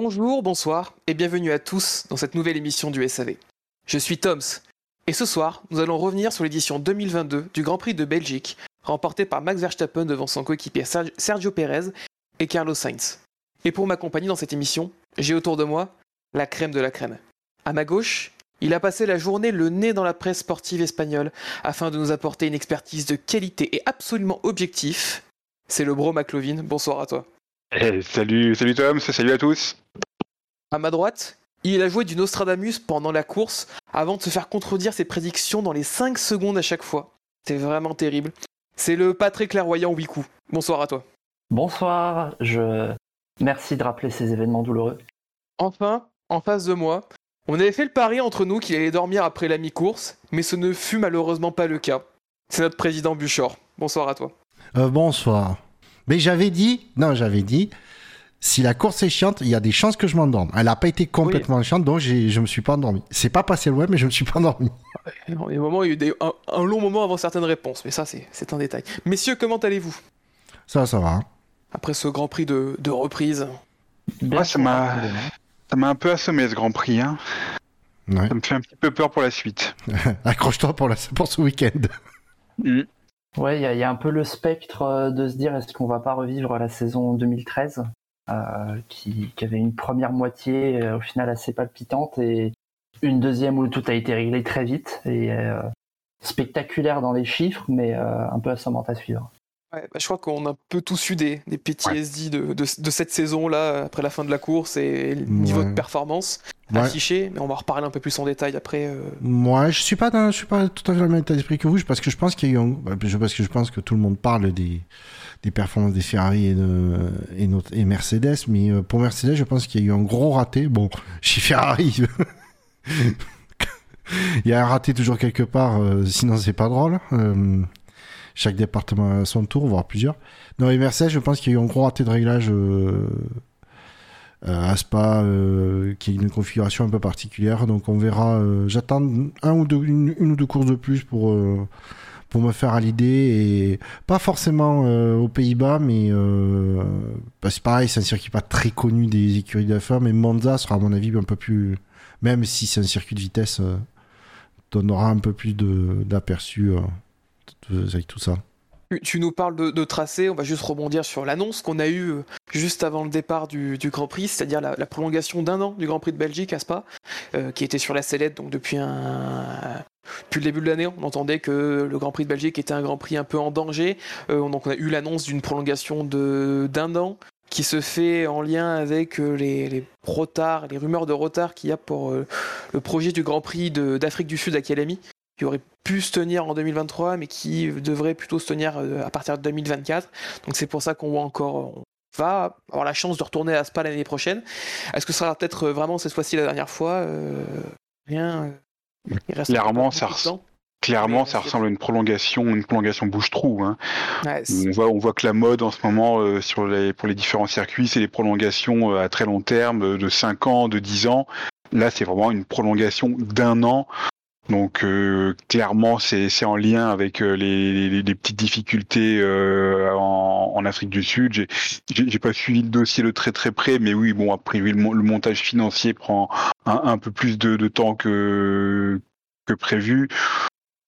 Bonjour, bonsoir et bienvenue à tous dans cette nouvelle émission du SAV. Je suis Toms et ce soir, nous allons revenir sur l'édition 2022 du Grand Prix de Belgique, remporté par Max Verstappen devant son coéquipier Serg- Sergio Perez et Carlos Sainz. Et pour m'accompagner dans cette émission, j'ai autour de moi la crème de la crème. À ma gauche, il a passé la journée le nez dans la presse sportive espagnole afin de nous apporter une expertise de qualité et absolument objectif. C'est le bro McLovin. Bonsoir à toi. Eh, salut, salut Tom, salut à tous. À ma droite, il a joué du Nostradamus pendant la course avant de se faire contredire ses prédictions dans les 5 secondes à chaque fois. C'est vraiment terrible. C'est le pas très clairvoyant Wiku. Bonsoir à toi. Bonsoir, je merci de rappeler ces événements douloureux. Enfin, en face de moi, on avait fait le pari entre nous qu'il allait dormir après la mi-course, mais ce ne fut malheureusement pas le cas. C'est notre président Buchor. Bonsoir à toi. Euh, bonsoir. Mais j'avais dit, non, j'avais dit, si la course est chiante, il y a des chances que je m'endorme. Elle n'a pas été complètement chiante, donc je me suis pas endormi. C'est pas passé loin, mais je me suis pas endormi. Il y a un, moment, il y a eu des- un, un long moment avant certaines réponses, mais ça c'est un détail. Messieurs, comment allez-vous? Ça, ça va. hein. Après ce Grand Prix de, de reprise Ouais, ça m'a- évidemment. Ça m'a un peu assommé ce Grand Prix, hein. Ouais. Ça me fait un petit peu peur pour la suite. Accroche-toi pour, la- pour ce week-end. Mm. Ouais, il y, a- un peu le spectre euh, de se dire est-ce qu'on va pas revivre la saison 2013 euh, qui, avait une première moitié euh, au final assez palpitante et une deuxième où tout a été réglé très vite et spectaculaire dans les chiffres mais un peu assommante à suivre. Ouais, bah, je crois qu'on a un peu tous eu des, des PTSD de, de, de cette saison-là, après la fin de la course et le niveau Ouais. de performance Ouais. affiché, mais on va en reparler un peu plus en détail après. euh. Moi, je suis pas dans, je suis pas tout à fait dans le même état d'esprit que vous, parce que je pense qu'il y a eu un, bah, parce que je pense que tout le monde parle des, des performances des Ferrari et, de, et, notre- et Mercedes, mais euh, pour Mercedes, je pense qu'il y a eu un gros raté. Bon, chez Ferrari, il y a un raté toujours quelque part, euh, sinon c'est pas drôle. Euh, chaque département a son tour, voire plusieurs. Dans les Mercedes, je pense qu'il y a eu un gros raté de réglage euh, euh, à Spa, euh, qui est une configuration un peu particulière. Donc on verra. J'attends un ou deux, une, ou deux courses de plus pour pour me faire à l'idée et pas forcément aux Pays-Bas, mais bah, c'est pareil, c'est un circuit pas très connu des écuries F1, mais Monza sera à mon avis un peu plus, même si c'est un circuit de vitesse, donnera un peu plus d'aperçu avec tout ça. Tu, nous parles de, de tracé, on va juste rebondir sur l'annonce qu'on a eue euh, juste avant le départ du, Grand Prix, c'est-à-dire la, prolongation d'un an du Grand Prix de Belgique à Spa, euh, qui était sur la sellette donc depuis le début de l'année, on entendait que le Grand Prix de Belgique était un Grand Prix un peu en danger. Euh, donc on a eu l'annonce d'une prolongation d'un an qui se fait en lien avec euh, les, retards, les rumeurs de retard qu'il y a pour euh, le projet du Grand Prix d'Afrique du Sud à Kialami, qui aurait pu se tenir en 2023, mais qui devrait plutôt se tenir euh, à partir de 2024. Donc c'est pour ça qu'on voit encore, on va avoir la chance de retourner à Spa l'année prochaine. Est-ce que ce sera peut-être euh, vraiment cette fois-ci la dernière fois Euh, Rien. il reste Clairement, ça temps. Clairement, ça ressemble à une prolongation, une prolongation bouche-trou. Hein. Ouais, On voit, on voit que la mode en ce moment euh, sur les, pour les différents circuits, c'est les prolongations euh, à très long terme, de 5 ans, de 10 ans. Là, c'est vraiment une prolongation d'un an. Donc euh, clairement, c'est en lien avec euh, les, petites difficultés euh, en, Afrique du Sud. J'ai- pas suivi le dossier de très très près, mais oui, bon, a priori, le, mon- le montage financier prend un, un peu plus de, de temps que, que prévu.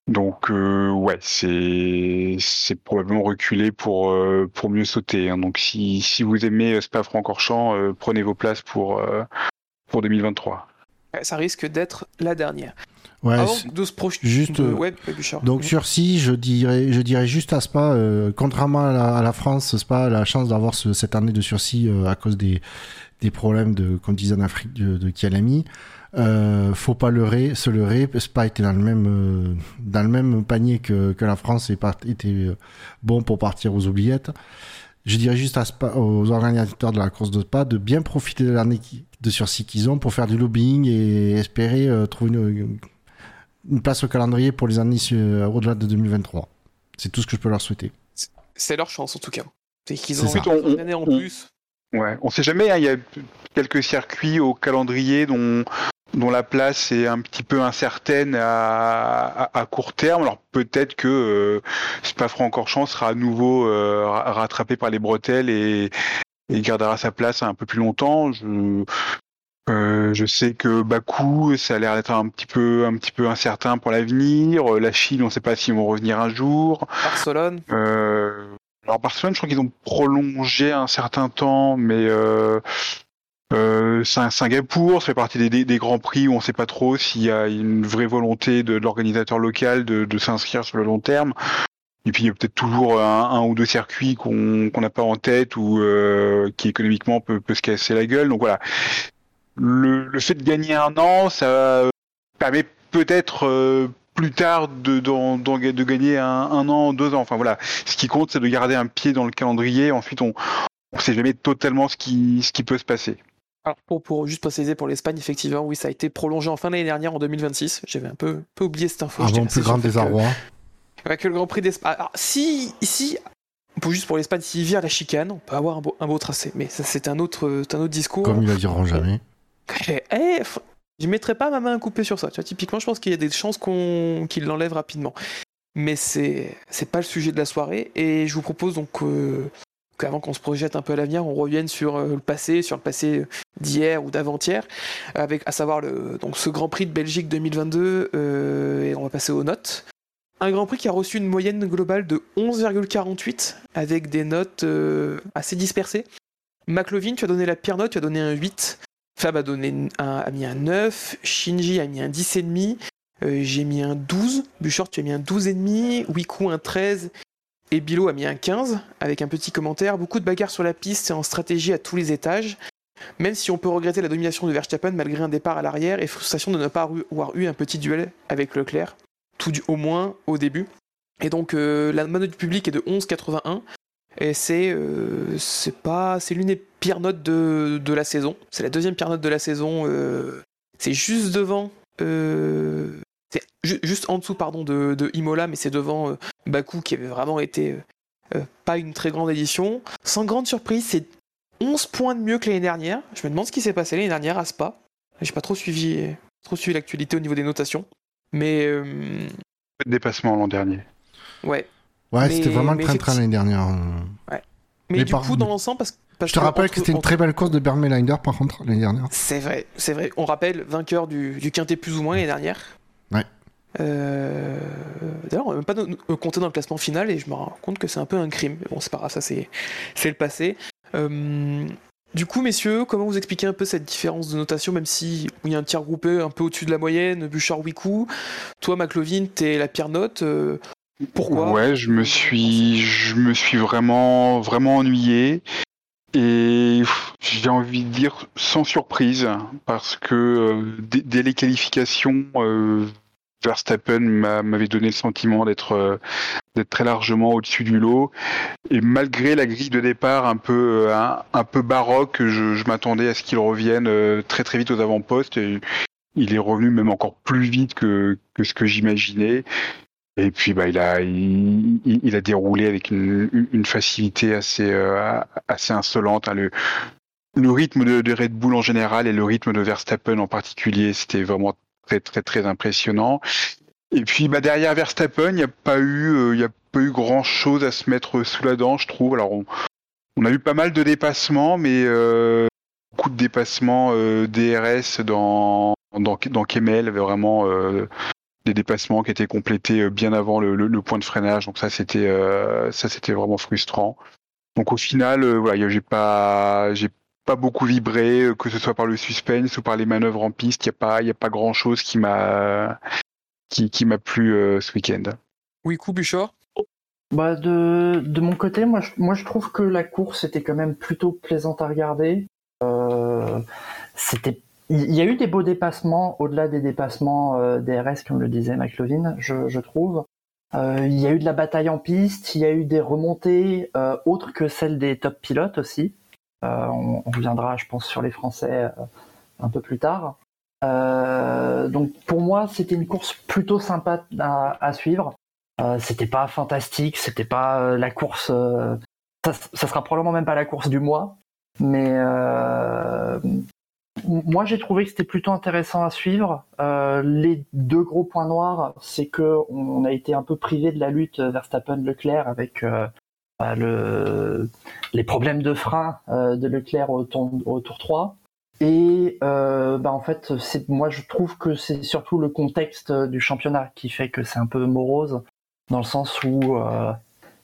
Donc euh, ouais, c'est c'est probablement reculé pour pour mieux sauter. hein. Donc si si vous aimez euh, Spa-Francorchamps, euh, prenez vos places pour pour 2023. ouais, ça risque d'être la dernière. Ouais, Avant de se projeter. juste, de- euh, ouais. Donc sur si, je dirais, je dirais juste à Spa, euh, contrairement à la, à la France, Spa a la chance d'avoir ce- cette année de sursis euh, à cause des, des problèmes de, comme disait en Afrique, de, de Kialami. Euh, faut pas leurrer, se leurrer. Spa était dans le même, euh, dans le même panier que, que la France et part, était euh, bon pour partir aux oubliettes. Je dirais juste à Spa, aux organisateurs de la course de Spa de bien profiter de l'année de sursis qu'ils ont pour faire du lobbying et espérer euh, trouver une, une place au calendrier pour les années euh, au-delà de 2023. C'est tout ce que je peux leur souhaiter. C'est leur chance en tout cas. C'est qu'ils ont une année en plus. Ouais, on sait jamais, hein, il y a quelques circuits au calendrier dont, dont la place est un petit peu incertaine à, à, à court terme. Alors peut-être que euh, Spa-Francorchamps sera à nouveau euh, ra- rattrapé par les bretelles et, et gardera sa place un peu plus longtemps. Je, euh, je sais que Bakou, ça a l'air d'être un petit peu un petit peu incertain pour l'avenir. La Chine, on ne sait pas s'ils vont revenir un jour. Barcelone. Euh, alors Barcelone, je crois qu'ils ont prolongé un certain temps, mais euh, euh, Sing- Singapour, ça fait partie des, des- des grands prix où on ne sait pas trop s'il y a une vraie volonté de, de l'organisateur local de, de s'inscrire sur le long terme. Et puis il y a peut-être toujours un, un ou deux circuits qu'on qu'on n'a pas en tête ou euh, qui économiquement peut, peut se casser la gueule. Donc voilà, le, le fait de gagner un an, ça euh, permet peut-être euh, plus tard de, d'en- de gagner un, un an, deux ans. Enfin voilà, ce qui compte, c'est de garder un pied dans le calendrier. Ensuite, on ne sait jamais totalement ce qui, ce qui peut se passer. Alors pour, pour juste préciser pour l'Espagne, effectivement, oui, ça a été prolongé en fin d'année dernière en 2026. J'avais un peu, peu oublié cette info. Avant plus grand que- désarroi. Ouais, que le Grand Prix d'Espagne. Alors, si, si, pour juste pour l'Espagne, s'il vire la chicane, on peut avoir un beau, un beau tracé. Mais ça, c'est un autre, c'est un autre discours. Comme ils le diront jamais. Eh, je mettrais pas ma main à couper sur ça. Tu vois, typiquement, je pense qu'il y a des chances qu'on, qu'il l'enlève rapidement. Mais c'est, pas le sujet de la soirée. Et je vous propose donc qu'avant qu'on se projette un peu à l'avenir, on revienne sur euh, le passé, sur le passé d'hier ou d'avant-hier, à savoir donc ce Grand Prix de Belgique 2022. euh, et on va passer aux notes. Un Grand Prix qui a reçu une moyenne globale de 11,48 avec des notes euh, assez dispersées. McLovin, tu as donné la pire note, tu as donné un 8. Fab a, donné un, a mis un 9, Shinji a mis un 10,5, euh, j'ai mis un 12, Buchor tu as mis un 12,5, Wiku un 13, et Bilo a mis un 15, avec un petit commentaire. Beaucoup de bagarres sur la piste et en stratégie à tous les étages. Même si on peut regretter la domination de Verstappen malgré un départ à l'arrière et frustration de ne pas avoir eu un petit duel avec Leclerc, tout du, au moins au début. Et donc euh, la note du public est de 11,81. Et c'est euh, c'est pas c'est l'une des pires notes de, de la saison. C'est la deuxième pire note de la saison. euh, c'est juste devant. euh, c'est ju- juste en dessous pardon de, de Imola, mais c'est devant euh, Baku qui avait vraiment été euh, euh, pas une très grande édition. Sans grande surprise, c'est 11 points de mieux que l'année dernière. Je me demande ce qui s'est passé l'année dernière à Spa. J'ai pas trop suivi trop suivi l'actualité au niveau des notations. Mais euh, Peu de dépassement l'an dernier. ouais. Ouais, c'était vraiment le train-train l'année dernière. Mais, Mais du par- coup, dans l'ensemble, parce, parce Je te rappelle que c'était une très belle course de Bernd Melinder, par contre, l'année dernière. C'est vrai, c'est vrai. On rappelle, vainqueur du, du quintet plus ou moins l'année dernière. Ouais. Euh, D'ailleurs, on n'a même pas no- compté dans le classement final et je me rends compte que c'est un peu un crime. Mais bon, c'est pas grave, ça c'est c'est le passé. Euh, Du coup, messieurs, comment vous expliquez un peu cette différence de notation, même si il y a un tiers groupé un peu au-dessus de la moyenne, Bouchard Wiku Toi, McLovin, t'es la pire note. euh, Pourquoi? Ouais, je me suis, je me suis vraiment, vraiment ennuyé. Et j'ai envie de dire sans surprise, parce que euh, dès, les qualifications, euh, Verstappen m'a- m'avait donné le sentiment d'être euh, d'être très largement au-dessus du lot. Et malgré la grille de départ un peu peu baroque, je, je m'attendais à ce qu'il revienne très très vite aux avant-postes. Il est revenu même encore plus vite que ce que j'imaginais. Et puis bah il a il, il- a déroulé avec une, une facilité assez euh, assez insolente. hein. Le, le rythme de, Red Bull en général et le rythme de Verstappen en particulier, c'était vraiment très très très impressionnant. Et puis bah derrière Verstappen, il n'y a pas eu euh, y a pas eu grand chose à se mettre sous la dent, je trouve. Alors on, on a eu pas mal de dépassements, mais euh, beaucoup de dépassements euh, DRS dans dans dans avait vraiment euh, des dépassements qui étaient complétés euh, bien avant le, le- le point de freinage. Donc ça, c'était euh, ça, c'était vraiment frustrant. Donc au final, euh, voilà, j'ai pas, j'ai pas beaucoup vibré, euh, que ce soit par le suspense ou par les manœuvres en piste. Il y a pas, il y a pas grand chose qui m'a, qui, qui m'a plu euh, ce week-end. Wiku, Bouchard Bah de, de mon côté, moi je, moi je trouve que la course était quand même plutôt plaisante à regarder. Euh, c'était il y a eu des beaux dépassements au-delà des dépassements euh, DRS, comme le disait McLovin, je, je trouve. Euh, il y a eu de la bataille en piste, il y a eu des remontées euh, autres que celles des top pilotes aussi. Euh, on, on, reviendra, je pense, sur les Français euh, un peu plus tard. donc pour moi, c'était une course plutôt sympa à, à suivre. c'était pas fantastique, c'était pas la course. Ça, ça, sera probablement même pas la course du mois, mais moi, j'ai trouvé que c'était plutôt intéressant à suivre. Euh, les deux gros points noirs, c'est que on a été un peu privé de la lutte Verstappen-Leclerc avec euh, bah, le, les problèmes de frein euh, de Leclerc au, tour 3. Et euh, bah, en fait, moi, je trouve que c'est surtout le contexte du championnat qui fait que c'est un peu morose, dans le sens où euh,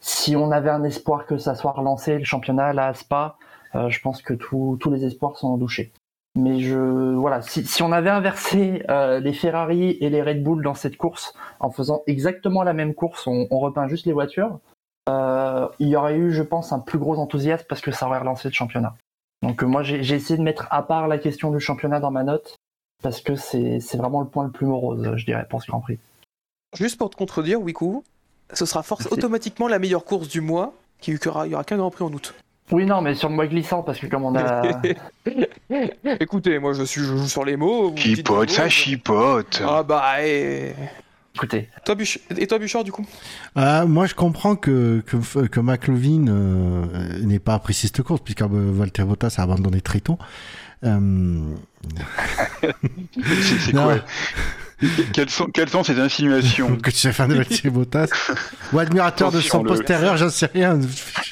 si on avait un espoir que ça soit relancé, le championnat, là, à Spa, je pense que tous les espoirs sont endouchés. Mais je voilà, si, si on avait inversé euh, les Ferrari et les Red Bull dans cette course en faisant exactement la même course, on, on repeint juste les voitures, euh, il y aurait eu, je pense, un plus gros enthousiasme parce que ça aurait relancé le championnat. Donc euh, moi, j'ai essayé de mettre à part la question du championnat dans ma note parce que c'est vraiment le point le plus morose, je dirais, pour ce Grand Prix. Juste pour te contredire, Wiku, ce sera force automatiquement la meilleure course du mois, qui il y aura qu'un Grand Prix en août. Oui, non, mais sur le mois glissant, parce que comme on a. Écoutez, moi je, suis, je joue sur les mots. Chipote, ça chipote. Ah bah, et... Écoutez. Toi, Buch... Et toi, Bouchard, du coup? Euh, Moi, je comprends que, que, que McLovin euh, n'ait pas apprécié cette course, puisque Walter Bottas a abandonné tôt. Euh... c'est quoi? quelles, sont, quelles sont ces insinuations Que tu es fan de Valtteri Bottas Ou admirateur de son le... postérieur, j'en sais rien.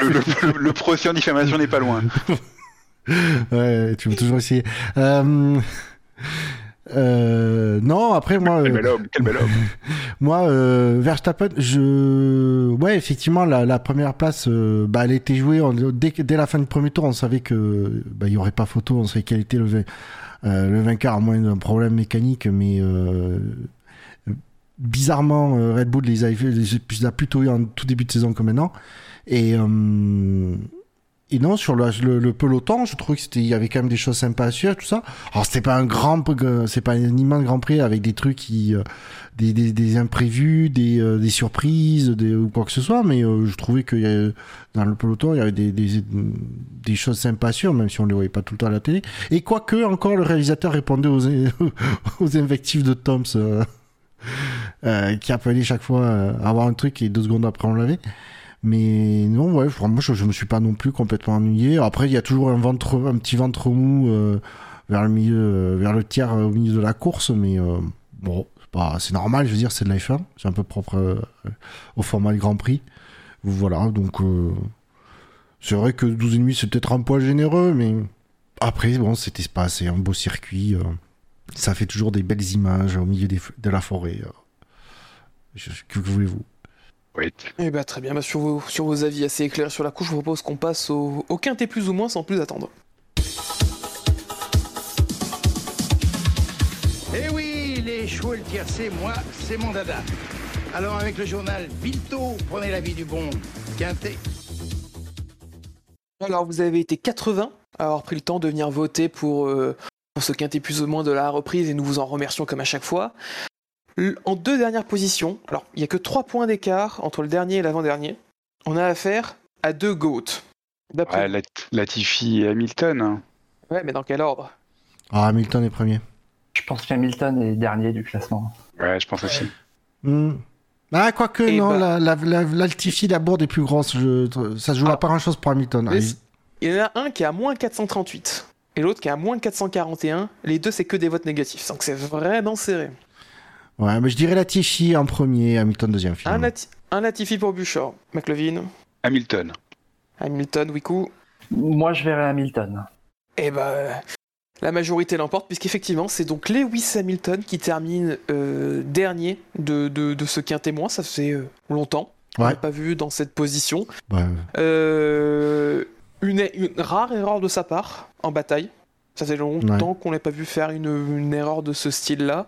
Le, le, le procès en diffamation n'est pas loin. ouais, tu veux toujours essayer. Euh... Euh, non, après moi. Quel bel homme, quel bel homme. moi, euh, Verstappen, je, ouais, effectivement, la, la première place, euh, bah, elle était jouée on, dès, dès la fin du premier tour. On savait que, bah, il y aurait pas photo. On savait quel était le, euh, le vainqueur à moins d'un problème mécanique, mais euh, bizarrement, euh, Red Bull les a, les a plutôt eu en tout début de saison comme maintenant. Et et non, sur le, le, peloton, je trouvais que c'était, il y avait quand même des choses sympas à suivre, tout ça. Alors c'était pas un grand, c'est pas un immense Grand Prix avec des trucs qui, euh, des, imprévus, des, euh, surprises, ou quoi que ce soit, mais euh, je trouvais que dans le peloton, il y avait des, des, des choses sympas à suivre, même si on les voyait pas tout le temps à la télé. Et quoique encore le réalisateur répondait aux, aux invectives de Toms, qui appelait chaque fois à avoir un truc et deux secondes après on l'avait. Mais non, ouais, moi je, je me suis pas non plus complètement ennuyé. Après, il y a toujours un ventre, un petit ventre mou euh, vers le milieu, euh, vers le tiers euh, au milieu de la course, mais bon, c'est normal. Je veux dire, c'est de la F1, c'est un peu propre au format Grand Prix. Voilà, donc c'est vrai que 12,5 c'est peut-être un poil généreux, mais après, bon, c'était pas c'est un beau circuit. ça fait toujours des belles images au milieu des, de la forêt. Que voulez-vous? Oui. Eh ben, très bien, bah, sur, vos, sur vos avis assez éclairés sur la couche, je vous propose qu'on passe au, au quintet plus ou moins sans plus attendre. Eh oui, les chevaux et le tiercé, moi, c'est mon dada. Alors avec le journal Vito, prenez l'avis du bon quintet. Alors vous avez été 80 à avoir pris le temps de venir voter pour, euh, pour ce quintet plus ou moins de la reprise et nous vous en remercions comme à chaque fois. En deux dernières positions, alors il n'y a que trois points d'écart entre le dernier et l'avant-dernier, on a affaire à deux GOAT. Lat Latifi et Hamilton. Hein. Ouais, mais dans quel ordre? Ah, Hamilton est premier. Je pense qu'Hamilton est dernier du classement. Ouais, je pense aussi. Mmh. Ah, quoique, non, bah... la, la, la, Latifi, la bourde est plus grosse. Je... Ça se joue ah. pas grand-chose pour Hamilton. Mais il y en a un qui est à moins 438 et l'autre qui est à moins 441. Les deux, c'est que des votes négatifs. Donc c'est vraiment serré. Ouais, mais je dirais Latifi en premier, Hamilton deuxième. Un, Lati un, Latifi pour Bouchard. McLevin Hamilton. Hamilton, Wiku Moi, je verrais Hamilton. Eh ben, la majorité l'emporte, puisqu'effectivement, c'est donc Lewis Hamilton qui termine euh, dernier de, de, de, ce quintémoin. Ça fait euh, longtemps. Ouais. On l'a pas vu dans cette position. Ouais. Euh, une, une, rare erreur de sa part en bataille. Ça fait longtemps ouais. qu'on l'a pas vu faire une, une erreur de ce style-là.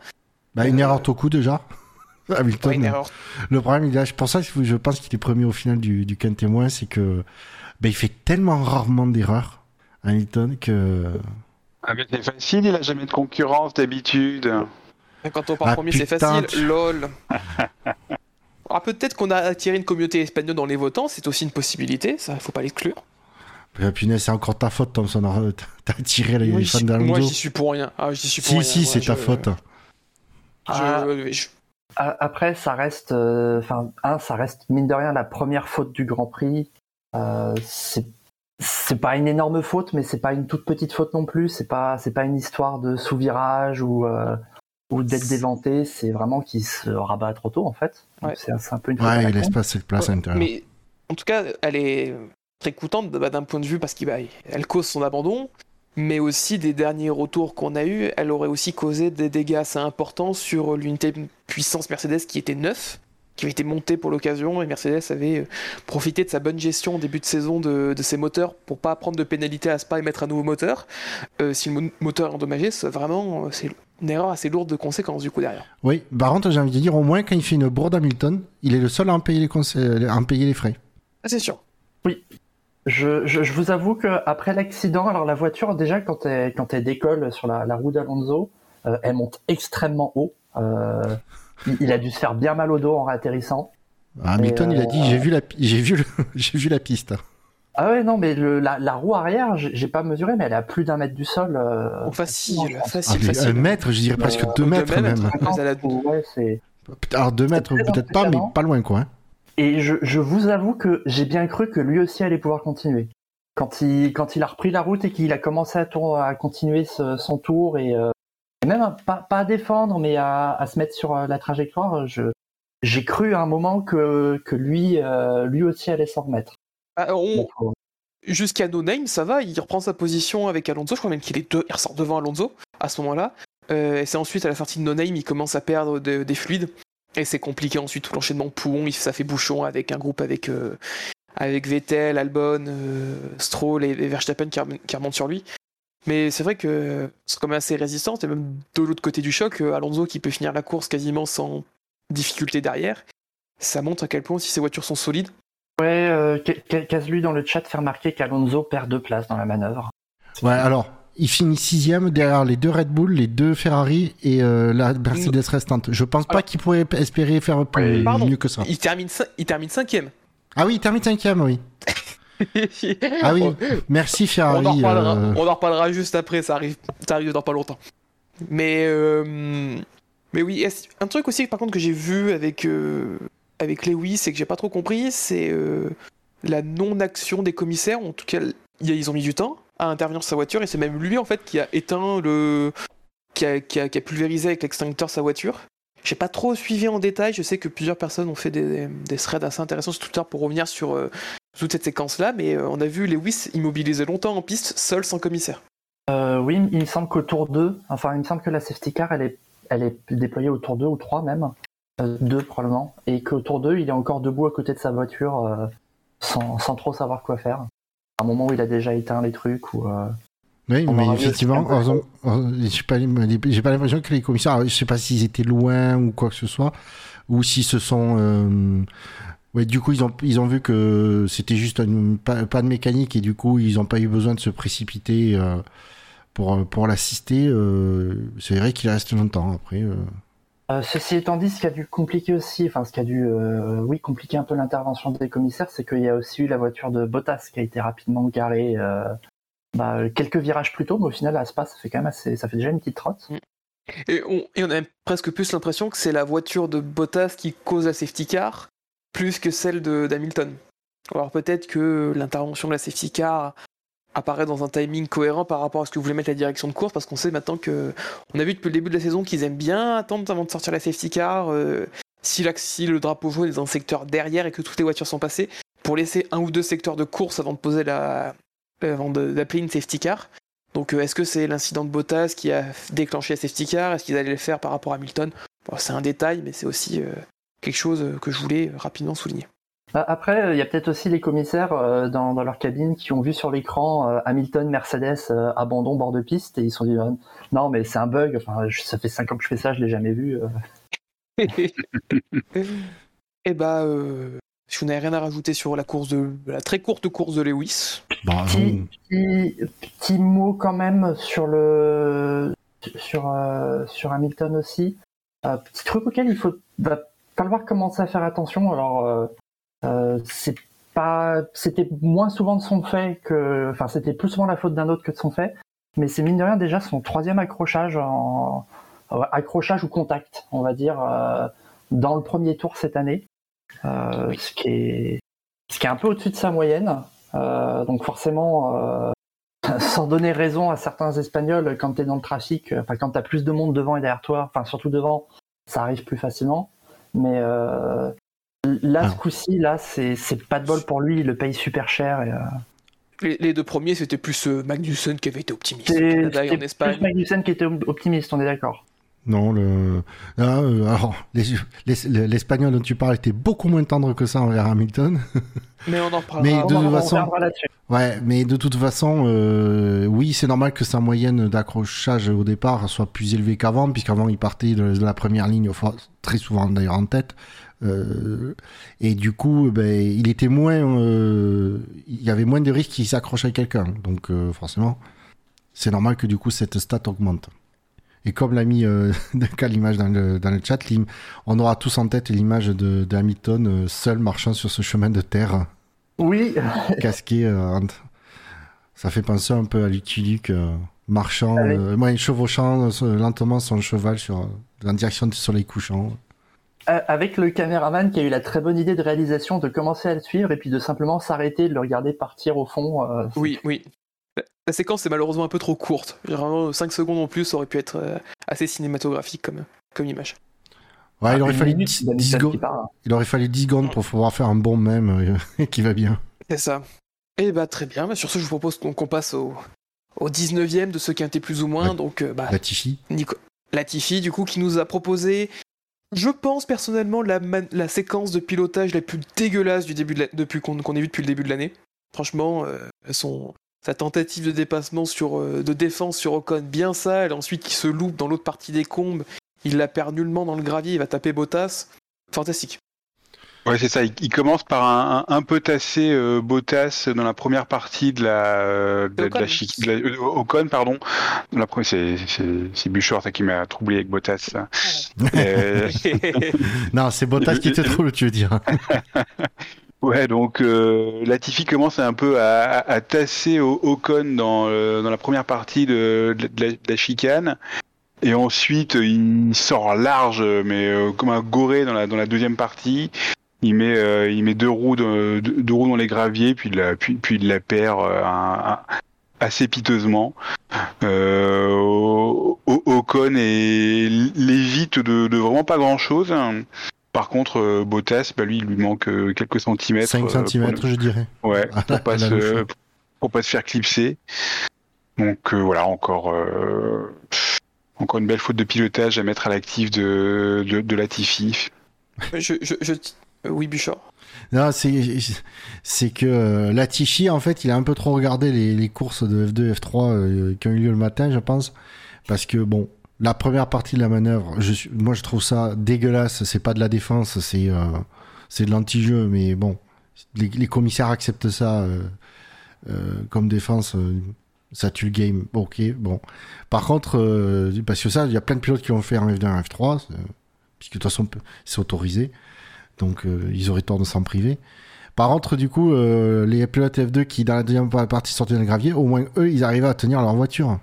Bah, une erreur tout coup déjà. Hamilton. Ouais, une erreur. Le problème, il est, pour ça, je pense qu'il est premier au final du, du témoin, c'est que bah, il fait tellement rarement d'erreurs, Hamilton, que. Ah, mais c'est facile, il a jamais de concurrence d'habitude. Quand on part Ah, premier, c'est putain, facile. tu- LOL. Ah, peut-être qu'on a attiré une communauté espagnole dans les votants, c'est aussi une possibilité, ça faut pas l'exclure. Ah, punaise, c'est encore ta faute, Thompson. T'as attiré les Moi, fans d'Alonso. Moi, j'y suis pour rien. Ah, j'y suis pour Si, rien. si, c'est ta faute. Je- Ah. je- Après, ça reste, euh, enfin, un, ça reste mine de rien la première faute du Grand Prix. Euh, c'est c'est pas une énorme faute, mais c'est pas une toute petite faute non plus. C'est pas, c'est pas une histoire de sous-virage ou euh, ou d'être déventé. C'est vraiment qu'il se rabat trop tôt en fait. Ouais. C'est un peu une faute. Ouais, la il laisse con. pas cette place à l'intérieur. Mais en tout cas, elle est très coûtante bah, d'un point de vue parce qu'elle cause son abandon, mais aussi des derniers retours qu'on a eus, elle aurait aussi causé des dégâts assez importants sur l'unité de puissance Mercedes qui était neuf, qui avait été montée pour l'occasion, et Mercedes avait euh, profité de sa bonne gestion au début de saison de, de ses moteurs pour pas prendre de pénalité à Spa et mettre un nouveau moteur. Euh, si le mo- moteur est endommagé, c'est vraiment euh, c'est une erreur assez lourde de conséquences du coup derrière. Oui, par contre, j'ai envie de dire, au moins, quand il fait une bourde Hamilton, il est le seul à en payer les, à en payer les frais. Ah, c'est sûr. Je, je, je vous avoue que après l'accident, alors la voiture déjà quand elle quand elle décolle sur la, la roue d'Alonso, euh, elle monte extrêmement haut. Euh, il, il a dû se faire bien mal au dos en réatterrissant. Hamilton, Et, il a euh, dit, j'ai vu la, vu le- j'ai vu la piste. Ah ouais non mais le, la, la roue arrière, j'ai pas mesuré, mais elle est à plus d'un mètre du sol. euh, Donc facile, facile, Ah, facile. un mètre, je dirais presque Euh, deux deux mètres mètres. même. A- Ouais. Alors deux mètres, peut-être pas, mais pas loin, quoi. hein. Et je, je vous avoue que j'ai bien cru que lui aussi allait pouvoir continuer. Quand il, quand il a repris la route et qu'il a commencé à, tour- à continuer ce- son tour et, euh, et même à- pas, pas à défendre, mais à, à se mettre sur euh, la trajectoire, je, j'ai cru à un moment que, que lui, euh, lui aussi allait s'en remettre. Ah, on- euh, Jusqu'à No Name, ça va, il reprend sa position avec Alonso. Je crois même qu'il est deux, il ressort devant Alonso à ce moment-là. Euh, et c'est ensuite à la sortie de No Name, il commence à perdre de- des fluides. Et c'est compliqué ensuite tout l'enchaînement Pouon, il- ça fait bouchon avec un groupe avec, euh, avec Vettel, Albon, euh, Stroll et, et Verstappen qui, qui remontent sur lui. Mais c'est vrai que c'est quand même assez résistant. Et même de l'autre côté du choc, euh, Alonso qui peut finir la course quasiment sans difficulté derrière. Ça montre à quel point aussi ces voitures sont solides. ouais, euh, Ca- Ca- Caselu dans le chat fait remarquer qu'Alonso perd deux places dans la manœuvre. Ouais, alors, il finit sixième derrière les deux Red Bull, les deux Ferrari et euh, la Mercedes restante. Je pense pas qu'il pourrait espérer faire plus, mieux que ça. Il termine, il termine cinquième. Ah oui, il termine cinquième, oui. Ah oui, merci On Ferrari. en, reparlera, euh, on en reparlera juste après, ça arrive, ça arrive dans pas longtemps. Mais, euh, mais oui, un truc aussi par contre que j'ai vu avec, euh, avec Lewis et que j'ai pas trop compris, c'est euh, la non-action des commissaires. En tout cas, il y a- ils ont mis du temps à intervenir sur sa voiture et c'est même lui en fait qui a éteint le. qui a, qui a- pulvérisé avec l'extincteur sa voiture. J'ai pas trop suivi en détail, je sais que plusieurs personnes ont fait des, des threads assez intéressants sur Twitter pour revenir sur euh, toute cette séquence-là, mais euh, on a vu Lewis immobilisé longtemps en piste, seul sans commissaire. Euh, oui, il me semble qu'au tour 2, enfin, il me semble que la safety car, elle est, elle est déployée au tour 2 ou 3 même. Euh, 2 probablement. Et qu'au tour 2, il est encore debout à côté de sa voiture sans, sans trop savoir quoi faire. À un moment où il a déjà éteint les trucs ou. euh, Oui, On mais effectivement, j'ai pas, l'impression que les commissaires, je sais pas s'ils étaient loin ou quoi que ce soit, ou s'ils se sont, euh, ouais, du coup ils ont, ils ont vu que c'était juste une, pas, de mécanique et du coup ils ont pas eu besoin de se précipiter euh, pour pour l'assister. euh, c'est vrai qu'il reste longtemps après. Euh. Ceci étant dit, ce qui a dû compliquer aussi, enfin ce qui a dû, euh, oui, compliquer un peu l'intervention des commissaires, c'est qu'il y a aussi eu la voiture de Bottas qui a été rapidement garée euh, bah, quelques virages plus tôt, mais au final à Spa, ça fait quand même assez, ça fait déjà une petite trotte. Et on, et on a presque plus l'impression que c'est la voiture de Bottas qui cause la safety car, plus que celle de- d'Hamilton. Alors peut-être que l'intervention de la safety car apparaît dans un timing cohérent par rapport à ce que voulait mettre la direction de course, parce qu'on sait maintenant que on a vu depuis le début de la saison qu'ils aiment bien attendre avant de sortir la safety car, euh, si, le drapeau jaune est dans un secteur derrière et que toutes les voitures sont passées, pour laisser un ou deux secteurs de course avant de poser la, euh, avant d'appeler une safety car. Donc euh, est-ce que c'est l'incident de Bottas qui a déclenché la safety car? Est-ce qu'ils allaient le faire par rapport à Hamilton? Bon, C'est un détail, mais c'est aussi euh, quelque chose que je voulais rapidement souligner. Bah, Après, euh, il y a peut-être aussi les commissaires euh, dans, dans leur cabine qui ont vu sur l'écran euh, Hamilton, Mercedes, euh, abandon bord de piste et ils se sont dit euh, non mais c'est un bug. Enfin, je- ça fait cinq ans que je fais ça, je l'ai jamais vu. euh. Et bah, euh, si vous n'avez rien à rajouter sur la course de la très courte course de Lewis, Bah, Petit, bon, petit, petit mot quand même sur le sur euh, sur Hamilton aussi. Euh, petit truc auquel il faut va falloir commencer à faire attention. Alors euh, euh, pas c'était moins souvent de son fait que enfin c'était plus souvent la faute d'un autre que de son fait. Mais c'est mine de rien déjà son troisième accrochage en euh, accrochage ou contact, on va dire, euh, dans le premier tour cette année, Euh, ce qui est un peu au-dessus de sa moyenne. Euh, donc forcément, euh, sans donner raison à certains Espagnols, quand tu es dans le trafic, euh, enfin quand tu as plus de monde devant et derrière toi, enfin surtout devant, ça arrive plus facilement. Mais euh, là, Ah. ce coup-ci, là, c'est pas de bol pour lui, il le paye super cher. Et, euh, Les, les deux premiers, c'était plus euh, Magnussen qui avait été optimiste. en c'était Espagne. plus Magnussen qui était optimiste, on est d'accord. non, le. Ah, euh, alors, les- les- l'espagnol dont tu parles était beaucoup moins tendre que ça envers Hamilton. Mais on en reparlera. Mais de en- toute on façon-. Ouais, mais de toute façon, euh, oui, c'est normal que sa moyenne d'accrochage au départ soit plus élevée qu'avant, puisqu'avant il partait de, la première ligne, très souvent d'ailleurs en tête. Euh, et du coup, ben, il était moins, euh, il y avait moins de risques qu'il s'accroche à quelqu'un. Donc euh, forcément, c'est normal que du coup cette stat augmente. Et comme l'a mis euh, Duncan l'image dans le, dans le chat, on aura tous en tête l'image de, de Hamilton euh, seul marchant sur ce chemin de terre Oui, casqué. euh, ça fait penser un peu à Lucky Luke euh, marchant, euh, ouais, chevauchant euh, lentement son cheval sur, en direction du soleil couchant. Avec le caméraman qui a eu la très bonne idée de réalisation de commencer à le suivre et puis de simplement s'arrêter, de le regarder partir au fond. euh, Oui, oui. La- La séquence est malheureusement un peu trop courte. Vraiment, 5 secondes en plus ça aurait pu être euh, assez cinématographique comme, comme image. Ouais, il aurait fallu minute 10, d'Hamilton 10 qui secondes. part. Il aurait fallu 10 secondes pour pouvoir faire un bon mème euh, qui va bien. C'est ça. Et bah très bien. Bah, sur ce, je vous propose qu'on qu'on passe au, au 19ème de ce quintet plus ou moins. Ouais. Donc, euh, bah, Latifi. Nico Latifi, du coup, qui nous a proposé, je pense personnellement, la, la séquence de pilotage la plus dégueulasse du début de depuis qu'on qu'on ait vu depuis le début de l'année. Franchement, euh, son, sa tentative de dépassement sur, euh, de défense sur Ocon, bien sale, ensuite qui se loupe dans l'autre partie des combes, il la perd nullement dans le gravier, il va taper Bottas. Fantastique. Ouais, c'est ça. Il, il commence par un, un, un peu tasser euh, Bottas dans la première partie de la, euh, de, la- de la de la- euh, Ocon, pardon. La première, c'est c'est c'est Bouchard ça qui m'a troublé avec Bottas. ça. Euh, Non, c'est Bottas qui te trouve, tu veux dire. Ouais, donc euh, Latifi commence un peu à, à, à tasser au Ocon dans, euh, dans la première partie de, de la, de la chicane. Et ensuite, il sort large, mais euh, comme un goré dans la, dans la deuxième partie. Il met, euh, il met deux, roues de- deux, deux roues dans les graviers, puis, il la, puis, puis il la perd euh, un- un- assez piteusement. Euh, Ocon et l'évite de, de vraiment pas grand-chose. Par contre, euh, Bottas, bah, lui, il lui manque quelques centimètres. 5 euh, pour cm, le- je dirais. Ouais, pour pas, se, pour pas se faire clipser. Donc euh, voilà, encore, euh, encore une belle faute de pilotage à mettre à l'actif de, de, de Latifi. je, je, je- Oui, Bouchard. Non, c'est que euh, Latifi, en fait, il a un peu trop regardé les, courses de F2 F3 euh, qui ont eu lieu le matin, je pense. Parce que, bon, la première partie de la manœuvre, je moi, je trouve ça dégueulasse. C'est pas de la défense, c'est euh, c'est de l'anti-jeu. Mais bon, les, commissaires acceptent ça euh, euh, comme défense. euh, ça tue le game. Ok, bon. Par contre, euh, parce que ça, il y a plein de pilotes qui l'ont fait en F2 en F3, euh, puisque de toute façon, c'est autorisé. Donc, euh, ils auraient tort de s'en priver. Par contre, du coup, euh, les pilotes F2 qui, dans la deuxième partie, sortaient dans le gravier, au moins eux, ils arrivaient à tenir leur voiture.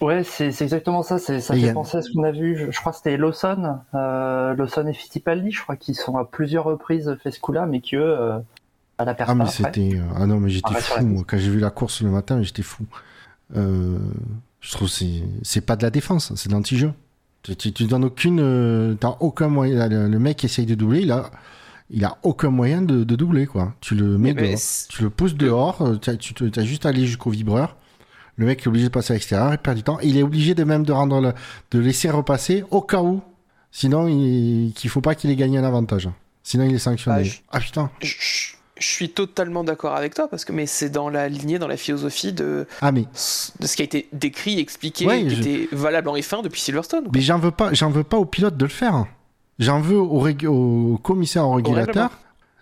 Ouais, c'est exactement ça. c'est- Ça Et fait a- penser à ce qu'on a vu. Je, je crois que c'était Lawson, euh, Lawson et Fittipaldi. Je crois qu'ils sont à plusieurs reprises fait ce coup-là, mais qu'eux, euh, à la perte Ah, mais c'était. Ah non, mais j'étais Ah, fou, moi. Quand j'ai vu la course le matin, j'étais fou. Je trouve que c'est pas de la défense, c'est de l'anti-jeu. Tu, tu, tu donnes aucune. T'as aucun moyen. Le, mec essaye de doubler, il a, il a aucun moyen de, de doubler, quoi. Tu le mets dehors. Tu le pousses dehors, euh, tu as juste à aller jusqu'au vibreur. Le mec est obligé de passer à l'extérieur, il perd du temps. Il est obligé de même de rendre le, de laisser repasser au cas où. Sinon, il, qu'il faut pas qu'il ait gagné un avantage. Sinon, il est sanctionné. Ah, je- Ah putain. Je, je- je suis totalement d'accord avec toi, parce que mais c'est dans la lignée, dans la philosophie de, Ah mais, de ce qui a été décrit, expliqué, Ouais, qui était valable en F1 depuis Silverstone. mais j'en veux pas, j'en veux pas au pilote de le faire. J'en veux au, rég- au commissaire au régulateur.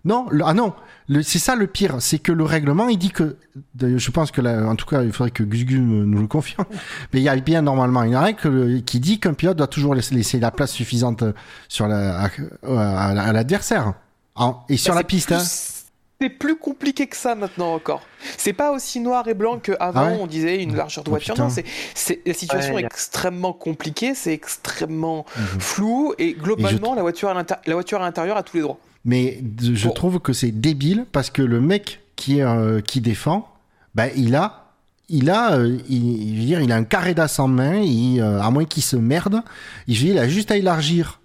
Non, le- ah non, le- c'est ça le pire, c'est que le règlement, il dit que, je pense que là, en tout cas, il faudrait que Gus Gus nous le confirme, mais il y a bien normalement une règle qui dit qu'un pilote doit toujours laisser, la place suffisante sur la, à, à- à l'adversaire. En- Et sur Bah, la piste, plus- hein. C'est plus compliqué que ça maintenant encore. C'est pas aussi noir et blanc qu'avant, Ah ouais on disait une largeur de Oh, voiture. non, c'est, c'est, la situation Ouais, est extrêmement compliquée, c'est extrêmement Mhm. flou, et globalement, Et la, voiture à l'inter- la voiture à l'intérieur a tous les droits. Mais je Bon. trouve que c'est débile parce que le mec qui, euh, qui défend, ben, il a, il a, euh, il, je veux dire, il a un carré d'as en main, il, euh, à moins qu'il se merde, il, je veux dire, il a juste à élargir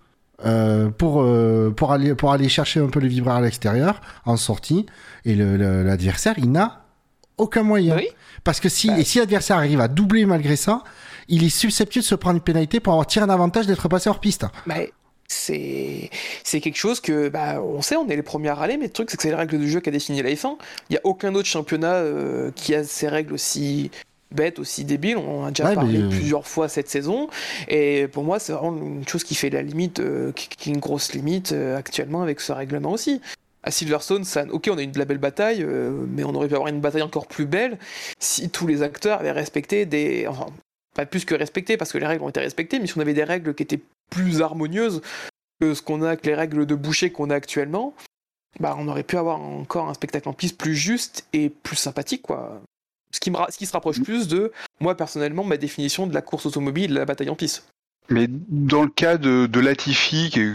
euh, pour, euh, pour, aller, pour aller chercher un peu le vibreur à l'extérieur en sortie et l'adversaire, il n'a aucun moyen. Oui. Parce que si, Bah. et si l'adversaire arrive à doubler malgré ça, il est susceptible de se prendre une pénalité pour avoir tiré un avantage d'être passé hors piste. Mais c'est, c'est quelque chose que, bah, on sait, on est les premiers à râler, mais le truc, c'est que c'est les règles du jeu qu'a défini la F1. Il n'y a aucun autre championnat euh, qui a ces règles aussi bêtes, aussi débiles. On en a déjà Ouais, parlé mais, plusieurs fois cette saison. Et pour moi, c'est vraiment une chose qui fait la limite, euh, qui, qui est une grosse limite euh, actuellement avec ce règlement aussi. À Silverstone, ça, ok, on a eu de la belle bataille, euh, mais on aurait pu avoir une bataille encore plus belle si tous les acteurs avaient respecté des. Enfin, pas plus que respecté, parce que les règles ont été respectées, mais si on avait des règles qui étaient plus harmonieuses que ce qu'on a avec les règles de boucher qu'on a actuellement, bah on aurait pu avoir encore un spectacle en piste plus juste et plus sympathique, quoi. Ce qui, me ra- ce qui se rapproche plus de, moi personnellement, ma définition de la course automobile, de la bataille en piste. Mais dans le cas de, de Latifi, qui est,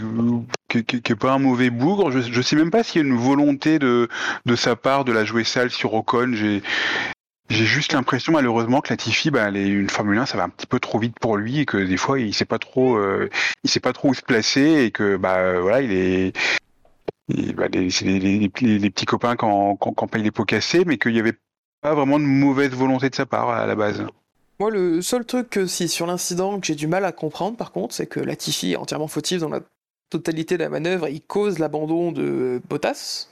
qui, qui- qui est pas un mauvais bougre, je, je sais même pas s'il y a une volonté de, de sa part de la jouer sale sur Ocon. J'ai, j'ai juste l'impression malheureusement que Latifi, bah, les, une Formule 1, ça va un petit peu trop vite pour lui et que des fois il sait pas trop, euh, il sait pas trop où se placer et que bah voilà, il est et, bah, les, c'est les, les- les- petits copains en- qui en payent les pots cassés, mais qu'il y avait pas vraiment de mauvaise volonté de sa part à la base. Moi, le seul truc que si sur l'incident que j'ai du mal à comprendre, par contre, c'est que Latifi est entièrement fautif dans la totalité de la manœuvre. Il cause l'abandon de Bottas.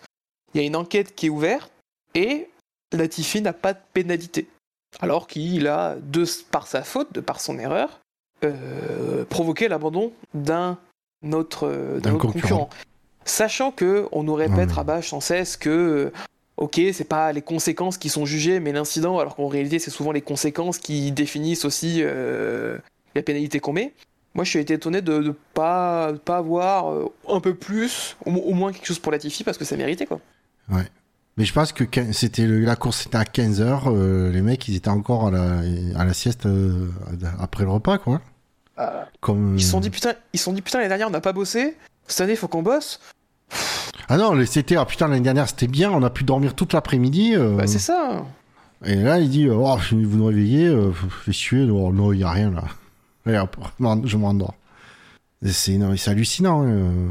Il y a une enquête qui est ouverte et Latifi n'a pas de pénalité, alors qu'il a, de par sa faute, de par son erreur, euh, provoqué l'abandon d'un autre, euh, d'un D'un autre concurrent. concurrent. Sachant que on nous répète Ouais. rabâche sans cesse que euh, ok, c'est pas les conséquences qui sont jugées, mais l'incident, alors qu'en réalité, c'est souvent les conséquences qui définissent aussi euh, la pénalité qu'on met. Moi, je suis été étonné de ne pas, de pas avoir euh, un peu plus, au, au moins quelque chose pour Latifi, parce que ça méritait, quoi. Mais je pense que c'était la course c'était à 15h, les mecs ils étaient encore à la, à la sieste euh, après le repas quoi. Comme, Ils se sont dit, putain, ils se sont dit, putain, l'année dernière, on n'a pas bossé. Cette année, il faut qu'on bosse. Ah non, le- c'était ah putain l'année dernière c'était bien, on a pu dormir toute l'après-midi. euh, Bah, c'est ça. et là il dit oh, je vais vous nous réveiller, euh, fais chier, non non, il y a rien là. Allez, hop, je m'endors. Et C'est hallucinant. hein, euh.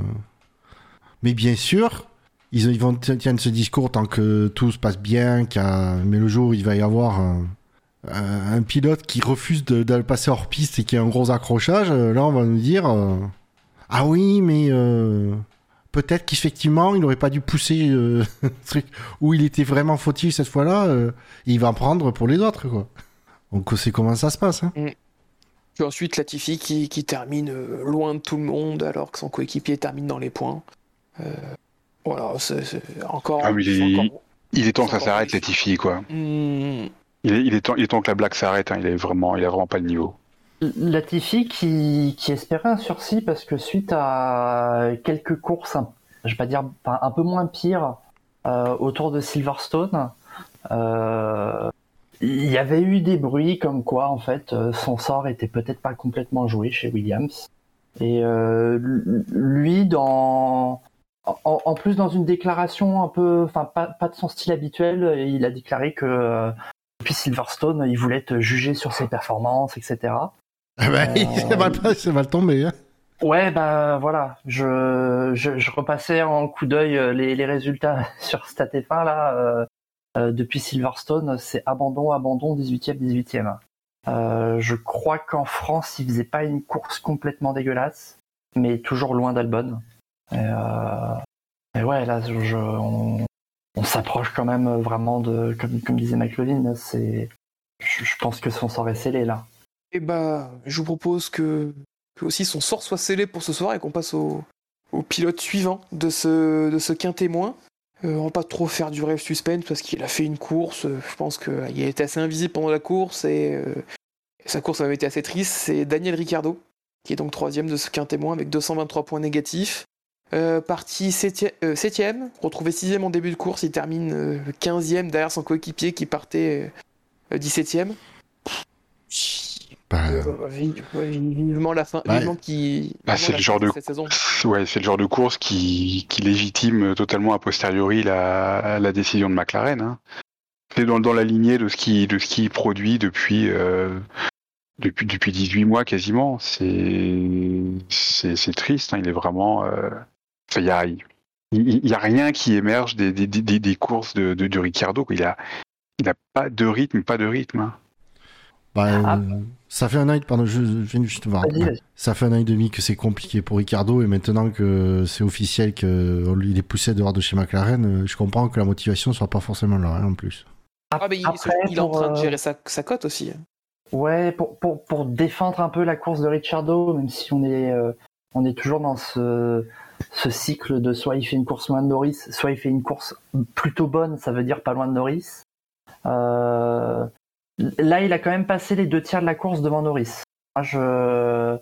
Mais bien sûr, ils, ils vont tiennent ce discours tant que tout se passe bien, a- mais le jour où il va y avoir un, pilote qui refuse de, passer hors piste et qui a un gros accrochage, euh, là on va nous dire euh, ah oui mais euh, peut-être qu'effectivement il n'aurait pas dû pousser euh, truc où il était vraiment fautif cette fois-là, euh, il va en prendre pour les autres quoi. Donc c'est comment ça se passe. Hein. Puis ensuite, Latifi qui, qui termine euh, loin de tout le monde, alors que son coéquipier termine dans les points. Euh, voilà, c'est encore. Ah, il est- encore- Il est temps que ça s'arrête. Latifi, quoi. Hmm, Il est, il est temps, il est temps que la blague s'arrête. hein. Il est vraiment, il a vraiment pas le niveau. Latifi qui, qui espérait un sursis parce que suite à quelques courses, je vais pas dire un peu moins pires euh, autour de Silverstone, euh, il y avait eu des bruits comme quoi en fait euh, son sort était peut-être pas complètement joué chez Williams. Et euh, lui dans en, en plus dans une déclaration un peu, enfin pas, pas de son style habituel, il a déclaré que euh, depuis Silverstone, il voulait être jugé sur ses performances, etc. Ah bah, ça, va, pas- ça va le tomber. Hein. Ouais, bah voilà, je, je, je repassais en coup d'œil euh, les, les résultats sur StatF1 là. euh, euh, depuis Silverstone, c'est abandon, abandon, 18e, 18e. Euh, je crois qu'en France, il faisait pas une course complètement dégueulasse, mais toujours loin d'Albon. Et, et ouais, là, je, je- on, on s'approche quand même vraiment de, comme, comme disait McLovin, c'est, je, je pense que son sort est scellé là. Et bah, je vous propose que, aussi son sort soit scellé pour ce soir et qu'on passe au, pilote suivant de ce, de ce quintémoin. Euh, va pas trop faire durer le suspense parce qu'il a fait une course. euh, je pense qu'il a été assez invisible pendant la course et euh, sa course avait été assez triste. C'est Daniel Ricciardo qui est donc troisième de ce qu'un témoin avec 223 points négatifs. Parti septième, retrouvé sixième en début de course, il termine 15e derrière son coéquipier qui partait euh, 17e. Bah, Euh, vivement la fin, vivement qui. Bah, c'est le genre de- cette saison. Ouais, c'est le genre de course qui, qui légitime totalement a posteriori la, la décision de McLaren. Hein. C'est dans, dans la lignée de ce qui de ce qui produit depuis euh, depuis depuis 18 mois quasiment. C'est c'est triste. hein. Il est vraiment. euh, enfin, il y a il, il y a rien qui émerge des des, des, des courses de, de. Il a il a pas de rythme, pas de rythme. hein. Bah, Ah. euh, ça fait un an, et- pardon, je, je viens juste de voir. Vas-y, vas-y. Ça fait un an et demi que c'est compliqué pour Ricardo et maintenant que c'est officiel qu'il est poussé dehors de chez McLaren, euh, je comprends que la motivation soit pas forcément là hein, en plus. Ah, mais il, Après, il est en train de euh, gérer sa, sa cote aussi. Ouais, pour, pour, pour défendre un peu la course de Ricciardo, même si on est, euh, on est toujours dans ce, ce cycle de soit il fait une course loin de Norris, soit il fait une course plutôt bonne, ça veut dire pas loin de Norris. Euh, là, il a quand même passé les deux tiers de la course devant Norris. Moi, je,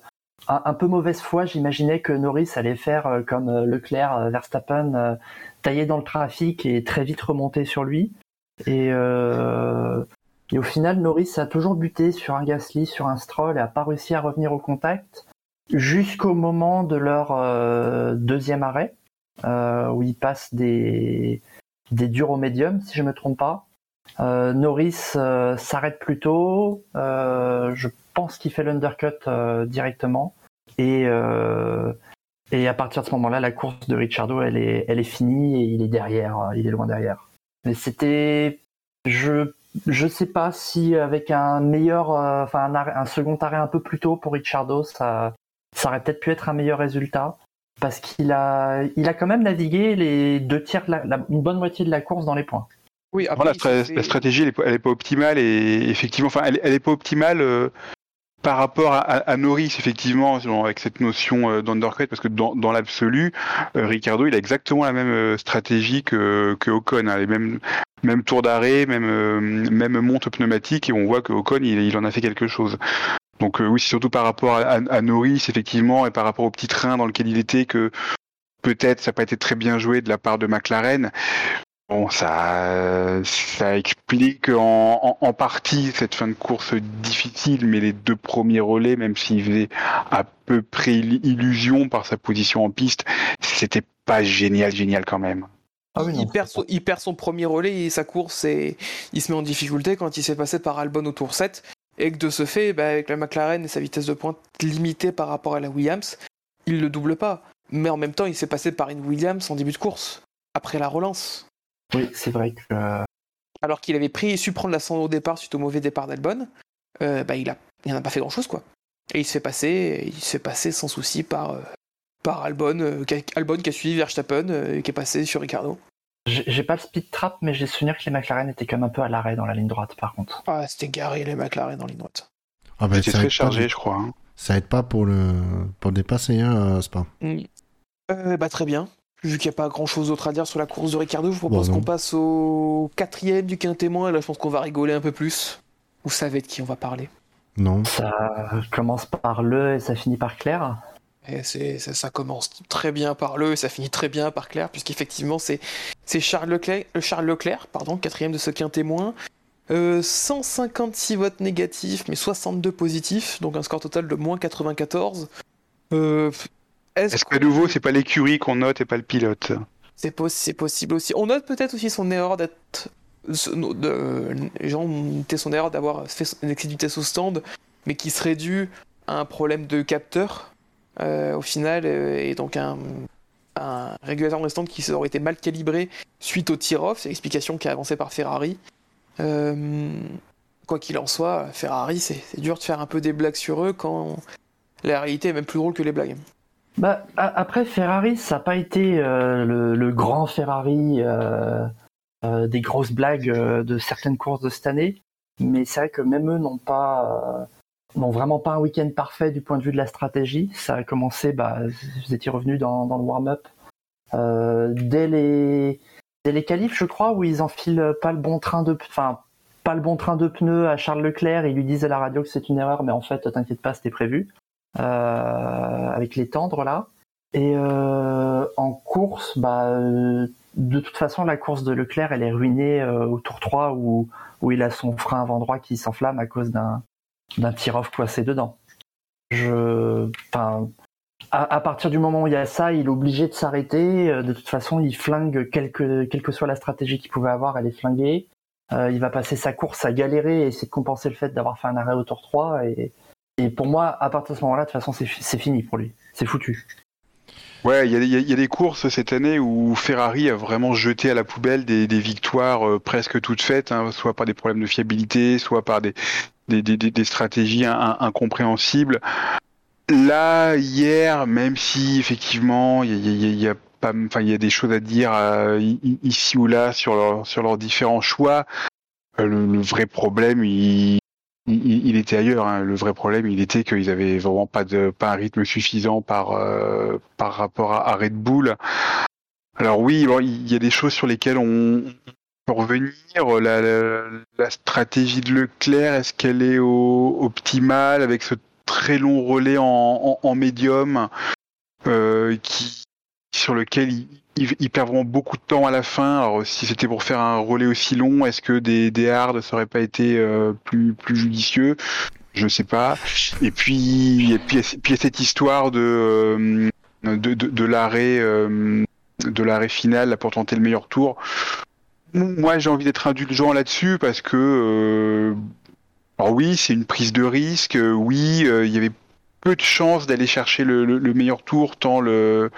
un, peu mauvaise foi, j'imaginais que Norris allait faire euh, comme euh, Leclerc, euh, Verstappen, tailler dans le trafic et très vite remonter sur lui. Et, au final, Norris a toujours buté sur un Gasly, sur un Stroll et a pas réussi à revenir au contact jusqu'au moment de leur deuxième arrêt, où ils passent des, des durs au médium, si je me trompe pas. Euh, Norris euh, s'arrête plus tôt. euh, je pense qu'il fait l'undercut directement. Et, à partir de ce moment-là, la course de Ricciardo, elle est, finie et il est derrière. Il est loin derrière. Mais c'était, je, je sais pas si avec un meilleur, enfin un, second arrêt un peu plus tôt pour Ricciardo, ça, aurait peut-être pu être un meilleur résultat parce qu'il a, quand même navigué les deux tiers, une bonne moitié de la course dans les points. Oui, Vraiment, la, stratégie, elle est, pas- optimale et effectivement, enfin, elle, elle est pas optimale euh, par rapport à, Norris, effectivement, avec cette notion euh, d'undercut, parce que dans, dans l'absolu, euh, Ricardo, il a exactement la même euh, stratégie que, que Ocon, hein, les mêmes, tours d'arrêt, même, même monte pneumatique, et on voit que Ocon, il, il en a fait quelque chose. Donc oui, c'est surtout par rapport à, à- à Norris, effectivement, et par rapport au petit train dans lequel il était, que peut-être ça n'a pas été très bien joué de la part de McLaren. Bon, ça, ça explique en, en, en partie cette fin de course difficile, mais les deux premiers relais, même s'il faisait à peu près ill- illusion par sa position en piste, c'était pas génial, génial quand même. Ah oui, il, non, perd c'est son, il perd son premier relais et sa course et il se met en difficulté quand il s'est passé par Albon au tour 7 et que de ce fait, bah, avec la McLaren et sa vitesse de pointe limitée par rapport à la Williams, il le double pas. Mais en même temps, il s'est passé par une Williams en début de course, après la relance. Oui, c'est vrai que euh, Alors qu'il avait pris, su prendre l'ascendant au départ suite au mauvais départ d'Albon, euh, bah, il a, il en a pas fait grand chose quoi. Et il se fait passer, il se fait passer sans souci par, euh, par Albon, euh, qui a, Albon qui a suivi Verstappen, euh, qui est passé sur Ricardo. j'ai pas le speed trap, mais j'ai souvenir que les McLaren étaient quand même un peu à l'arrêt dans la ligne droite, par contre. Ah, c'était garé les McLaren dans ligne droite. Ah ben, C'était ça très pas chargé, je crois. hein. Ça aide pas pour le, pour le dépasser, hein, Spa. Euh, bah, très bien. Vu qu'il n'y a pas grand chose d'autre à dire sur la course de Ricardo, je vous propose non. qu'on passe au quatrième du quintet moins. Et là, je pense qu'on va rigoler un peu plus. Vous savez de qui on va parler. Non. Ça commence par le et ça finit par Claire. Et c'est, ça, ça commence très bien par le et ça finit très bien par Claire, puisqu'effectivement, c'est, c'est Charles, Leclerc, euh, Charles Leclerc, pardon, quatrième de ce quintet moins. Euh, 156 votes négatifs, mais 62 positifs, donc un score total de moins 94. Euh, est-ce Est-ce qu'à nouveau, c'est pas l'écurie qu'on note et pas le pilote C'est possi- c'est possible aussi. On note peut-être aussi son erreur d'être. les gens ont noté son erreur d'avoir fait une vitesse au stand, mais qui serait dû à un problème de capteur euh, au final, euh, et donc un, un régulateur de stand qui aurait été mal calibré suite au tir-off. C'est l'explication qui est avancée par Ferrari. Euh, quoi qu'il en soit, Ferrari, c'est dur de faire un peu des blagues sur eux quand la réalité est même plus drôle que les blagues. Bah, après, Ferrari, ça n'a pas été euh, le, le grand Ferrari euh, euh, des grosses blagues euh, de certaines courses de cette année. Mais c'est vrai que même eux n'ont pas, euh, n'ont vraiment pas un week-end parfait du point de vue de la stratégie. Ça a commencé, bah, vous étiez revenu dans, dans le warm-up. Euh, dès les les qualifs, je crois, où ils enfilent pas le bon train de, enfin, pas le bon train de pneus à Charles Leclerc. Ils lui disent à la radio que c'est une erreur, mais en fait, t'inquiète pas, c'était prévu. Euh, avec les tendres là. Et euh, en course, bah, euh, de toute façon, la course de Leclerc, elle est ruinée au tour 3 où, où il a son frein avant droit qui s'enflamme à cause d'un d'un tir-off coincé dedans. Je, à, partir du moment où il y a ça, il est obligé de s'arrêter. De toute façon, il flingue quelle que, quelle que soit la stratégie qu'il pouvait avoir, elle est flinguée. Il va passer sa course à galérer et essayer de compenser le fait d'avoir fait un arrêt au tour 3. Et, et pour moi, à partir de ce moment-là, de toute façon, c'est fini pour lui. C'est foutu. Ouais, il y, a des courses cette année où Ferrari a vraiment jeté à la poubelle des, victoires euh, presque toutes faites, hein, soit par des problèmes de fiabilité, soit par des, stratégies in, incompréhensibles. Là, hier, même si effectivement il y, a pas, enfin y a des choses à dire euh, ici ou là sur leurs différents choix, euh, le, le, vrai problème, il, il, était ailleurs. Hein. Le vrai problème, il était qu'ils avaient vraiment pas de pas un rythme suffisant par euh, par rapport à, Red Bull. Alors oui, il y a des choses sur lesquelles on peut revenir. La, stratégie de Leclerc, est-ce qu'elle est au, optimale avec ce très long relais en médium euh, qui sur lequel il, il, il, perd vraiment beaucoup de temps à la fin. Alors, si c'était pour faire un relais aussi long, est-ce que des, des hards ça aurait pas été euh, plus, plus judicieux? Je sais pas. Et puis, et puis, puis y a cette histoire de, euh, de, de, de l'arrêt, euh, de l'arrêt final là, pour tenter le meilleur tour. Moi, j'ai envie d'être indulgent là-dessus parce que, euh, alors oui, c'est une prise de risque. Oui, il y avait peu de chances d'aller chercher le, le, le meilleur tour tant le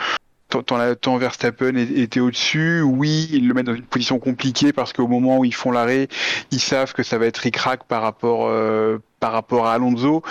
tant Verstappen était au-dessus, oui, ils le mettent dans une position compliquée parce qu'au moment où ils font l'arrêt, ils savent que ça va être ric-rac par rapport, euh, par rapport à Alonso.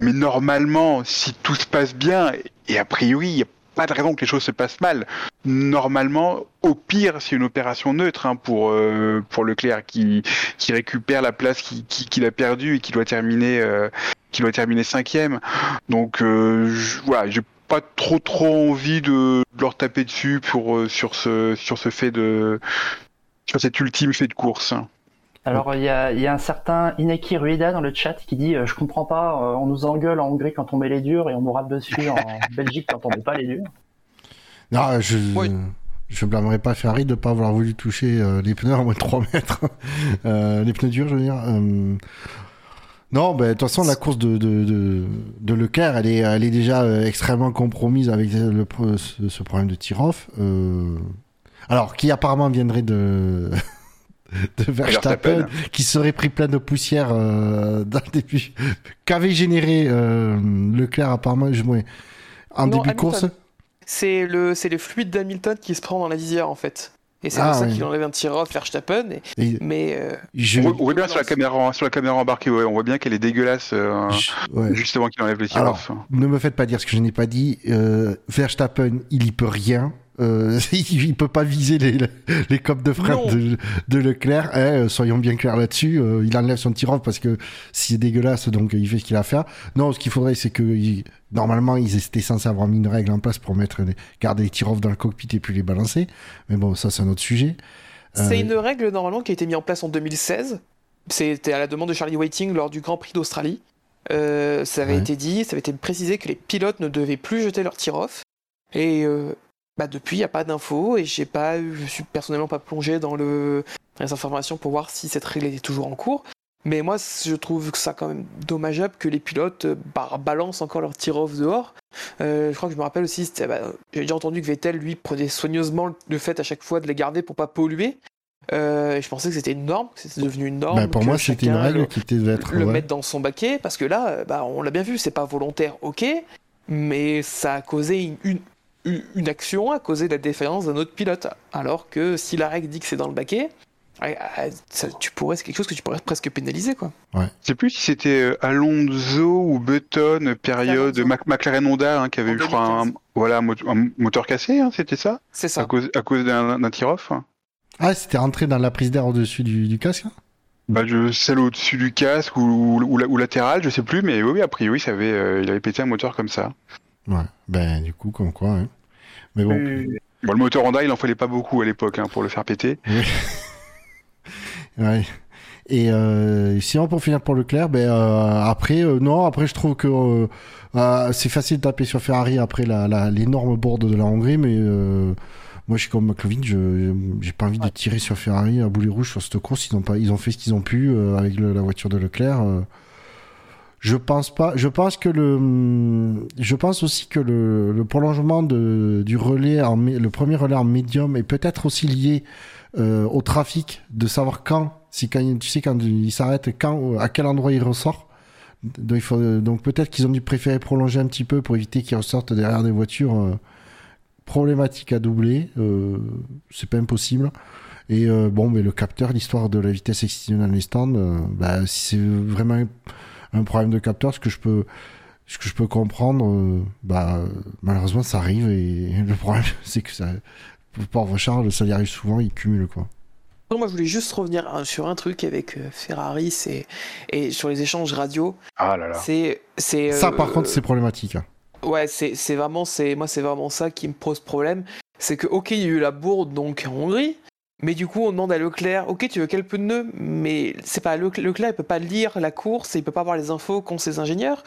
Mais normalement, si tout se passe bien, et a priori, il n'y a pas de raison que les choses se passent mal. Normalement, au pire, c'est une opération neutre hein, pour euh, pour Leclerc qui qui récupère la place qu'il qui, qui a perdue et qui doit terminer euh, qui doit terminer cinquième. Donc euh, je, voilà, pas trop trop envie de, de leur taper dessus pour euh, sur ce sur ce fait de sur cet ultime fait de course. Alors il y a, y a, un certain Inaki Rueda dans le chat qui dit euh, je comprends pas, euh, on nous engueule en Hongrie quand on met les durs et on nous râle dessus en Belgique quand on met pas les durs. Non, je oui. je blâmerai pas Ferrari de pas avoir voulu toucher euh, les pneus à moins de 3 mètres, les pneus durs je veux dire. Non, ben, de toute façon, la course de, de, de, de, Leclerc, elle est, elle est déjà euh, extrêmement compromise avec le, ce, ce problème de tir-off. Euh... Alors, qui apparemment viendrait de, de Verstappen, qui serait pris plein de poussière euh, dans le début, qu'avait généré euh, Leclerc apparemment je, ouais, en non, début de course? C'est le, c'est le fluide d'Hamilton qui se prend dans la visière, en fait. Et c'est ah, pour ça oui. qu'il enlève un tir off Verstappen. Et, et mais euh, je... on, voit bien sur la caméra, sur la caméra embarquée, ouais, on voit bien qu'elle est dégueulasse euh, je... ouais. justement qu'il enlève le tir off. Ne me faites pas dire ce que je n'ai pas dit. Euh, Verstappen, il y peut rien. Euh, il peut pas viser les, les copes de frein de, de, Leclerc. Eh, soyons bien clairs là-dessus. Euh, il enlève son tir off parce que c'est dégueulasse, donc il fait ce qu'il a à faire. Non, ce qu'il faudrait, c'est que il, normalement, ils étaient censés avoir mis une règle en place pour mettre les, garder les tirs off dans le cockpit et puis les balancer. Mais bon, ça, c'est un autre sujet. C'est euh... une règle normalement qui a été mise en place en 2016. C'était à la demande de Charlie Whiting lors du Grand Prix d'Australie. Ça avait ouais. été dit, ça avait été précisé que les pilotes ne devaient plus jeter leur tir off. Et euh, bah depuis, il n'y a pas d'infos et j'ai pas, je suis personnellement pas plongé dans, le, dans les informations pour voir si cette règle est toujours en cours. Mais moi, je trouve que ça quand même dommageable que les pilotes bah, balancent encore leur tir-off dehors. Euh, je crois que je me rappelle aussi, bah, j'ai déjà entendu que Vettel, lui, prenait soigneusement le fait à chaque fois de les garder pour pas polluer. Euh, et je pensais que c'était une norme, que c'était devenu une norme. Bah, pour moi, c'était une règle le, qui devait être. Le ouais. mettre dans son baquet, parce que là, bah, on l'a bien vu, c'est pas volontaire, ok, mais ça a causé une, une, une action a causé la défaillance d'un autre pilote. Alors que si la règle dit que c'est dans le baquet, ça, tu pourrais, c'est quelque chose que tu pourrais presque pénaliser, quoi. Ouais. Je sais plus si c'était Alonso ou Button, période Mac McLaren Honda, hein, qui avait eu, je crois, un, voilà, un, un moteur cassé, hein, c'était ça? C'est ça. À cause, à cause d'un tir-off. Ah, c'était rentré dans la prise d'air au-dessus du, du, casque hein? Bah, je, celle au-dessus du casque ou, ou, ou, ou latéral, je sais plus, mais oui, a priori, ça avait, euh, il avait pété un moteur comme ça. Ouais, ben, du coup, comme quoi, hein. Mais bon. Euh, Bon, le moteur Honda, il en fallait pas beaucoup à l'époque hein, pour le faire péter. Ouais. Et euh, sinon, pour finir pour Leclerc, ben, euh, après, euh, non, après, je trouve que euh, euh, c'est facile de taper sur Ferrari après la, la, l'énorme bourde de la Hongrie, mais euh, moi, je suis comme McLovin, je j'ai pas envie de tirer sur Ferrari à boulet rouge sur cette course. Ils ont pas, ils ont fait ce qu'ils ont pu euh, avec le- la voiture de Leclerc. Je pense pas. Je pense que le, je pense aussi que le, le prolongement de, du relais, en, le premier relais en médium, est peut-être aussi lié euh, au trafic, de savoir quand, si quand tu sais quand il s'arrête, quand, à quel endroit il ressort. Donc, il faut, donc peut-être qu'ils ont dû préférer prolonger un petit peu pour éviter qu'ils ressortent derrière des voitures euh, problématiques à doubler. Euh, c'est pas impossible. Et euh, bon, mais le capteur, l'histoire de la vitesse excessive dans les stands, euh, bah, si c'est vraiment un- problème de capteur, ce que je peux, ce que je peux comprendre, euh, bah, malheureusement, ça arrive. Et le problème, c'est que ça, le pauvre Charles, ça y arrive souvent, il cumule quoi. Non, Moi, je voulais juste revenir euh, sur un truc avec euh, Ferrari c'est... et sur les échanges radio. Ah là là. C'est, c'est, Ça, euh, par contre, c'est problématique. hein. Ouais, c'est, c'est vraiment, c'est, moi, c'est vraiment ça qui me pose problème. C'est que, ok, il y a eu la bourde donc en Hongrie, mais du coup, on demande à Leclerc, ok, tu veux quel pneu Mais c'est pas Leclerc, Leclerc, il peut pas lire la course, et il peut pas avoir les infos qu'ont ses ingénieurs.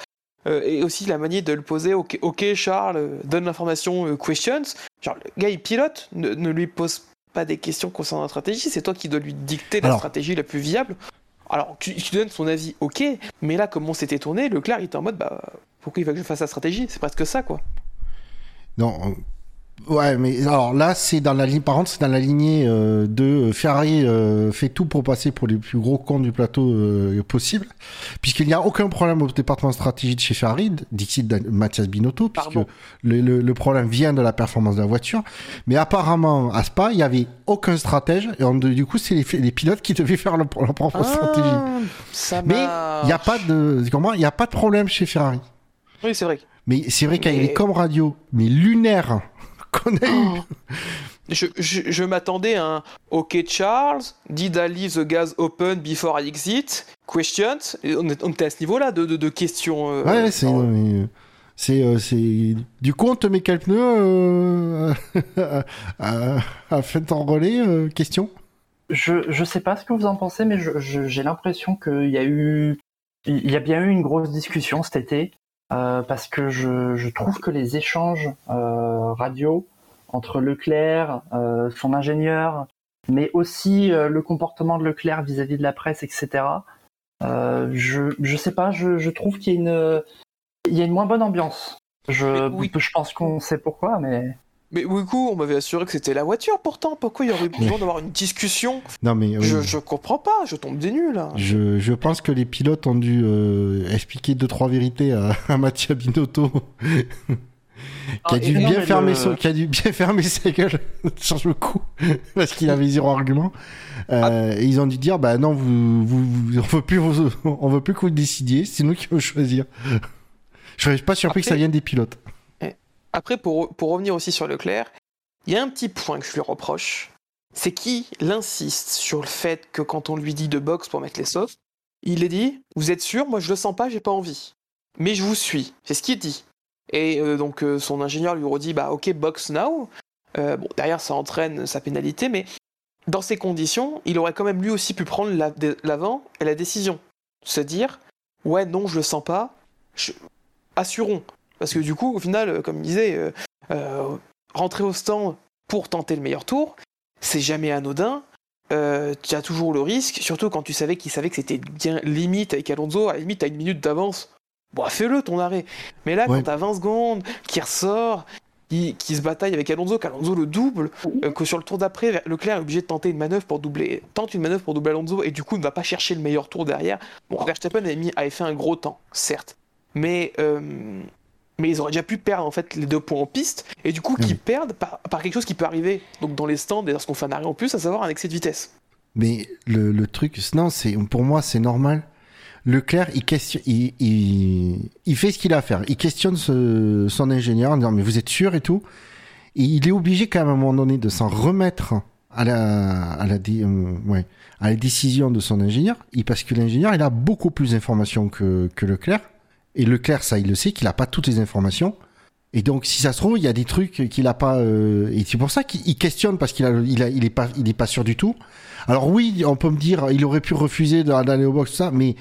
Euh, et aussi la manière de le poser, ok, Charles, euh, donne l'information, euh, questions. Genre, le gars, il pilote, ne, ne lui pose pas des questions concernant la stratégie, c'est toi qui dois lui dicter la Alors- stratégie la plus viable. Alors, tu, tu donnes son avis, ok, mais là, comme on s'était tourné, Leclerc, il était en mode, bah, pourquoi il va que je fasse la stratégie? C'est presque ça, quoi. Non. Ouais, mais alors là, c'est dans la ligne. Par contre, c'est dans la lignée euh, de euh, Ferrari euh, fait tout pour passer pour les plus gros cons du plateau euh, possible, puisqu'il n'y a aucun problème au département stratégie de chez Ferrari, dit Mathias Binotto, puisque le, le- le problème vient de la performance de la voiture. Mais apparemment, à Spa, il y avait aucun stratège, et on- du coup, c'est les, les pilotes qui devaient faire le- leur propre stratégie. Ah, ça Mais m'a- il n'y a pas de, comment, il y a pas de problème chez Ferrari. Oui, c'est vrai. Mais c'est vrai qu'avec Mais- les com radio, mais lunaire qu'on a eu. Je, je, je m'attendais à un OK Charles, did I leave the gas open before I exit? Questions. On, est- on était à ce niveau-là de, de, de questions. euh, Ouais, c'est. mais, euh, C'est, euh, c'est. Du coup, on te met quel pneu euh, à, à faire ton relais euh, Question Je je sais pas ce que vous en pensez, mais je- je- j'ai l'impression qu'il y a eu il y a bien eu une grosse discussion cet été euh, parce que je, je trouve que les échanges euh, radio entre Leclerc, euh, son ingénieur, mais aussi euh, le comportement de Leclerc vis-à-vis de la presse, etc. Euh, je je sais pas, je, je trouve qu'il y a une il y a une moins bonne ambiance. Je oui. je pense qu'on sait pourquoi, mais Mais du coup, on m'avait assuré que c'était la voiture pourtant. Pourquoi il y aurait besoin d'avoir une discussion? Non, mais. oui. je, je comprends pas, je tombe des nuls là. Je, je pense que les pilotes ont dû euh, expliquer deux trois vérités à, à Mathieu Binotto, qui a Ah, dû bien fermer le- son, qui a dû bien fermer sa gueule sur le coup parce qu'il avait zéro argument. Euh, et ils ont dû dire bah non vous, vous, vous- on veut plus vous- on veut plus que vous décidiez, c'est nous qui allons choisir. Je serais pas surpris que ça vienne des pilotes. Après, pour, revenir aussi sur Leclerc, il y a un petit point que je lui reproche. C'est qu'il insiste sur le fait que quand on lui dit de box pour mettre les softs, il est dit Vous êtes sûr? Moi je le sens pas, j'ai pas envie. Mais je vous suis. C'est ce qu'il dit. Et euh, donc euh, son ingénieur lui redit Bah ok, box now. Euh, bon, derrière ça entraîne sa pénalité, mais dans ces conditions, il aurait quand même lui aussi pu prendre la- l'avant et la décision. Se dire Ouais, non, je le sens pas. Assurons. Parce que du coup, au final, euh, comme il disait, euh, euh, rentrer au stand pour tenter le meilleur tour, c'est jamais anodin. Euh, tu as toujours le risque, surtout quand tu savais qu'il savait que c'était bien limite avec Alonso, à la limite, t'as une minute d'avance. Bon, fais-le ton arrêt. Mais là, Ouais. quand t'as 20 secondes, qui ressort, qui, qui se bataille avec Alonso, qu'Alonso le double, euh, que sur le tour d'après, Leclerc est obligé de tenter une manœuvre pour doubler, tente une manœuvre pour doubler Alonso, et du coup ne va pas chercher le meilleur tour derrière. Bon, Verstappen avait, mis, avait fait un gros temps, certes. Mais, euh, mais ils auraient déjà pu perdre en fait les deux points en piste, et du coup qu'ils perdent par, par quelque chose qui peut arriver donc dans les stands et lorsqu'on fait un arrêt en plus, à savoir un excès de vitesse. Mais le, le truc, non, c'est pour moi c'est normal. Leclerc, il, question, il, il, il fait ce qu'il a à faire. Il questionne ce- son ingénieur en disant mais vous êtes sûr et tout. Et il est obligé quand même à un moment donné de s'en remettre à la, à la, dé- euh, ouais, à la décision de son ingénieur. Il, parce que l'ingénieur, il a beaucoup plus d'informations que, que Leclerc. Et Leclerc, ça, il le sait qu'il n'a pas toutes les informations. Et donc, si ça se trouve, il y a des trucs qu'il a pas. euh, et c'est pour ça qu'il questionne parce qu'il a, il a, il est pas, il est pas sûr du tout. Alors oui, on peut me dire, il aurait pu refuser d'aller au box tout ça, mais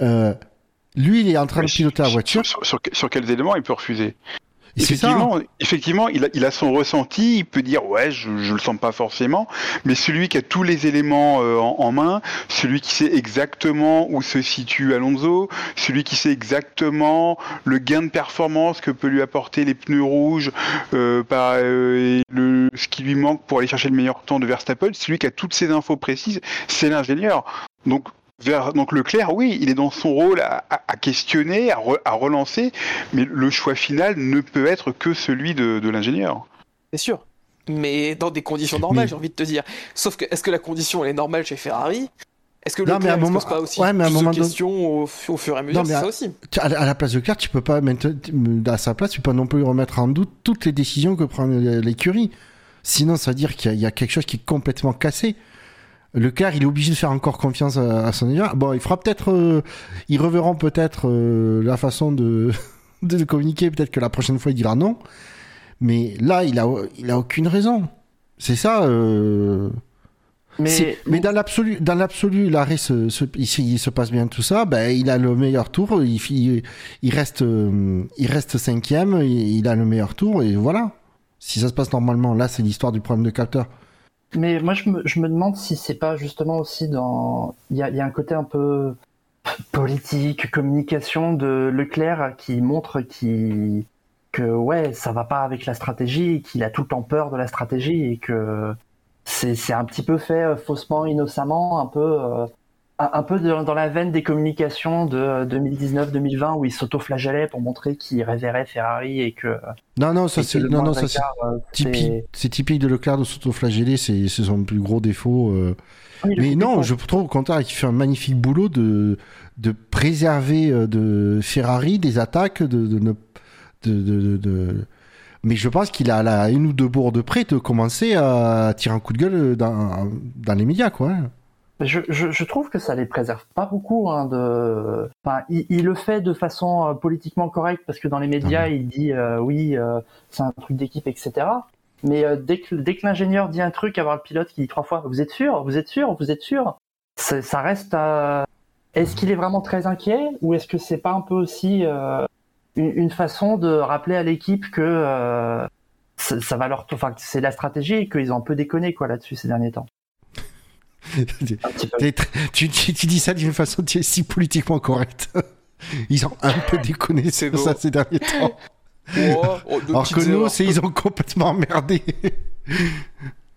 euh, lui, il est en train de piloter la voiture. Sur, sur- sur quels éléments il peut refuser? Hein. Effectivement, effectivement il, a, il a son ressenti, il peut dire ouais, je, je le sens pas forcément, mais celui qui a tous les éléments euh, en, en main, celui qui sait exactement où se situe Alonso, celui qui sait exactement le gain de performance que peut lui apporter les pneus rouges, euh, par, euh, et le, ce qui lui manque pour aller chercher le meilleur temps de Verstappen, celui qui a toutes ces infos précises, c'est l'ingénieur. Donc donc Leclerc, oui, il est dans son rôle à, à- à questionner, à, re- à relancer, mais le choix final ne peut être que celui de, de l'ingénieur. C'est sûr. Mais dans des conditions normales, Mais- j'ai envie de te dire. Sauf que, est-ce que la condition elle est normale chez Ferrari? Est-ce que Non, le mais à un moment- pas aussi ouais, mais à un plus moment de donné- questions au, au fur et à mesure Non, mais C'est à- ça aussi. À la, place de Leclerc, tu peux pas mettre à sa place, tu peux pas non plus remettre en doute toutes les décisions que prend l'écurie. Sinon, ça veut dire qu'il y a quelque chose qui est complètement cassé. Leclerc, il est obligé de faire encore confiance à, à son ingénieur. Bon, il fera peut-être, euh, ils reverront peut-être euh, la façon de, de communiquer. Peut-être que la prochaine fois, il dira non. Mais là, il a, il a aucune raison. C'est ça. euh, Mais, mais dans l'absolu, dans l'absolu, l'arrêt se, se- il, se- il se passe bien tout ça. Ben, il a le meilleur tour. Il, il, il reste, euh, il reste cinquième. Il, il a le meilleur tour et voilà. Si ça se passe normalement, là, c'est l'histoire du problème de capteur. Mais moi, je me, je me demande si c'est pas justement aussi dans. Il y a, y a un côté un peu politique, communication de Leclerc qui montre qu'il que ouais, ça va pas avec la stratégie, qu'il a tout le temps peur de la stratégie et que c'est c'est un petit peu fait euh, faussement, innocemment, un peu euh, un, peu de- dans la veine des communications de 2019-2020 où il s'auto-flagellait pour montrer qu'il révérait Ferrari et que Non, non, ça c'est, non, non, euh, typique, c'est- typique de Leclerc de s'autoflageller. C'est, son plus gros défaut. euh. Oui, le Mais non, je trouve au contraire qu'il fait un magnifique boulot de, de préserver euh, de Ferrari des attaques, de, de, de, de, de- de- Mais je pense qu'il a la une ou deux bourdes près de commencer à tirer un coup de gueule dans, dans les médias, quoi. Je, je, je trouve que ça les préserve pas beaucoup. Hein, de... enfin, il, il le fait de façon euh, politiquement correcte parce que dans les médias, il dit euh, oui, euh, c'est un truc d'équipe, etc. Mais euh, dès que, dès que l'ingénieur dit un truc, avoir le pilote qui dit trois fois Vous êtes sûr Vous êtes sûr Vous êtes sûr Ça reste à. Est-ce qu'il est vraiment très inquiet ou est-ce que c'est pas un peu aussi euh, une, une façon de rappeler à l'équipe que euh, ça, ça va leur. Enfin, c'est la stratégie et qu'ils ont un peu déconné quoi là-dessus ces derniers temps. Un petit peu. T'es très- tu, tu- tu dis ça d'une façon tu es si politiquement correcte. Ils ont un peu déconné C'est sur ça ces derniers temps. Oh, oh, Alors que nous, c'est, ils ont complètement emmerdé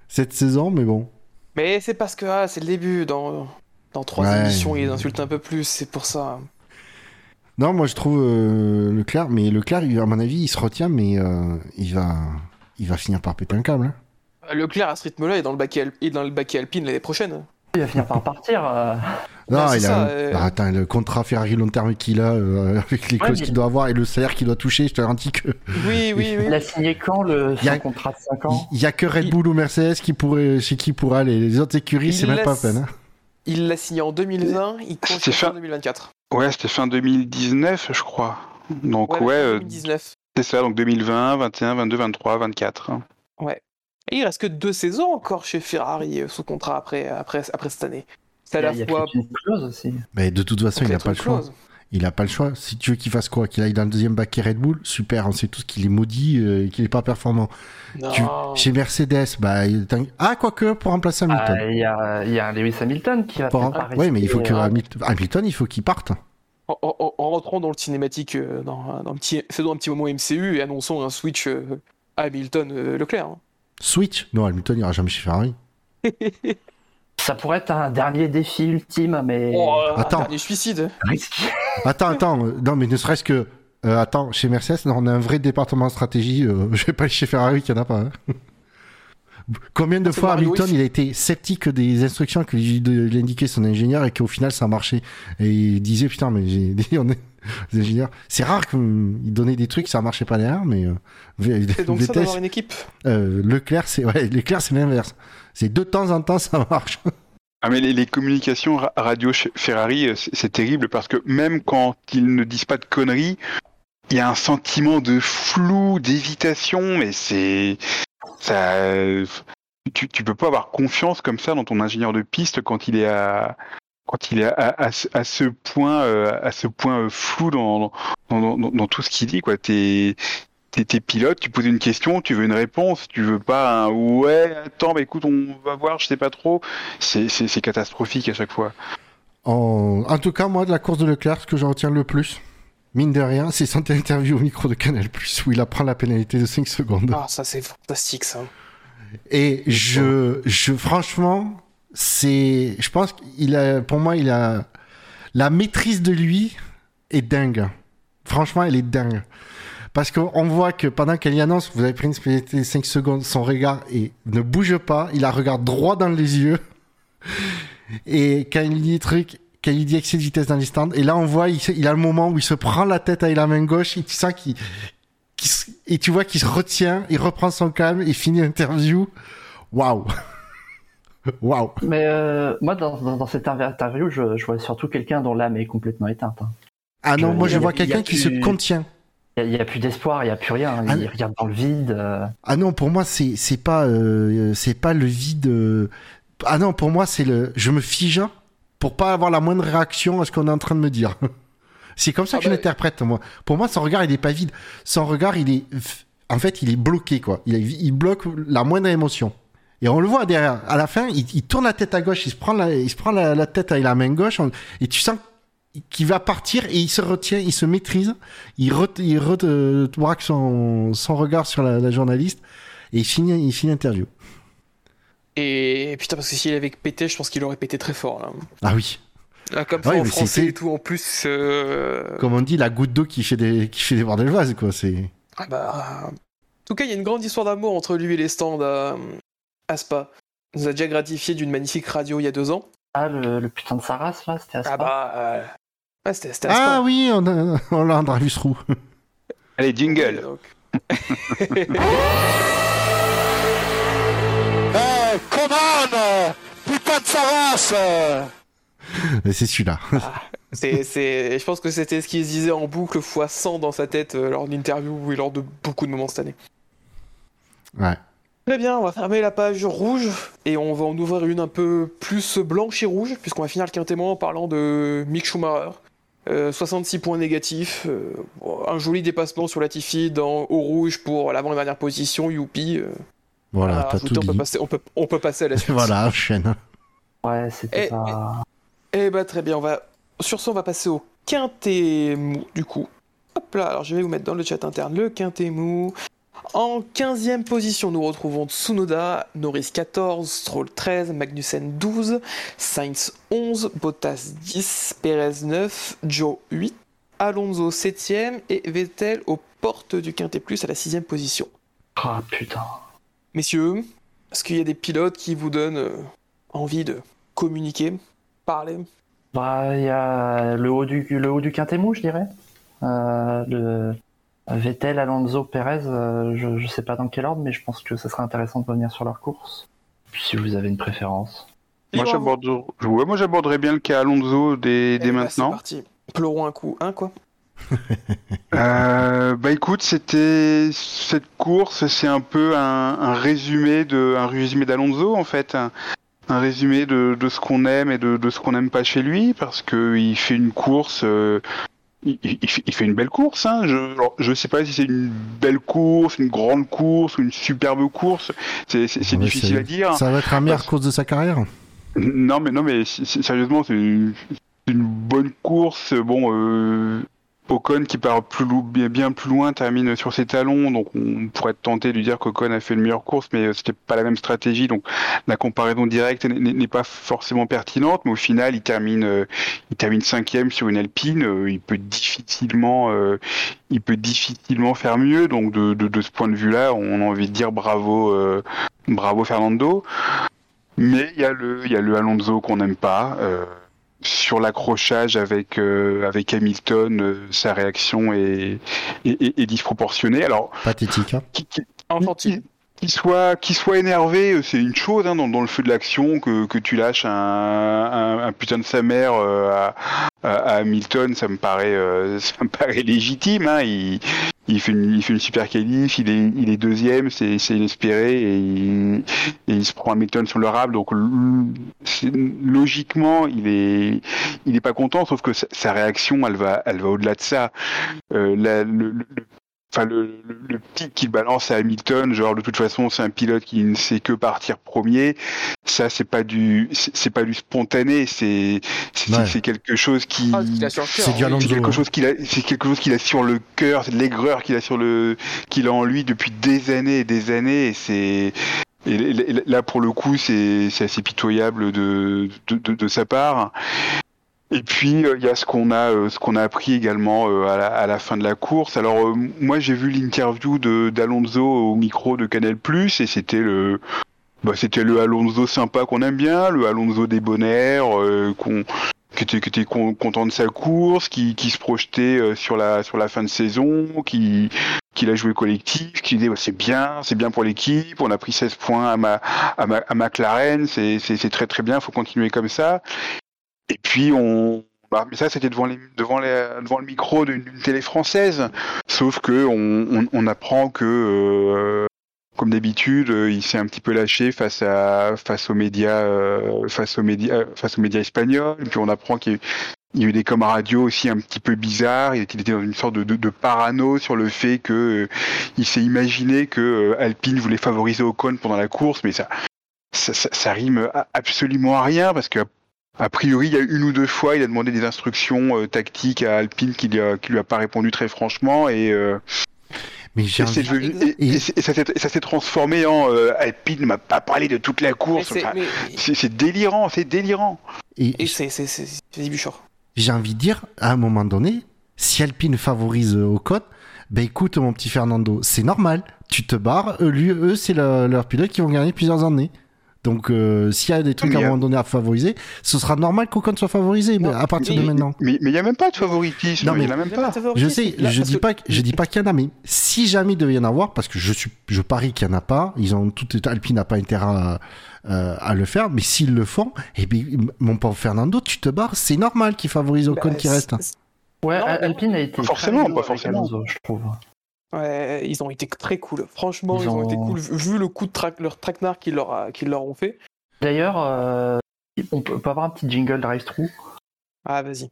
cette saison, mais bon. Mais c'est parce que ah, c'est le début. Dans, dans trois Ouais. émissions, ils insultent un peu plus. C'est pour ça. Non, moi je trouve euh, Leclerc, mais Leclerc, à mon avis, il se retient, mais euh, il va, il va finir par péter un câble. hein. Leclerc à ce rythme-là est dans le baquet, al- est dans le baquet alpine l'année prochaine. Il va finir par partir. euh. Non, il ça, a, euh. bah, attends, le contrat Ferrari long terme qu'il a, euh, avec les Ouais, mais- qu'il doit avoir et le salaire qu'il doit toucher, je te garantis que Oui, oui, oui. Il a signé quand le Il y a- son contrat de 5 ans? il y a que Red Il- Bull ou Mercedes qui pourrait, chez qui pourra aller. Les autres écuries, c'est même pas peine. hein. Il l'a signé en 2020, il compte fin- 2024. Ouais, c'était fin 2019, je crois. Donc Ouais, ouais, mais en euh, 2019. c'est ça, donc 2020, 21, 22, 23, 24. hein. Et il reste que deux saisons encore chez Ferrari euh, sous contrat après, après, après cette année. C'est à la il y a fois aussi. Mais de toute façon, il n'a pas le choix. Il a pas le choix. Si tu veux qu'il fasse quoi? Qu'il aille dans le deuxième baquet Red Bull? Super, on sait tous qu'il est maudit euh, et qu'il est pas performant. Tu- Chez Mercedes, bah, il- t'as- ah, quoique, pour remplacer Hamilton. Ah, Il y, a, il y a un Lewis Hamilton qui va Pour- ouais, mais il faut que euh, Hamilton, Hamilton, il faut qu'il parte. En, en- en- en rentrant dans le cinématique, euh, dans, dans un petit, faisons un petit moment MCU et annonçons un switch euh, Hamilton-Leclerc. Switch Non, Hamilton ira jamais chez Ferrari. Ça pourrait être un dernier défi ultime, mais Oh, Attends. dernier suicide. Attends, attends, euh, non, mais ne serait-ce que. euh, attends, chez Mercedes, non, on a un vrai département de stratégie. euh, je vais pas aller chez Ferrari, qu'il n'y en a pas. hein. Combien de C'est fois Hamilton il a été sceptique des instructions que lui lui indiquait son ingénieur et qu'au final ça marchait et il disait putain mais j'ai on est les ingénieurs c'est rare qu'il donnait des trucs ça marchait pas derrière mais euh, donc ça d'avoir une équipe? euh, Leclerc c'est ouais Leclerc c'est l'inverse c'est de temps en temps ça marche Ah mais les, les communications ra- radio chez Ferrari, euh, c'est c'est terrible parce que même quand ils ne disent pas de conneries, il y a un sentiment de flou, d'évitation, mais c'est ça. Tu, tu peux pas avoir confiance comme ça dans ton ingénieur de piste quand il est à quand il est à, à, à ce point euh, à ce point flou dans dans, dans, dans tout ce qu'il dit quoi. T'es t'es pilote, tu poses une question, tu veux une réponse, tu veux pas un ouais, attends, bah écoute, on va voir, je sais pas trop. C'est catastrophique à chaque fois. En, en, tout cas, moi, de la course de Leclerc, ce que j'en retiens le plus, mine de rien, c'est son interview au micro de Canal où il apprend la pénalité de 5 secondes. Ah, ça, c'est fantastique, ça. Et je, je franchement, c'est, je pense qu'il a, pour moi, il a, la maîtrise de lui est dingue. Franchement, elle est dingue. Parce qu'on voit que pendant qu'elle y annonce, vous avez pris une pénalité de 5 secondes, son regard et ne bouge pas, il la regarde droit dans les yeux. Et quand il dit truc, quand il dit excès de vitesse dans les stands, et là on voit, il, a le moment où il se prend la tête avec la main gauche, et tu sens qu'il, qu et tu vois qu'il se retient, il reprend son calme, et finit l'interview. Waouh! Waouh! Mais euh, moi, dans, dans, dans, cette interview, je, je vois surtout quelqu'un dont l'âme est complètement éteinte. Hein. Ah non, moi je vois quelqu'un qui se contient. Il n'y a, a, plus d'espoir, il n'y a plus rien. Il ah, regarde dans le vide. Euh... Ah non, pour moi, c'est c'est pas euh, c'est pas le vide. Euh... Ah non, pour moi, c'est le. Je me fige pour pas avoir la moindre réaction à ce qu'on est en train de me dire. c'est comme ça ah que bah... je l'interprète moi. Pour moi, son regard, il est pas vide. Son regard, il est. En fait, il est bloqué quoi. Il, il bloque la moindre émotion. Et on le voit derrière. À la fin, il, il tourne la tête à gauche, il se prend la, il se prend la, la tête avec la main gauche, et tu sens qui va partir et il se retient, il se maîtrise, il, re, il re, euh, braque son, son regard sur la, la, journaliste et il finit, il finit l'interview. Et putain, parce que s'il avait pété, je pense qu'il aurait pété très fort. Là. Ah oui. Là, comme ça, ouais, en français et tout, en plus. Euh... Comme on dit, la goutte d'eau qui fait des, qui fait des quoi. C'est. Ah bah. En tout cas, il y a une grande histoire d'amour entre lui et les stands à, à Spa. Il nous a déjà gratifié d'une magnifique radio il y a deux ans. Ah, le, le putain de Saras, là, c'était à Spa. Ah bah. Euh... Ah, c'était, c'était ah oui, on a, on a un Dravis Roux. Allez, jingle. hey, come on Putain de Saras C'est celui-là. Ah, c'est, c'est... Je pense que c'était ce qu'il se disait en boucle fois 100 dans sa tête euh, lors d'interviews et lors de beaucoup de moments cette année. Ouais. Très bien, on va fermer la page rouge et on va en ouvrir une un peu plus blanche et rouge, puisqu'on va finir le quintémoin en parlant de Mick Schumacher. Euh, 66 points négatifs, euh, un joli dépassement sur Latifi dans au rouge pour l'avant-dernière position, youpi. Euh, voilà, t'as tout on dit. Peut passer, on, peut, on peut passer à la suite. voilà, chaîne. Ouais, c'était et, pas... Eh bah très bien, on va... sur ce on va passer au quintet mou du coup. Hop là, alors je vais vous mettre dans le chat interne le quintet mou. En 15e position, nous retrouvons Tsunoda, Norris 14, Stroll 13, Magnussen 12, Sainz 11, Bottas 10, Perez 9, Joe 8, Alonso 7e et Vettel aux portes du Quintet Plus à la 6e position. Ah putain. Messieurs, est-ce qu'il y a des pilotes qui vous donnent euh, envie de communiquer, parler? Bah, il y a le haut du, le haut du Quintet Mou, je dirais. Euh, le Vettel, Alonso, Perez, euh, je, je sais pas dans quel ordre, mais je pense que ce serait intéressant de revenir sur leur course. Puis si vous avez une préférence. Moi, j'aborderais, ouais, moi j'aborderais bien le cas Alonso dès, dès Eh bah, maintenant. C'est parti. Pleurons un coup, hein quoi Euh, bah écoute, c'était cette course, c'est un peu un, un résumé de un résumé d'Alonso en fait, un, un résumé de, de ce qu'on aime et de, de ce qu'on n'aime pas chez lui parce que il fait une course. Euh, il, il, il fait une belle course. Hein. Je je sais pas si c'est une belle course, une grande course ou une superbe course. C'est Ouais, difficile à dire. Ça va être la meilleure Parce- course de sa carrière. Non, mais non, mais sérieusement, c'est une, c'est une bonne course. Bon, euh, Ocon qui part plus bien, plus loin termine sur ses talons, donc on pourrait être tenté de dire qu'Ocon a fait une meilleure course, mais euh, c'était pas la même stratégie, donc la comparaison directe n'est- pas forcément pertinente. Mais au final, il termine, euh, il termine cinquième sur une Alpine. euh, il peut difficilement, il peut difficilement faire mieux. Donc de, de, ce point de vue-là, on a envie de dire bravo, bravo Fernando. Mais il y a le, il y a le Alonso qu'on n'aime pas. Sur l'accrochage avec euh, avec Hamilton, euh, sa réaction est, est, est- est disproportionnée. Alors, Pathétique. Hein. qui- qui- Enfantine. qu'il soit, qu'il soit énervé, euh, c'est une chose hein, dans, dans, le feu de l'action que, que tu lâches un, un, un, putain de sa mère euh, à, Hamilton, ça me paraît, euh, ça me paraît légitime. Hein, il, il, fait une, il fait une super qualif, il est, il est deuxième, c'est, inespéré et il, et il se prend Hamilton sur le rable. Donc logiquement, il est, il est pas content, sauf que sa, sa réaction, elle va, elle va au-delà de ça. Euh, la, le, le, enfin le, le, le pic qu'il balance à Hamilton, genre de toute façon c'est un pilote qui ne sait que partir premier. Ça c'est pas du c'est pas du spontané, c'est c'est ouais. quelque chose qui ah, c'est du Alonso. quelque chose qu'il a c'est quelque chose qu'il a sur le cœur, c'est de l'aigreur qu'il a sur le qu'il a en lui depuis des années et des années et c'est et là, pour le coup, c'est assez pitoyable de, de, de, de, sa part. Et puis il euh, y a ce qu'on a, euh, ce qu'on a appris également euh, à la, à, la, fin de la course. Alors moi j'ai vu l'interview d'Alonso au micro de Canal et c'était le bah, c'était le Alonso sympa qu'on aime bien, le Alonso débonnaire qu'on qui était, qui était content de sa course, qui, qui se projetait sur la sur la fin de saison, qui qui l'a joué collectif, qui disait bah, c'est bien, c'est bien pour l'équipe, on a pris 16 points à, ma, à, ma, à McLaren, c'est très très bien, faut continuer comme ça. Et puis on, bah, mais ça c'était devant, les, devant, les, devant le micro d'une télé française. Sauf que on, on, on apprend que, euh, comme d'habitude, il s'est un petit peu lâché face à face aux médias, euh, face aux médias, face aux médias espagnols. Et puis on apprend qu'il y a eu des coms radio aussi un petit peu bizarres. Il était dans une sorte de, de, de parano sur le fait que euh, il s'est imaginé que euh, Alpine voulait favoriser Ocon pendant la course, mais ça, ça, ça, ça rime absolument à rien parce que a priori, il y a une ou deux fois, il a demandé des instructions euh, tactiques à Alpine qui, lui a, qui lui a pas répondu très franchement et. Euh, mais j'ai et, devenu, et, et, et, ça s'est transformé en euh, Alpine ne m'a pas parlé de toute la course. C'est enfin, délirant, c'est délirant. Et, c'est débuchant. J'ai envie de dire, à un moment donné, si Alpine favorise Ocon, ben écoute mon petit Fernando, c'est normal. Tu te barres, eux, lui, eux c'est leur, leur pilote qui vont gagner plusieurs années. Donc, euh, s'il y a des trucs à un moment donné à favoriser, ce sera normal qu'aucun soit favorisé mais à partir mais, de maintenant. Mais il n'y a même pas de favoritisme. Non, mais il y en a même pas. Je sais, je dis pas, je dis pas qu'il y en a, mais si jamais il devait y en avoir, parce que je suis, je parie qu'il y en a pas, ils ont tout, Alpine n'a pas intérêt à, euh, à le faire, mais s'ils le font, eh bien, mon pauvre Fernando, tu te barres, c'est normal qu'ils favorisent Ocon bah, qui reste. Ouais, non, Alpine a été. Forcément, pas forcément. Alonso, je trouve. Ouais, ils ont été très cool. Franchement, ils, ils ont... ont... été cool. Vu le coup de tra leur traquenard qu'ils leur, a... qu leur ont fait, D'ailleurs, euh, on, peut, peut avoir un petit jingle drive-through Ah, vas-y.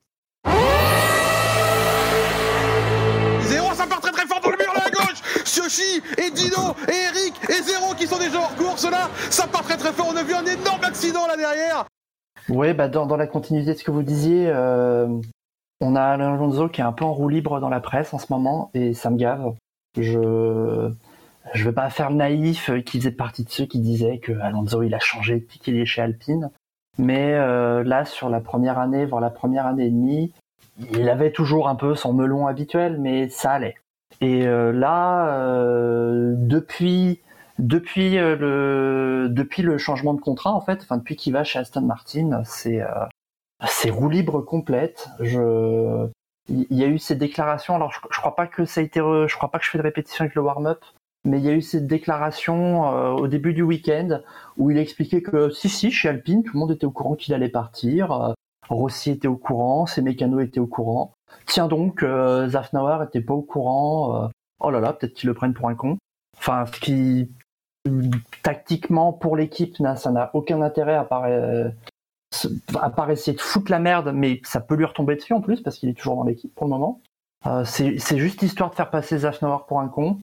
Zéro, ça part très très fort dans le mur là à gauche Sioshi et Dino et Eric et Zéro qui sont déjà hors course là Ça part très très fort, on a vu un énorme accident là derrière Ouais, bah dans, dans la continuité de ce que vous disiez, euh, on a Alonso qui est un peu en roue libre dans la presse en ce moment et ça me gave. Je je veux pas faire naïf euh, qui faisait partie de ceux qui disaient que Alonso il a changé depuis qu'il est chez Alpine. Mais euh, là, sur la première année, voire la première année et demie, il avait toujours un peu son melon habituel, mais ça allait. Et euh, là, euh, depuis depuis euh, le depuis le changement de contrat en fait, enfin depuis qu'il va chez Aston Martin, c'est c'est roue libre complète. Je il y a eu ces déclarations. Alors je, je crois pas que ça a été, je crois pas que je fais de répétition avec le warm-up, mais il y a eu cette déclaration euh, au début du week-end où il expliquait que si si chez Alpine tout le monde était au courant qu'il allait partir, euh, Rossi était au courant, ses mécanos étaient au courant. Tiens donc, euh, Zafnauer était pas au courant. Euh, oh là là, peut-être qu'ils le prennent pour un con. Enfin, ce qui tactiquement pour l'équipe, ça n'a aucun intérêt à part à part essayer de foutre la merde, mais ça peut lui retomber dessus en plus parce qu'il est toujours dans l'équipe pour le moment. Euh, c'est juste histoire de faire passer Zafnauer pour un con.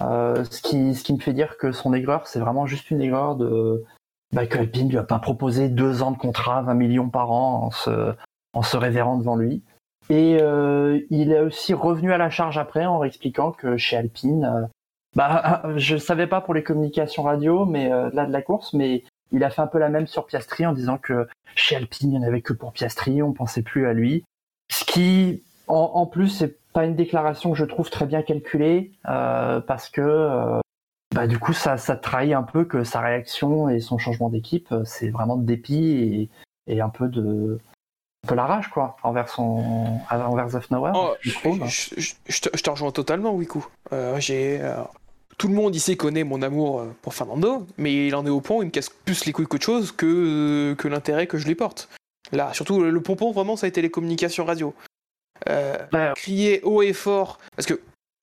Euh, ce, qui, ce qui me fait dire que son aigreur, c'est vraiment juste une aigreur de bah, que Alpine lui a pas proposé deux ans de contrat, 20 millions par an, en se, en se révérant devant lui. Et euh, il est aussi revenu à la charge après en expliquant que chez Alpine, euh, bah, je savais pas pour les communications radio, mais euh, là de la course, mais il a fait un peu la même sur Piastri en disant que chez Alpine, il n'y en avait que pour Piastri, on pensait plus à lui. Ce qui, en, en plus, c'est pas une déclaration que je trouve très bien calculée euh, parce que euh, bah, du coup ça, ça trahit un peu que sa réaction et son changement d'équipe euh, c'est vraiment de dépit et, et, un peu de un peu la rage quoi envers son envers Zafnauer oh, je, je, je, je, te rejoins totalement Wiku euh, j'ai tout le monde ici connaît mon amour euh, pour Fernando, mais il en est au point où il me casse plus les couilles qu'autre chose que, euh, que l'intérêt que je lui porte. Là, surtout le pompon, vraiment, ça a été les communications radio. Euh, Ouais. crier haut et fort, parce que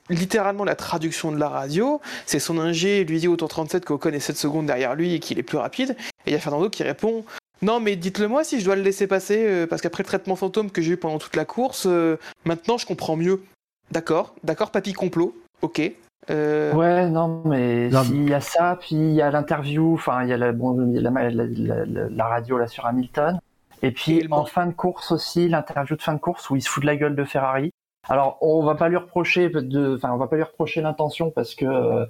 littéralement la traduction de la radio, c'est son ingé lui dit au tour 37 qu'Ocon est 7 secondes derrière lui et qu'il est plus rapide, et il y a Fernando qui répond non mais dites-le moi si je dois le laisser passer, euh, parce qu'après le traitement fantôme que j'ai eu pendant toute la course, euh, maintenant je comprends mieux. D'accord, d'accord papy complot, ok. Euh, Ouais, non, mais s'il y a ça, puis il y a l'interview, enfin, il y a, la, bon, il y a la, la- la- la- la radio là sur Hamilton, et puis Et en fin de course aussi, l'interview de fin de course où il se fout de la gueule de Ferrari. Alors, on va pas lui reprocher de, enfin, on va pas lui reprocher l'intention parce que euh,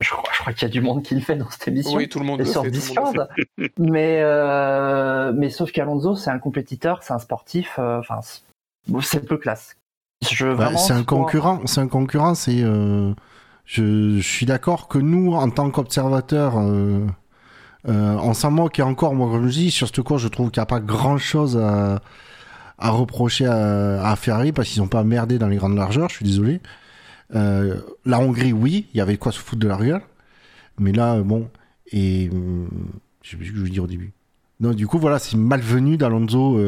je crois, je croit qu'il y a du monde qui le fait dans cette émission. oui, tout le monde et le sur fait, tout le monde le fait. Discord. mais, euh, mais sauf qu'Alonso, c'est un compétiteur, c'est un sportif, euh, enfin, c'est- peu classe. Je, vraiment, c'est un crois- concurrent. C'est un concurrent. C'est. Je, suis d'accord que nous, en tant qu'observateurs, euh, euh, on s'en moque. Encore, moi, comme je dis, sur ce course, je trouve qu'il n'y a pas grand-chose à, reprocher à, Ferrari parce qu'ils n'ont pas merdé dans les grandes largeurs. Je suis désolé. Euh, la Hongrie, oui, il y avait quoi se foutre de la gueule. Mais là, bon, et je sais plus ce que je veux dire au début. Non, du coup, voilà, c'est malvenu d'Alonso.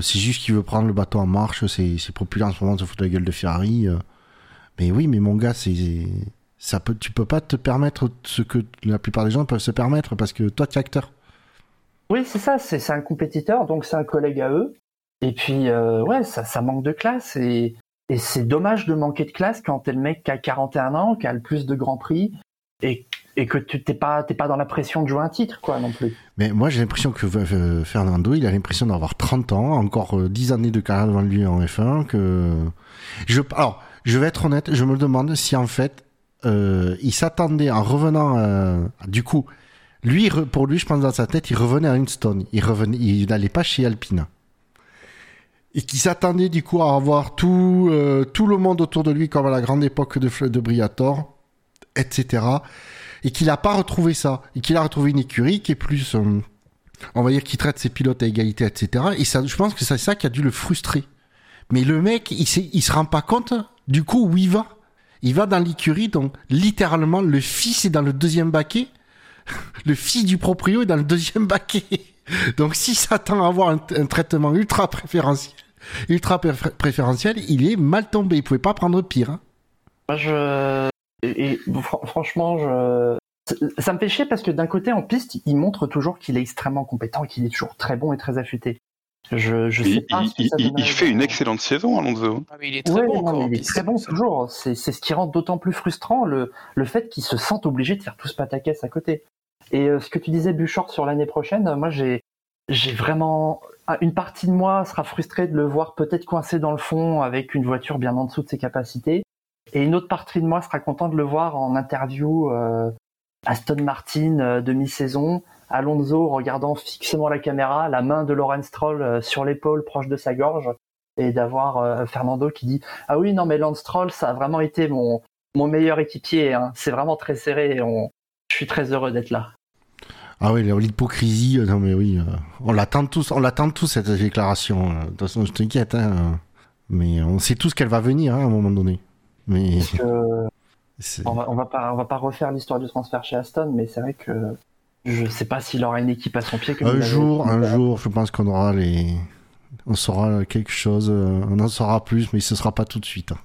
c'est juste qu'il veut prendre le bateau en marche. C'est populaire en ce moment de se foutre de la gueule de Ferrari. Mais oui, mais mon gars, c'est ça peut, tu peux pas te permettre ce que la plupart des gens peuvent se permettre parce que toi, tu es acteur. Oui, c'est ça, c'est un compétiteur, donc c'est un collègue à eux. Et puis, euh, ouais, ça, ça manque de classe. Et, et c'est dommage de manquer de classe quand t'es le mec qui a 41 ans, qui a le plus de grands prix, et, et que tu t'es pas, pas dans la pression de jouer un titre, quoi, non plus. Mais moi, j'ai l'impression que euh, Fernando, il a l'impression d'avoir 30 ans, encore euh, 10 années de carrière devant lui en F1. Que je, alors, je vais être honnête, je me demande si en fait, euh, il s'attendait en revenant, euh, du coup, lui, pour lui, je pense dans sa tête, il revenait à Unstone. Il revenait, il n'allait pas chez Alpina. Et qui s'attendait du coup à avoir tout, euh, tout le monde autour de lui, comme à la grande époque de, de Briator, etc. Et qu'il n'a pas retrouvé ça. Et qu'il a retrouvé une écurie qui est plus, euh, on va dire, qui traite ses pilotes à égalité, etc. Et ça, je pense que c'est ça qui a dû le frustrer. Mais le mec, il, il se rend pas compte du coup où il va. Il va dans l'écurie, donc littéralement, le fils est dans le deuxième baquet. Le fils du proprio est dans le deuxième baquet. Donc s'il s'attend à avoir un, traitement ultra préférentiel, ultra préfé- préférentiel, il est mal tombé. Il pouvait pas prendre pire. hein. Moi, je, et, et fr- franchement, ça- me fait parce que d'un côté, en piste, il montre toujours qu'il est extrêmement compétent qu'il est toujours très bon et très affûté. Je, je sais Il, pas il- ce que il- ça il- donnerait il fait une excellente saison, Alonso. Ah, mais il est très Ouais, bon non, encore. mais en il est piste. très bon toujours. C'est c'est ce qui rend d'autant plus frustrant le, le fait qu'il se sente obligé de faire tout ce pataquès à côté. Et euh, ce que tu disais, Buchor, sur l'année prochaine, euh, moi j'ai j'ai vraiment ah, une partie de moi sera frustrée de le voir peut-être coincé dans le fond avec une voiture bien en dessous de ses capacités, et une autre partie de moi sera content de le voir en interview euh, Aston Martin euh, demi-saison, Alonso regardant fixement la caméra, la main de Lawrence Stroll euh, sur l'épaule proche de sa gorge, et d'avoir euh, Fernando qui dit ah oui non mais Lance Stroll ça a vraiment été mon mon meilleur équipier, hein. c'est vraiment très serré, et on... je suis très heureux d'être là. Ah oui, l'hypocrisie, euh, non mais oui, on l'attend tous, on l'attend tous cette déclaration. De toute façon, je t'inquiète, hein, mais on sait tous qu'elle va venir hein, à un moment donné. Mais Parce que on va, on va pas on va pas refaire l'histoire du transfert chez Aston, mais c'est vrai que je sais pas s'il aura une équipe à son pied. comme il un jour, il un jour, je pense qu'on aura les, on saura quelque chose, euh, on en saura plus, mais ce sera pas tout de suite. hein.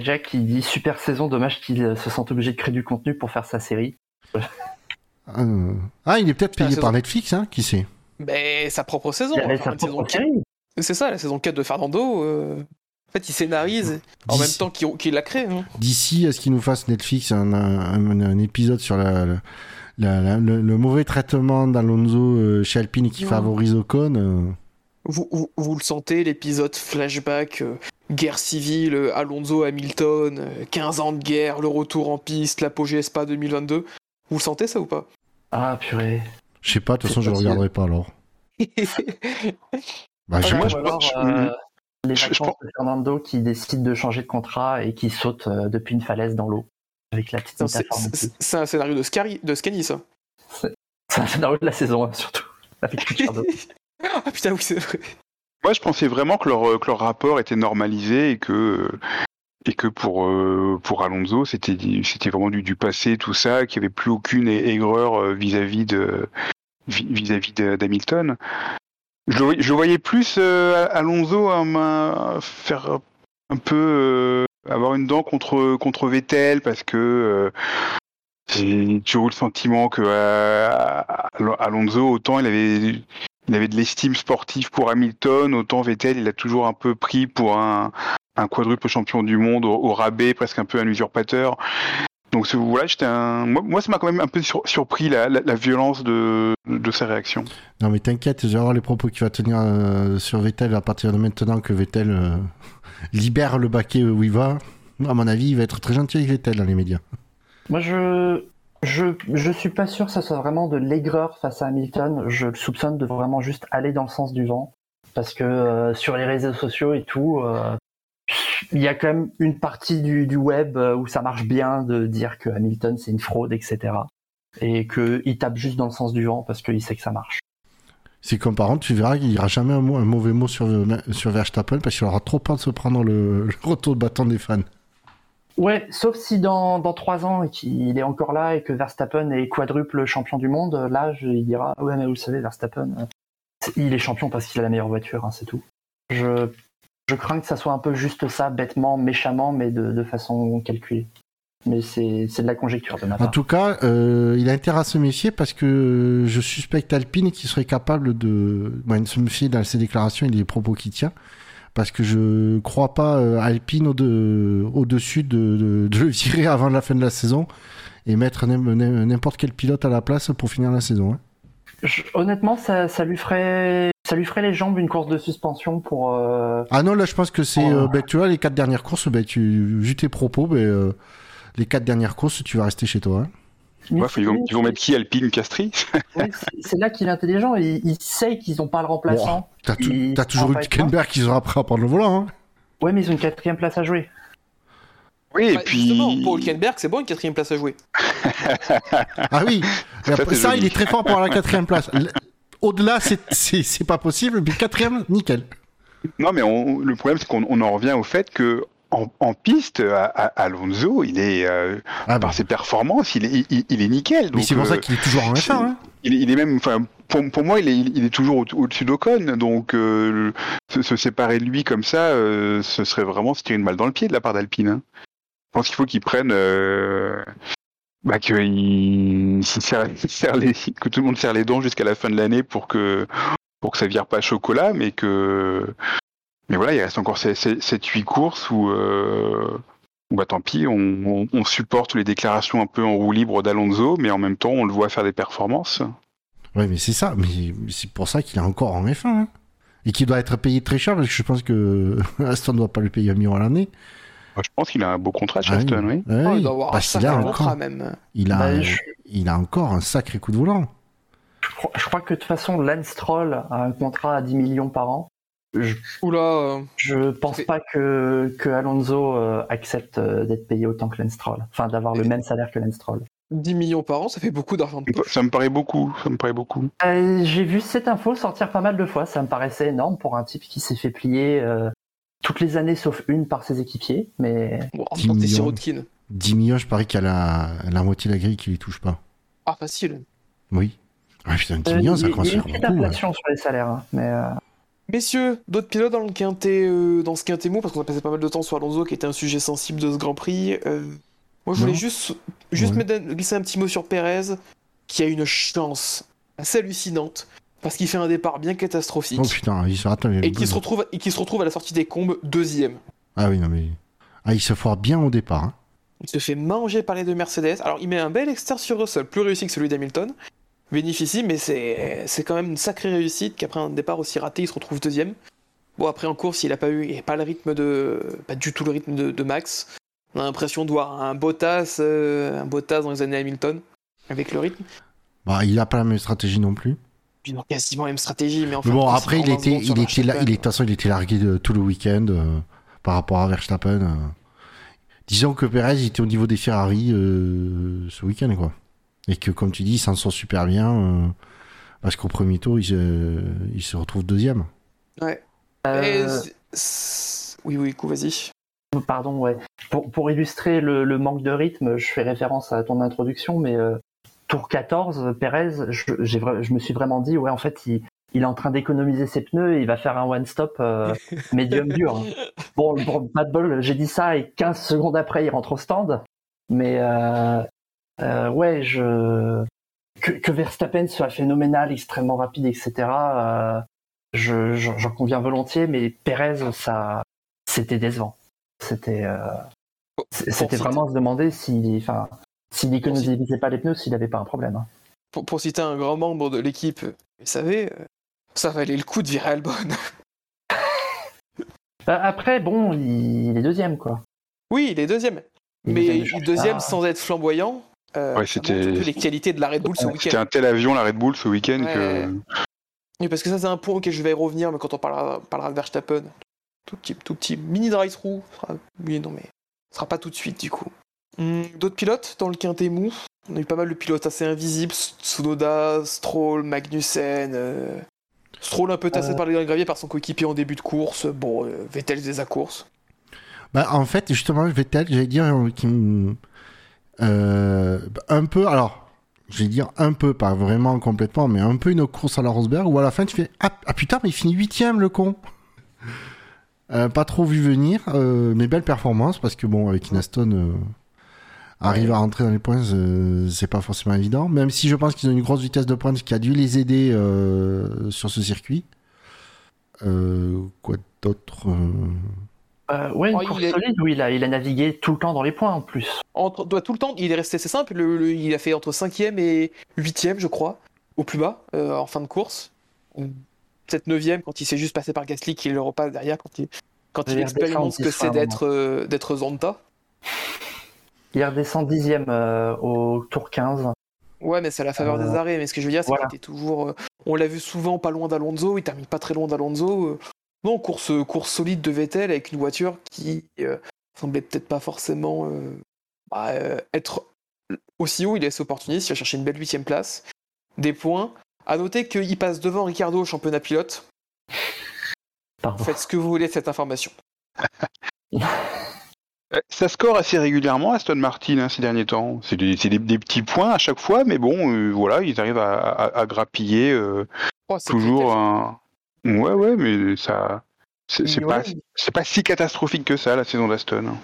Jack qui dit super saison, dommage qu'il euh, se sente obligé de créer du contenu pour faire sa série. Euh, Ah, il est peut-être payé par. Netflix, hein, qui sait? Mais sa propre saison. Il avait enfin, sa saison propre 4. série. C'est ça, la saison 4 de Fernando. euh, En fait, il scénarise en même temps qu'il la crée. hein. D'ici à ce qu'il nous fasse Netflix un, un- un épisode sur la, la- la- la- le, le mauvais traitement d'Alonso euh, chez Alpine qui favorise Ocon. euh, Vous, vous, vous le sentez, l'épisode flashback, euh, guerre civile, euh, Alonso, Hamilton, euh, 15 ans de guerre, le retour en piste, l'apogée Spa 2022. Vous le sentez ça ou pas? Ah purée. Je sais pas, de toute façon, je le regarderai pas alors. Bah, je- Ouais, moi, je euh, les je- je vacances de Fernando qui décide de changer de contrat et qui saute depuis une falaise dans l'eau. Avec la petite C'est un scénario de, Scary, de Scani, ça. C'est un scénario de la saison, hein, surtout. Avec ah putain, oui, c'est vrai. Moi, je pensais vraiment que leur, que leur rapport était normalisé et que euh, et que pour euh, pour Alonso c'était c'était vraiment du, du passé tout ça qu'il n'y avait plus aucune aigreur euh, vis-à-vis de vis-à-vis d'Hamilton je, voyais plus euh, Alonso euh, faire un peu euh, avoir une dent contre contre Vettel parce que euh, j'ai toujours eu le sentiment que euh, Alonso autant il avait il avait de l'estime sportive pour Hamilton, autant Vettel, il a toujours un peu pris pour un, un quadruple champion du monde au, rabais, presque un peu un usurpateur. Donc voilà, j'étais. Moi, moi, ça m'a quand même un peu sur- surpris la, la, violence de, de sa réaction. Non, mais t'inquiète, je vais voir les propos qu'il va tenir euh, sur Vettel à partir de maintenant que Vettel libère le baquet où il va. À mon avis, il va être très gentil avec Vettel dans les médias. Moi, je, je, je suis pas sûr que ça soit vraiment de l'aigreur face à Hamilton. Je le soupçonne de vraiment juste aller dans le sens du vent. Parce que euh, sur les réseaux sociaux et tout, euh, il y a quand même une partie du, du web euh, où ça marche bien de dire que Hamilton c'est une fraude, etc. Et qu'il tape juste dans le sens du vent parce qu'il sait que ça marche. C'est comme par contre, tu verras qu'il n'y aura jamais un, mauvais mot sur, sur Verstappen parce qu'il aura trop peur de se prendre le, le retour de bâton des fans. Ouais, sauf si dans, dans trois ans il est encore là et que Verstappen est quadruple champion du monde, là je, il dira ouais mais vous savez Verstappen, euh, il est champion parce qu'il a la meilleure voiture, hein, c'est tout. Je, je crains que ça soit un peu juste ça, bêtement, méchamment, mais de, de façon calculée. Mais c'est de la conjecture de ma En part. tout cas, euh, il a intérêt à se méfier parce que je suspecte Alpine qui serait capable de, bon, de se méfier dans ses déclarations et les propos qu'il tient. Parce que je crois pas euh, Alpine au-de- au-dessus de, de, de le virer avant la fin de la saison et mettre n'im- n'im- n'importe quel pilote à la place pour finir la saison. hein. Je- honnêtement, ça, ça lui ferait ça lui ferait les jambes une course de suspension pour. euh, Ah non, là je pense que c'est, euh, ben, tu vois, les quatre dernières courses, ben, tu, vu tes propos, ben, euh, les quatre dernières courses, tu vas rester chez toi. hein. mais Ouais, ils, vont, c'est- ils vont mettre qui Alpine ouais, c'est- c'est là qu'il est intelligent. Il, il sait qu'ils n'ont pas le remplaçant. T'as, toujours eu pas Hülkenberg qui sera prêt à prendre le volant. Hein. Ouais, mais ils ont une quatrième place à jouer. Oui, et Bah, puis. Justement, pour Hülkenberg, c'est bon, une quatrième place à jouer. Ah oui, Ça, ça, joli. il est très fort pour la quatrième place. Au-delà, c'est, pas possible, mais quatrième, nickel. Non, mais on- le problème, c'est qu'on on en revient au fait que. En, en piste, à- à- Alonso, il est euh, Ah par ses performances, il est, il, il est nickel. mais Donc, c'est pour euh, ça qu'il est toujours en F1. Hein. il, est- il est même, enfin, pour, pour moi, il est, il est toujours au- au-dessus d'Ocon. Donc, euh, se, se séparer de lui comme ça, euh, ce serait vraiment se tirer une balle dans le pied de la part d'Alpine. hein. Je pense qu'il faut qu'il prenne, euh, bah, que, il, s'il serre- il serre les- que tout le monde serre les dents jusqu'à la fin de l'année pour que, pour que ça vire pas chocolat, mais que, mais voilà, il reste encore 7-8 courses où, euh, où, bah, tant pis, on, on, on supporte les déclarations un peu en roue libre d'Alonso, mais en même temps, on le voit faire des performances. Ouais, mais c'est ça. Mais c'est pour ça qu'il est encore en F1. hein. Et qu'il doit être payé très cher, parce que je pense que Aston ne doit pas lui payer un million à l'année. Je pense qu'il a un beau contrat, Ah oui. Chaston, oui. Ouais, Oh, oui. il doit avoir un a sacré encore, contrat même. il a, Bah, je- il a encore un sacré coup de volant. Je crois, je crois que de toute façon, Lance Stroll a un contrat à 10 millions par an. Je, Oula, euh, je pense pas que, que Alonso euh, accepte euh, d'être payé autant que Lance Stroll. Enfin, d'avoir le même salaire que Lance Stroll. 10 millions par an, ça fait beaucoup d'argent. Ça me paraît beaucoup, ça me paraît beaucoup. Euh, J'ai vu cette info sortir pas mal de fois. Ça me paraissait énorme pour un type qui s'est fait plier euh, toutes les années sauf une par ses équipiers. Mais Bon, en 10 tant que t'es millions. Sirotkin. 10 millions, je parie qu'il y a la, la moitié de la grille qui lui touche pas. Ah, facile. Oui. Ah putain, 10 euh, millions, il y ça il y a une petite ouais. inflation sur les salaires. hein. Mais euh, Messieurs, d'autres pilotes dans le quintet, euh, dans ce quintet mou, parce qu'on a passé pas mal de temps sur Alonso, qui était un sujet sensible de ce Grand Prix. euh, moi, je voulais Non. juste, juste Ouais. mettre un- glisser un petit mot sur Pérez, qui a une chance assez hallucinante, parce qu'il fait un départ bien catastrophique, Oh putain, il se attends, il y a et une qui se bonne- retrouve, et qui se retrouve à la sortie des combes deuxième. Ah oui, non mais. Ah, il se foire bien au départ. hein. Il se fait manger par les deux Mercedes. Alors, il met un bel extérieur sur Russell, plus réussi que celui d'Hamilton. Bénéficie, mais c'est c'est quand même une sacrée réussite qu'après un départ aussi raté, il se retrouve deuxième. Bon, après en course, il a pas eu, il a pas le rythme de, pas du tout le rythme de, de Max. On a l'impression de voir un Bottas, euh, un Bottas dans les années Hamilton, avec le rythme. Bah, il a pas la même stratégie non plus. Puis quasiment la même stratégie, mais enfin. Mais bon, après, il était, il était il est, de toute façon, il était largué de, tout le week-end euh, par rapport à Verstappen. euh. Disons que Perez était au niveau des Ferrari ce week-end, quoi. Et que, comme tu dis, il s'en sort super bien. euh, parce qu'au premier tour, il se, il se retrouve deuxième. Ouais. euh, Oui, oui, coup, vas-y. Pardon, ouais. Pour, pour illustrer le, le, manque de rythme, je fais référence à ton introduction, mais euh, tour 14, Pérez, je, je me suis vraiment dit, ouais, en fait, il, il est en train d'économiser ses pneus et il va faire un one-stop euh, médium dur. Hein. Bon, pour pas de bol, j'ai dit ça et 15 secondes après, il rentre au stand. Mais euh, euh, ouais, je que, que, Verstappen soit phénoménal, extrêmement rapide, etc. Euh, je, j'en conviens volontiers, mais Perez, ça, c'était décevant. C'était, euh, c'était vraiment se demander si, enfin, s'il n'économisait pas les pneus, s'il n'avait pas un problème. Hein. Pour, pour, citer un grand membre de l'équipe, vous savez, ça valait le coup de virer Albon. Bah, après, bon, il est deuxième, quoi. Oui, il est deuxième. Mais il deuxième sans être flamboyant. Euh, ouais, c'était les qualités de la Red Bull ce week-end. C'était un tel avion, la Red Bull, ce week-end ouais. que. Oui, parce que ça, c'est un point auquel je vais y revenir, mais quand on parlera, parlera de Verstappen, tout petit, tout petit mini drive-through. Oui, non, mais ce sera pas tout de suite, du coup. Hum, D'autres pilotes dans le quintet mou? On a eu pas mal de pilotes assez invisibles Tsunoda, Stroll, Magnussen. Euh... Stroll un peu tassé euh... par les graviers par son coéquipier en début de course. Bon, euh, Vettel faisait sa course. Bah, en fait, justement, Vettel, j'allais dire, qui euh, un peu, alors, je vais dire un peu, pas vraiment complètement, mais un peu une course à la Rosberg où à la fin tu fais ah, ah putain, mais il finit huitième le con. Euh, pas trop vu venir, euh, mais belle performance parce que bon, avec une Aston, euh, arriver à rentrer dans les points, c'est pas forcément évident. Même si je pense qu'ils ont une grosse vitesse de pointe qui a dû les aider sur ce circuit. Quoi d'autre euh, ouais, une oh, course il est... solide où il a, il a navigué tout le temps dans les points en plus. Entre, bah, tout le temps, il est resté, c'est simple, le, le, il a fait entre 5ème et 8ème, je crois, au plus bas, euh, en fin de course. Peut-être 9ème quand il s'est juste passé par Gasly qui le repasse derrière, quand il, quand il expérimente ce que c'est d'être euh, d'être Zonta. Il redescend 10ème euh, au tour 15. Ouais, mais c'est à la faveur des arrêts. Mais ce que je veux dire, c'est voilà. qu'il était toujours. on l'a vu souvent pas loin d'Alonso, il termine pas très loin d'Alonso. Non, course, course solide de Vettel avec une voiture qui euh, semblait peut-être pas forcément euh, bah, euh, être aussi haut. Il est assez opportuniste, il va chercher une belle huitième place. Des points. À noter qu'il passe devant Ricardo au championnat pilote. Pardon. Faites ce que vous voulez de cette information. Ça score assez régulièrement Aston Martin hein, ces derniers temps. C'est des, des, des, petits points à chaque fois, mais bon, euh, voilà, ils arrivent à, à, à grappiller euh, oh, toujours un. Ouais, ouais, mais ça. C'est ouais. pas, pas si catastrophique que ça, la saison d'Aston.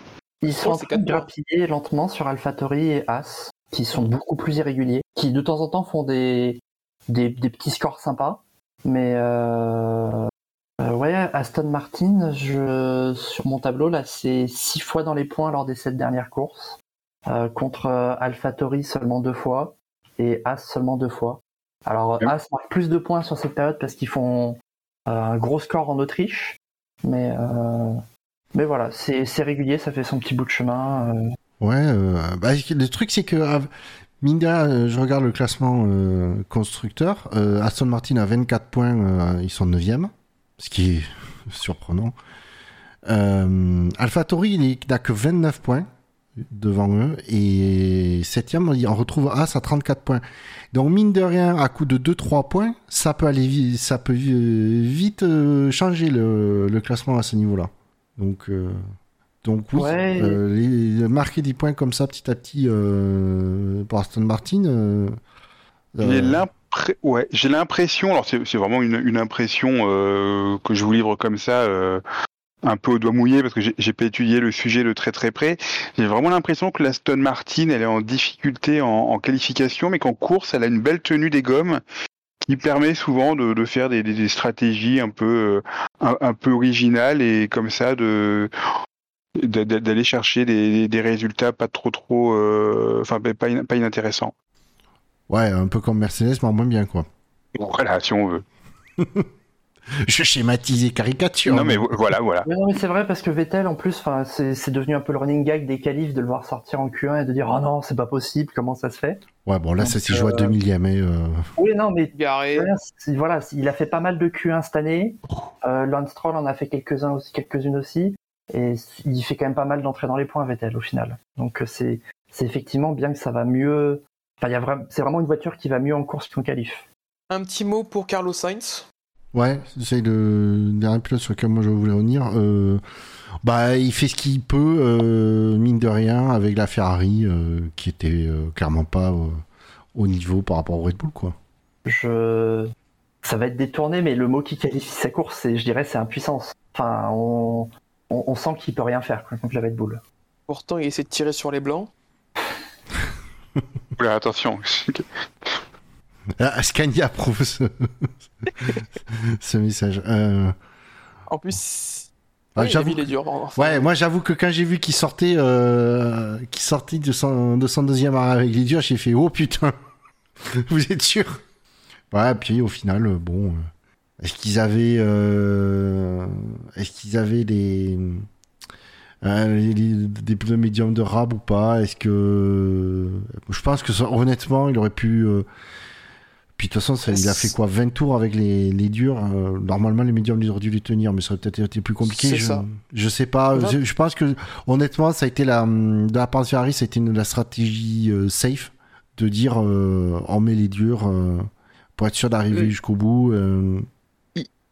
Ils sont en train de grappiller lentement sur AlphaTauri et As, qui sont beaucoup plus irréguliers, qui de temps en temps font des, des, des petits scores sympas. Mais euh, euh, ouais, Aston Martin, je, sur mon tableau, là, c'est 6 fois dans les points lors des 7 dernières courses. Euh, contre AlphaTauri seulement deux fois et As seulement deux fois. Alors ouais. As marque plus de points sur cette période parce qu'ils font un gros score en Autriche, mais euh, mais voilà, c'est régulier, ça fait son petit bout de chemin. Euh... Ouais, euh, bah, le truc c'est que de rien, je regarde le classement euh, constructeur, Aston Martin a 24 points, ils sont 9e, ce qui est surprenant. Euh, AlphaTauri, il n'a que 29 points devant eux. Et septième, on retrouve As à 34 points. Donc, mine de rien, à coup de 2-3 points, ça peut aller vite, ça peut vite euh, changer le, le, classement à ce niveau-là. Donc, euh, donc oui, ouais. euh, les, marquer des points comme ça petit à petit euh, pour Aston Martin. Euh, ouais, j'ai l'impression, alors c'est vraiment une, une impression que je vous livre comme ça un peu au doigt mouillé parce que j'ai pas étudié le sujet de très très près. J'ai vraiment l'impression que l'Aston Martin, elle est en difficulté en, en, qualification, mais qu'en course, elle a une belle tenue des gommes qui permet souvent de, de faire des, des, des, stratégies un peu euh, un, un, peu originales et comme ça de d'aller chercher des, des, résultats pas trop trop euh, enfin pas, pas inintéressants. Ouais, un peu comme Mercedes, mais en moins bien quoi. Voilà, si on veut. je schématise caricature. Non mais voilà, voilà. Mais non mais c'est vrai parce que Vettel en plus, c'est devenu un peu le running gag des qualifs de le voir sortir en Q1 et de dire oh non c'est pas possible, comment ça se fait? Ouais bon là Donc, ça s'est joué à 2 millième. Et, euh... Oui non mais Garé. voilà, il a fait pas mal de Q1 cette année. Euh, Lance Stroll en a fait quelques-uns aussi, quelques-unes aussi, et il fait quand même pas mal d'entrées dans les points Vettel au final. Donc c'est c'est effectivement bien que ça va mieux. Enfin, il y a vraiment, c'est vraiment une voiture qui va mieux en course qu'en qualif. Un petit mot pour Carlos Sainz Ouais, c'est le dernier pilote sur lequel moi je voulais revenir. Euh, bah, il fait ce qu'il peut, euh, mine de rien, avec la Ferrari, euh, qui était euh, clairement pas euh, au niveau par rapport au Red Bull, quoi. Je... Ça va être détourné, mais le mot qui qualifie sa course, c'est, je dirais, c'est impuissance. Enfin, on, on, on sent qu'il peut rien faire contre la Red Bull. Pourtant, il essaie de tirer sur les blancs. Oula, attention. Ah, Scania approuve ce, ce message. Euh, En plus, Ah, oui, j'avoue il est dur. Ouais, moi j'avoue que quand j'ai vu qu'il sortait, euh, qu'il sortait de son, de son deuxième arrêt avec les durs, j'ai fait oh putain, vous êtes sûr? Ouais, puis au final, euh, bon, est-ce qu'ils avaient, euh, est-ce qu'ils avaient des, des pneus médiums de rab ou pas? Est-ce que, je pense que honnêtement, il aurait pu. Puis de toute façon, ça- il a fait quoi 20 tours avec les, les durs. euh, normalement, les médiums ils auraient dû les tenir, mais ça aurait peut-être été plus compliqué. Je, ça. je sais pas. Je, je pense que honnêtement, ça a été la de la part de Ferrari, ça a été une- la stratégie euh, safe de dire euh, on met les durs pour être sûr d'arriver Oui. jusqu'au bout.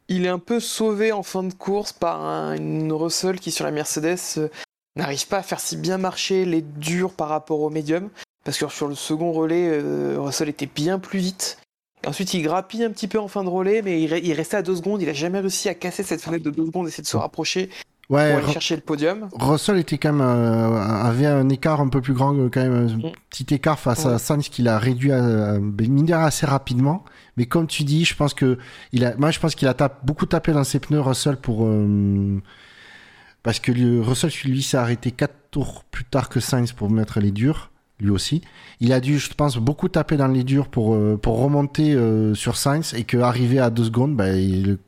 il est un peu sauvé en fin de course par un- une Russell qui, sur la Mercedes, n'arrive pas à faire si bien marcher les durs par rapport au médium. Parce que sur le second relais, Russell était bien plus vite. Ensuite, il grappille un petit peu en fin de relais, mais il, re- il restait à 2 secondes. Il a jamais réussi à casser cette fenêtre de 2 secondes et essayer de se rapprocher Ouais, pour aller Ru- chercher le podium. Russell était quand même euh, avait un écart un peu plus grand, euh, quand même un Mm. petit écart face à. Sainz qu'il a réduit à, à- de rien, assez rapidement. Mais comme tu dis, je pense que il a, moi je pense qu'il a beaucoup tapé dans ses pneus Russell pour euh, parce que Russell lui s'est arrêté 4 tours plus tard que Sainz pour mettre les durs, lui aussi. Il a dû, je pense, beaucoup taper dans les durs pour euh, pour remonter euh, sur Sainz et que arrivé à 2 secondes, bah, le,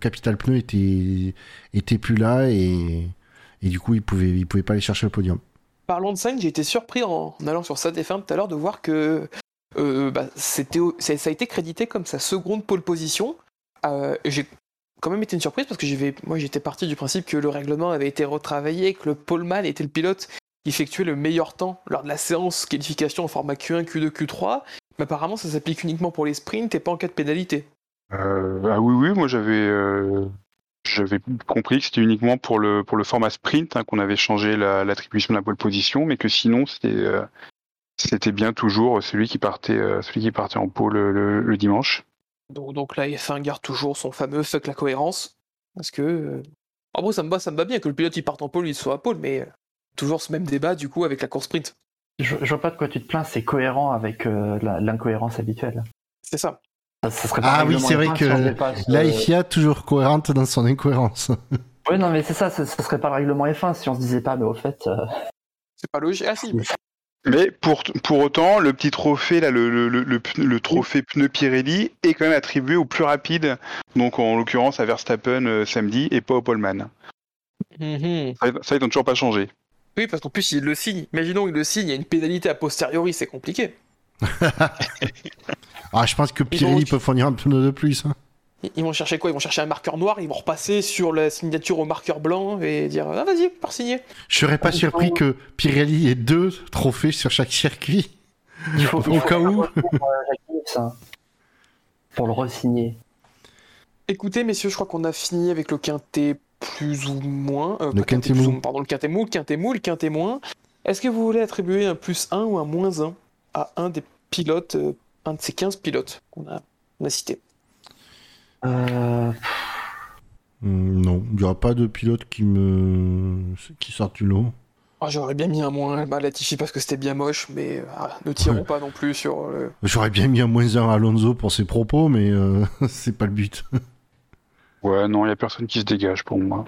capital pneu était était plus là et et du coup, il pouvait, il pouvait pas aller chercher le podium. Parlons de Sainz, j'ai été surpris en, allant sur sa F1 tout à l'heure de voir que euh, bah, ça, a été crédité comme sa seconde pole position. J'ai quand même été une surprise parce que moi j'étais parti du principe que le règlement avait été retravaillé, que le poleman était le pilote qui effectuait le meilleur temps lors de la séance qualification en format Q1, Q2, Q3. Mais apparemment ça s'applique uniquement pour les sprints et pas en cas de pénalité. Euh, ah oui, oui, moi j'avais euh, j'avais compris que c'était uniquement pour le pour le format sprint hein, qu'on avait changé la- l'attribution de la pole position, mais que sinon c'était euh, c'était bien toujours celui qui partait euh, celui qui partait en pole le, le dimanche. Donc, donc la F1 garde toujours son fameux fuck la cohérence. Parce que. En ça me, va, ça me va bien que le pilote il parte en pole, il soit à pole, mais toujours ce même débat du coup avec la course sprint. Je, je vois pas de quoi tu te plains, c'est cohérent avec euh, l'incohérence habituelle. C'est ça. Ça, ça serait Ah pas oui, c'est vrai F1 que si La euh, FIA toujours cohérente dans son incohérence. Oui, non, mais c'est ça, ce, serait pas le règlement F1 si on se disait pas, mais au fait, euh, C'est pas logique. Ah si, Mais pour, pour autant, le petit trophée, là, le, le, le, le pneu- le trophée pneu Pirelli est quand même attribué au plus rapide, donc en l'occurrence à Verstappen euh, samedi et pas au Poleman. Mhm. Ça, ça, ils n'ont toujours pas changé. Oui, parce qu'en plus, il le signe. Imaginons qu'il le signe, il y a une pénalité a posteriori, c'est compliqué. Ah, je pense que Pirelli donc- peut fournir un pneu de plus. hein. Ils- vont chercher quoi? Ils vont chercher un marqueur noir, ils vont repasser sur la signature au marqueur blanc et dire Ah, vas-y, par signer. Je serais pas surpris que Pirelli ait deux trophées sur chaque circuit. il faut, Au il faut cas où. euh, hein, pour le re-signer. Écoutez, messieurs, je crois qu'on a fini avec le quintet plus ou moins. euh, Le pas quintet plus mou. ou- Pardon, le quintet mou, le quintet mou, le quintet moins. Est-ce que vous voulez attribuer un plus 1 ou un moins 1 à un des pilotes, euh, un de ces 15 pilotes qu'on a, on a cités? Euh, Hum, non, il n'y aura pas de pilote qui me qui sortent du lot. Ah, J'aurais bien mis un moins à Latifi parce que c'était bien moche, mais euh, ah, ne tirons Ouais. pas non plus sur. J'aurais bien mis un moins un à Alonso pour ses propos, mais euh, c'est pas le but. Ouais, non, il n'y a personne qui se dégage pour moi.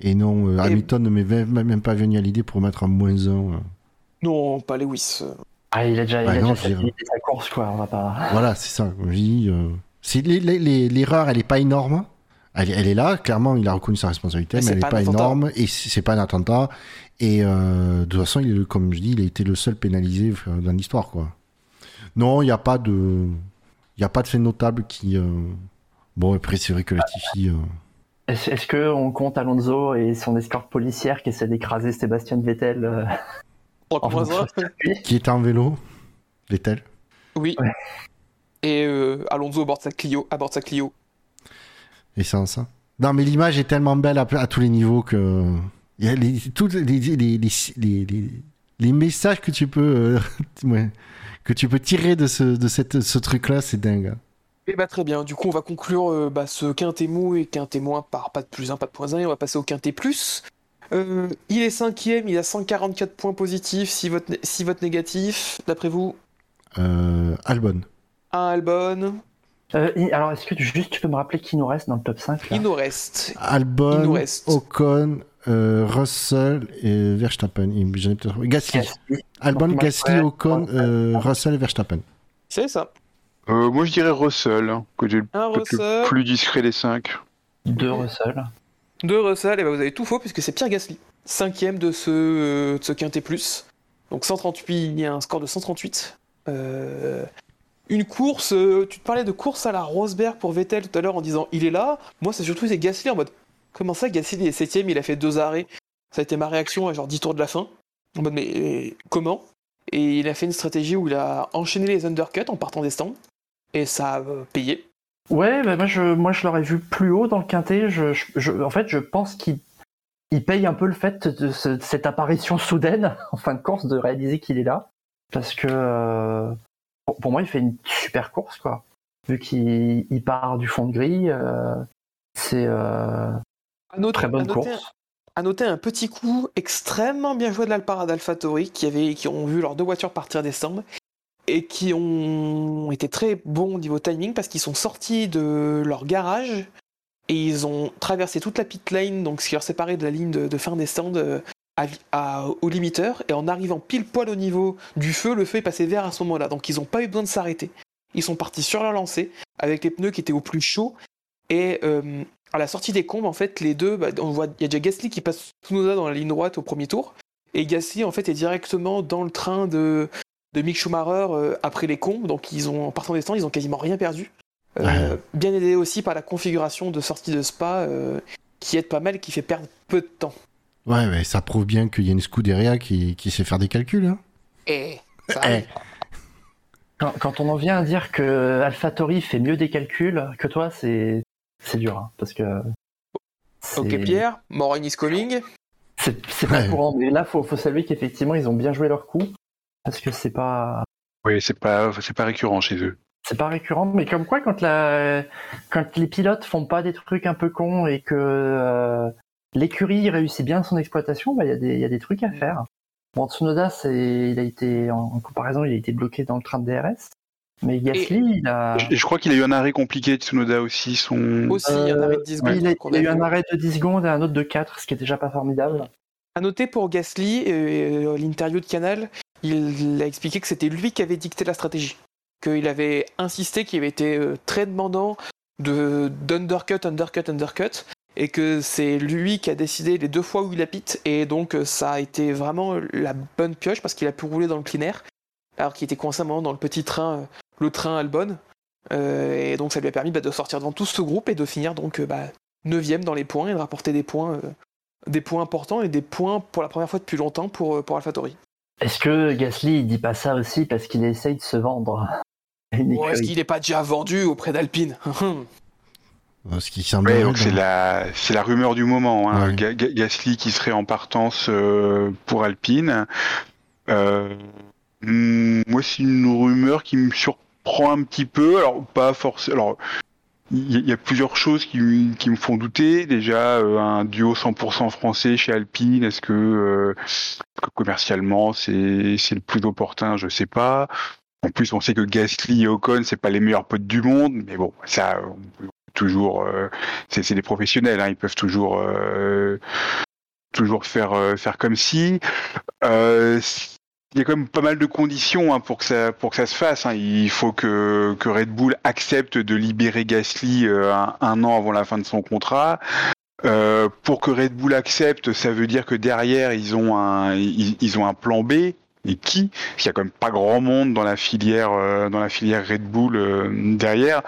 Et non, euh, Et- Hamilton ne m'est même même pas venu à l'idée pour mettre un moins un. euh. Non, pas Lewis. euh. ah, il a déjà, il a non, déjà facilité sa course, quoi, on va pas. Voilà, c'est ça. euh, l'erreur, elle est pas énorme. Elle, est- elle est là, clairement, il a reconnu sa responsabilité, Mais mais, c'est elle pas est pas énorme et c'est pas un attentat. Et euh, de toute façon, il est, comme je dis, il a été le seul pénalisé dans l'histoire, quoi. Non, il n'y a pas de, il y a pas de fait notable qui. euh, Bon, après, c'est vrai que Latifi. euh, Est-ce est-ce que on compte Alonso et son escorte policière qui essaie d'écraser Sébastien Vettel euh, en circuit qui était en vélo, Vettel. Oui. Ouais. Et euh, Alonso à bord de sa Clio. À bord de sa Clio. essence. hein. Non, mais l'image est tellement belle à, à tous les niveaux que. Il y a les, tous les, les, les, les, les- les messages que tu peux. euh, ouais, que tu peux tirer de ce, de cette, ce truc-là, c'est dingue. Et bah très bien, du coup on va conclure euh, bah, ce quintet mou et quintet moins par pas de plus 1, pas de point 1, et on va passer au quintet plus. Euh, il est cinquième, il a 144 points positifs, 6 votes, né- six votes négatifs. D'après vous, Euh, Albon. un Albon, Euh, il- alors, est-ce que tu- juste tu peux me rappeler qui nous reste dans le top 5 là? Il nous reste. Il Albon, nous reste. Ocon, euh, Russell et Verstappen. Il- Gasly. Gasly. Albon, Gasly, Ocon, euh, Russell et Verstappen. C'est ça. Euh, moi, je dirais Russell, hein, que j'ai le Russell, plus discret des cinq. Deux Russell. deux Russell, et bah vous avez tout faux puisque c'est Pierre Gasly. Cinquième de ce, euh, de ce quintet plus. Donc 138, il y a un score de 138. Euh, une course, euh, tu te parlais de course à la Rosberg pour Vettel tout à l'heure en disant il est là. Moi, c'est surtout c'est Gasly en mode comment ça, Gasly il est septième, il a fait deux arrêts. Ça a été ma réaction à genre 10 tours de la fin. En mode mais comment? Et il a fait une stratégie où il a enchaîné les undercuts en partant des stands. Et ça a payé. Ouais, bah moi je, moi je l'aurais vu plus haut dans le quintet. Je, je- je- en fait, je pense qu'il il paye un peu le fait de, ce- de cette apparition soudaine en fin de course de réaliser qu'il est là, parce que euh, pour, pour moi, il fait une super course quoi. Vu qu'il il part du fond de grille, euh, c'est euh, noter- très à bonne noter- course. À noter un petit coup extrêmement bien joué de l'Alpara d'AlphaTauri qui, avait, qui ont vu leurs deux voitures partir des stands et qui ont été très bons au niveau timing parce qu'ils sont sortis de leur garage et ils ont traversé toute la pit lane, donc ce qui leur séparait de la ligne de, fin des stands euh, au limiteur. Et en arrivant pile poil au niveau du feu, le feu est passé vert à ce moment-là. Donc ils n'ont pas eu besoin de s'arrêter. Ils sont partis sur leur lancée avec les pneus qui étaient au plus chaud et euh, à la sortie des combes, en fait, les deux, bah, on voit, il y a déjà Gasly qui passe Tsunoda dans la ligne droite au premier tour, et Gasly, en fait, est directement dans le train de, de Mick Schumacher euh, après les combes, donc ils ont, en partant des stands, ils ont quasiment rien perdu. Euh, Bien aidé aussi par la configuration de sortie de Spa, euh, qui aide pas mal et qui fait perdre peu de temps. Ouais, mais ça prouve bien qu'il y a une Scuderia qui, qui sait faire des calculs. Hein. Et ça Eh. Quand, quand on en vient à dire que AlphaTauri fait mieux des calculs que toi, c'est c'est dur, hein, parce que. Ok, Pierre, Morin is coming. C'est c'est pas Ouais. courant, mais là, faut, faut saluer qu'effectivement, ils ont bien joué leur coup. Parce que c'est pas, Oui, c'est pas, c'est pas récurrent chez eux. c'est pas récurrent, mais comme quoi, quand la, quand les pilotes font pas des trucs un peu cons et que euh, l'écurie réussit bien son exploitation, bah, il y a des, il y a des trucs à faire. Bon, Tsunoda, c'est, il a été, en, en comparaison, il a été bloqué dans le train de DRS. Mais Gasly, il a, Et je crois qu'il a eu un arrêt compliqué, Tsunoda aussi. Son... Aussi, un arrêt de 10 secondes. il a, il a eu un arrêt de 10 secondes et un autre de 4, ce qui est déjà pas formidable. À noter pour Gasly, euh, l'interview de Canal, il a expliqué que c'était lui qui avait dicté la stratégie. Qu'il avait insisté, qu'il avait été euh, très demandant de d'undercut, undercut, undercut, et que c'est lui qui a décidé les deux fois où il a pit, et donc euh, ça a été vraiment la bonne pioche parce qu'il a pu rouler dans le clean air, alors qu'il était coincé un moment dans le petit train, euh, le train Albon, Euh, et donc ça lui a permis bah, de sortir devant tout ce groupe et de finir donc euh, bah, 9 dans les points et de rapporter des points. euh, des points importants et des points pour la première fois depuis longtemps pour, euh, pour AlphaTauri. Est-ce que Gasly, il dit pas ça aussi parce qu'il essaye de se vendre Ou est-ce qu'il n'est pas déjà vendu auprès d'Alpine Euh, Ce qui semble. Ouais, donc c'est la, c'est la rumeur du moment. Hein. Ouais. Ga- Ga- Gasly qui serait en partance euh, pour Alpine. Euh, hmm, moi, c'est une rumeur qui me surprend un petit peu. Alors, pas forcément. Alors, il y, a- plusieurs choses qui, qui me font douter. Déjà, euh, un duo 100% français chez Alpine. Est-ce que, euh, commercialement, c'est le plus opportun? Je sais pas. En plus, on sait que Gasly et Ocon, c'est pas les meilleurs potes du monde, mais bon, ça, on peut toujours, euh, c'est des professionnels, hein, ils peuvent toujours, euh, toujours faire, euh, faire comme si. Il y a quand même pas mal de conditions hein, pour que ça, se fasse. hein. Il faut que, Red Bull accepte de libérer Gasly euh, un, an avant la fin de son contrat. Euh, pour que Red Bull accepte, ça veut dire que derrière ils ont un plan B. Et qui Parce qu'il y a quand même pas grand monde dans la filière, euh, dans la filière Red Bull euh, derrière.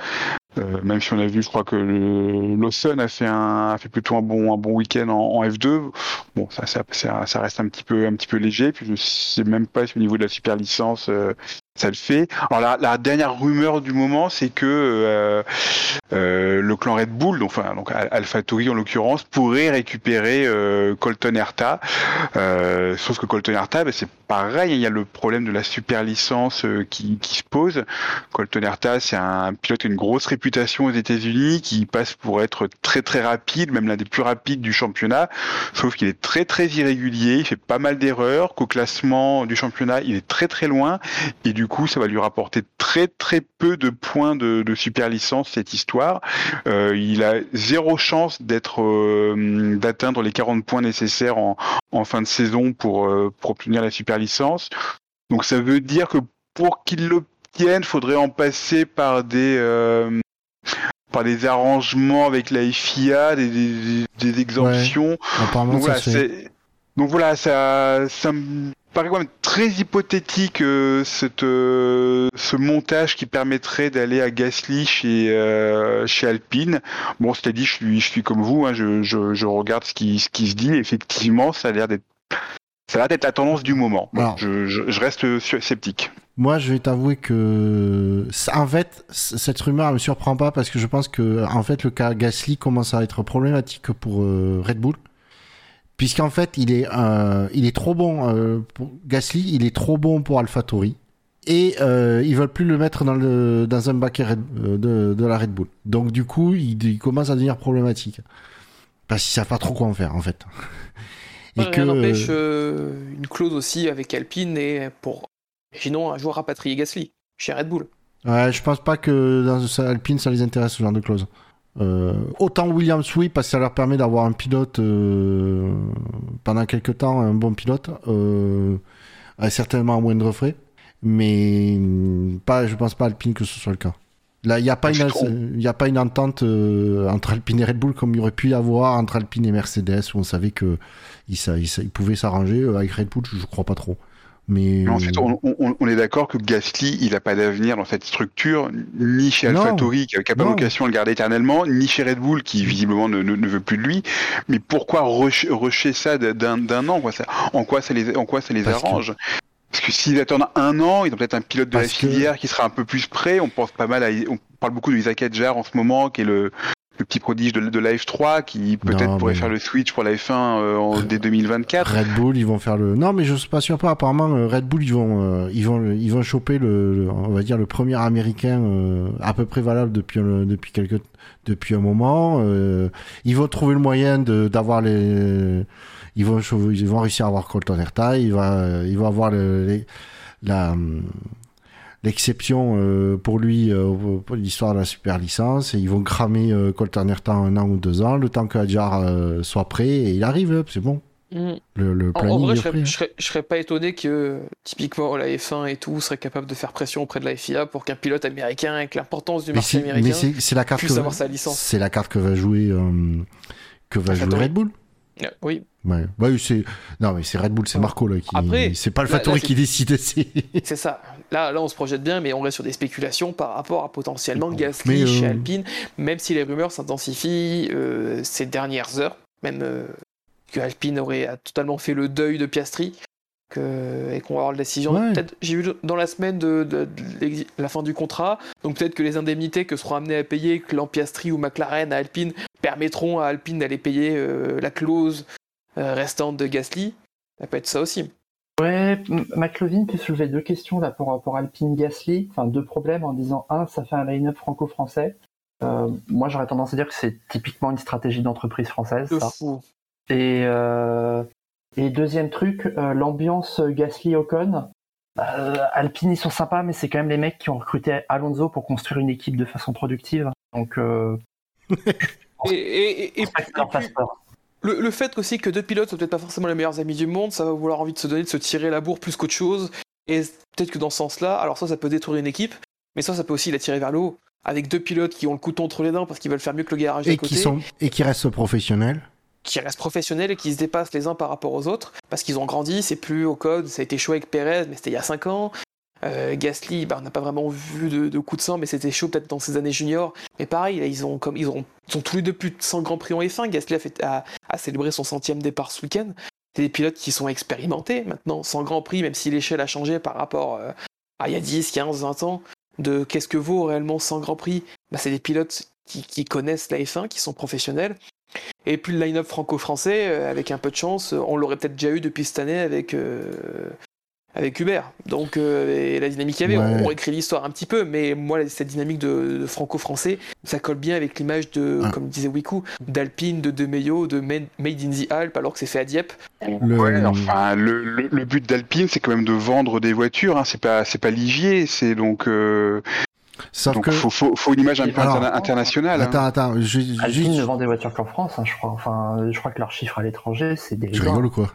Euh, même si on a vu, je crois que Lawson a fait un, a fait plutôt un bon, un bon week-end en, en F2. Bon, ça, ça, ça, ça reste un petit peu, un petit peu léger. Puis je sais même pas si au niveau de la super licence, euh, ça le fait. Alors la, la dernière rumeur du moment, c'est que euh, euh, le clan Red Bull, donc, enfin donc AlphaTauri en l'occurrence, pourrait récupérer euh, Colton Herta. Sauf que Colton Herta, ben, c'est pareil, il y a le problème de la super licence qui, qui, se pose. Colton Herta, c'est un pilote qui a une grosse réputation aux États-Unis, qui passe pour être très très rapide, même l'un des plus rapides du championnat. Sauf qu'il est très très irrégulier, il fait pas mal d'erreurs, qu'au classement du championnat, il est très très loin, et du coup, ça va lui rapporter très très peu de points de, de super licence cette histoire. Euh, il a zéro chance d'être euh, d'atteindre les 40 points nécessaires en, en fin de saison pour, euh, pour obtenir la super licence. Donc ça veut dire que pour qu'il l'obtienne, faudrait en passer par des par des arrangements avec la FIA, des, des, des exemptions. Ouais, apparemment, Donc ça voilà, se fait. c'est- donc voilà, ça, ça me paraît quand même très hypothétique euh, cette, euh, ce montage qui permettrait d'aller à Gasly chez, euh, chez Alpine. Bon, c'est-à-dire, je suis, je suis comme vous, hein, je, je, je regarde ce qui, ce qui se dit. Effectivement, ça a l'air d'être, ça la tendance du moment. Bon, Alors. je, je, je reste sceptique. Moi, je vais t'avouer que, en fait, cette rumeur elle me surprend pas parce que je pense que, en fait, le cas Gasly commence à être problématique pour euh, Red Bull, puisqu'en fait, il est, euh, il est trop bon euh, pour Gasly, il est trop bon pour AlphaTauri, et euh, ils veulent plus le mettre dans le dans un baquet Red- euh, de, de la Red Bull. Donc du coup, il, il commence à devenir problématique parce qu'ils savent pas trop quoi en faire, en fait. Ouais, rien n'empêche euh, une clause aussi avec Alpine et pour, imaginons, un joueur rapatrié Gasly chez Red Bull. Ouais, je pense pas que dans Alpine ça les intéresse ce genre de clause. Euh, autant Williams oui parce que ça leur permet d'avoir un pilote euh, pendant quelques temps un bon pilote euh, certainement à moindre frais. Mais mm, pas je pense pas Alpine que ce soit le cas. Là il n'y a pas une il y a pas une entente entre Alpine et Red Bull comme il y aurait pu y avoir entre Alpine et Mercedes où on savait que ils, sa- ils, sa- ils pouvaient s'arranger avec Red Bull je, je crois pas trop mais Mais ensuite, on, on- on est d'accord que Gasly, il n'a pas d'avenir dans cette structure, ni chez. AlphaTauri, qui n'a pas Non. vocation à le garder éternellement, ni chez Red Bull, qui visiblement ne, ne- ne veut plus de lui. Mais pourquoi rusher, rusher ça d'un an quoi, ça, En quoi ça les, en quoi ça les Parce que- arrange? Parce que s'ils attendent un an, ils ont peut-être un pilote de la que- filière qui sera un peu plus près. On pense pas mal à, on parle beaucoup de Isaac Adjar en ce moment, qui est le, le petit prodige de, de la F3, qui peut-être pourrait faire le switch pour la F1 euh, en, dès 2024. Red Bull, ils vont faire le. Non, mais je suis pas sûr pas. Apparemment, euh, Red Bull, ils vont, euh, ils vont, ils vont choper le, le- on va dire le premier américain euh, à peu près valable depuis un- depuis quelques, depuis un moment. ils vont trouver le moyen de d'avoir les, ils vont, ils vont réussir à avoir Colton Herta. Il va, ils vont avoir le, les- la hum, l'exception euh, pour lui euh, pour l'histoire de la super licence et ils vont cramer euh, Colton un an ou deux ans le temps que Hadjar euh, soit prêt et il arrive c'est bon le, le En, vrai, je serais, hein. je, serais, je serais pas étonné que typiquement la F1 et tout serait capable de faire pression auprès de la FIA pour qu'un pilote américain avec l'importance du marché mais américain c'est c'est la carte puisse que avoir sa licence. c'est la carte que va jouer euh, que va jouer. Red Bull Euh, Oui, ouais ouais c'est non mais c'est Red Bull c'est Marco là qui Après, c'est pas le Fattori qui décide c'est ça. Là, là, on se projette bien, mais on reste sur des spéculations par rapport à potentiellement Gasly euh, chez Alpine, même si les rumeurs s'intensifient euh, ces dernières heures, même euh, que Alpine aurait a totalement fait le deuil de Piastri. Que, et qu'on va avoir la décision. Ouais. Peut-être, j'ai vu dans la semaine de, de- de l'exi- la fin du contrat, donc peut-être que les indemnités que seront amenés à payer Clan Piastri ou McLaren à Alpine permettront à Alpine d'aller payer euh, la clause euh, restante de Gasly. Ça peut être ça aussi. Ouais, McLovin peut soulever deux questions là pour, pour Alpine Gasly, enfin deux problèmes en disant un, ça fait un line-up franco-français. Euh, moi j'aurais tendance à dire que c'est typiquement une stratégie d'entreprise française. De ça. fou. Et, euh, et deuxième truc, euh, l'ambiance Gasly-Ocon. Euh, Alpine ils sont sympas, mais c'est quand même les mecs qui ont recruté Alonso pour construire une équipe de façon productive. Donc euh, Et, et- et- et- Le, le fait aussi que deux pilotes sont peut-être pas forcément les meilleurs amis du monde, ça va vouloir envie de se donner, de se tirer la bourre plus qu'autre chose. Et peut-être que dans ce sens-là, alors ça, ça peut détruire une équipe, mais ça, ça peut aussi la tirer vers le haut. Avec deux pilotes qui ont le couteau entre les dents parce qu'ils veulent faire mieux que le garage et à côté, qui sont et qui restent professionnels qui restent professionnels et qui se dépassent les uns par rapport aux autres parce qu'ils ont grandi. C'est plus au code, ça a été chaud avec Perez, mais c'était il y a 5 ans. Euh, Gasly, bah, on n'a pas vraiment vu de, coup de sang, mais c'était chaud peut-être dans ses années juniors. Mais pareil, ils ont tous les deux plus de 100 grands prix en F1. Gasly a, célébré son centième départ ce week-end. C'est des pilotes qui sont expérimentés maintenant, sans grand prix, même si l'échelle a changé par rapport euh, ah, il y a 10, 15, 20 ans, de qu'est-ce que vaut réellement 100 Grand Prix? Bah, C'est des pilotes qui, connaissent la F1, qui sont professionnels. Et puis le line-up franco-français, euh, avec un peu de chance, on l'aurait peut-être déjà eu depuis cette année avec, avec Hubert. Donc, euh, et la dynamique qu'il y avait, Ouais. on, on écrit l'histoire un petit peu, mais moi, cette dynamique de, de franco-français, ça colle bien avec l'image de, comme disait Wiku, d'Alpine, de De Meio, de Made in the Alpes, alors que c'est fait à Dieppe. Le- Ouais, enfin, le, le- le but d'Alpine, c'est quand même de vendre des voitures. Hein. C'est pas, c'est pas Ligier. C'est donc, euh, Sauf donc que. faut, faut, faut une image un peu Alors, internationale. hein. Attends, attends, je, Alpine juste- ne vend des voitures qu'en France, hein, je crois. Enfin, je crois que leur chiffre à l'étranger, c'est des tu rigoles ou quoi?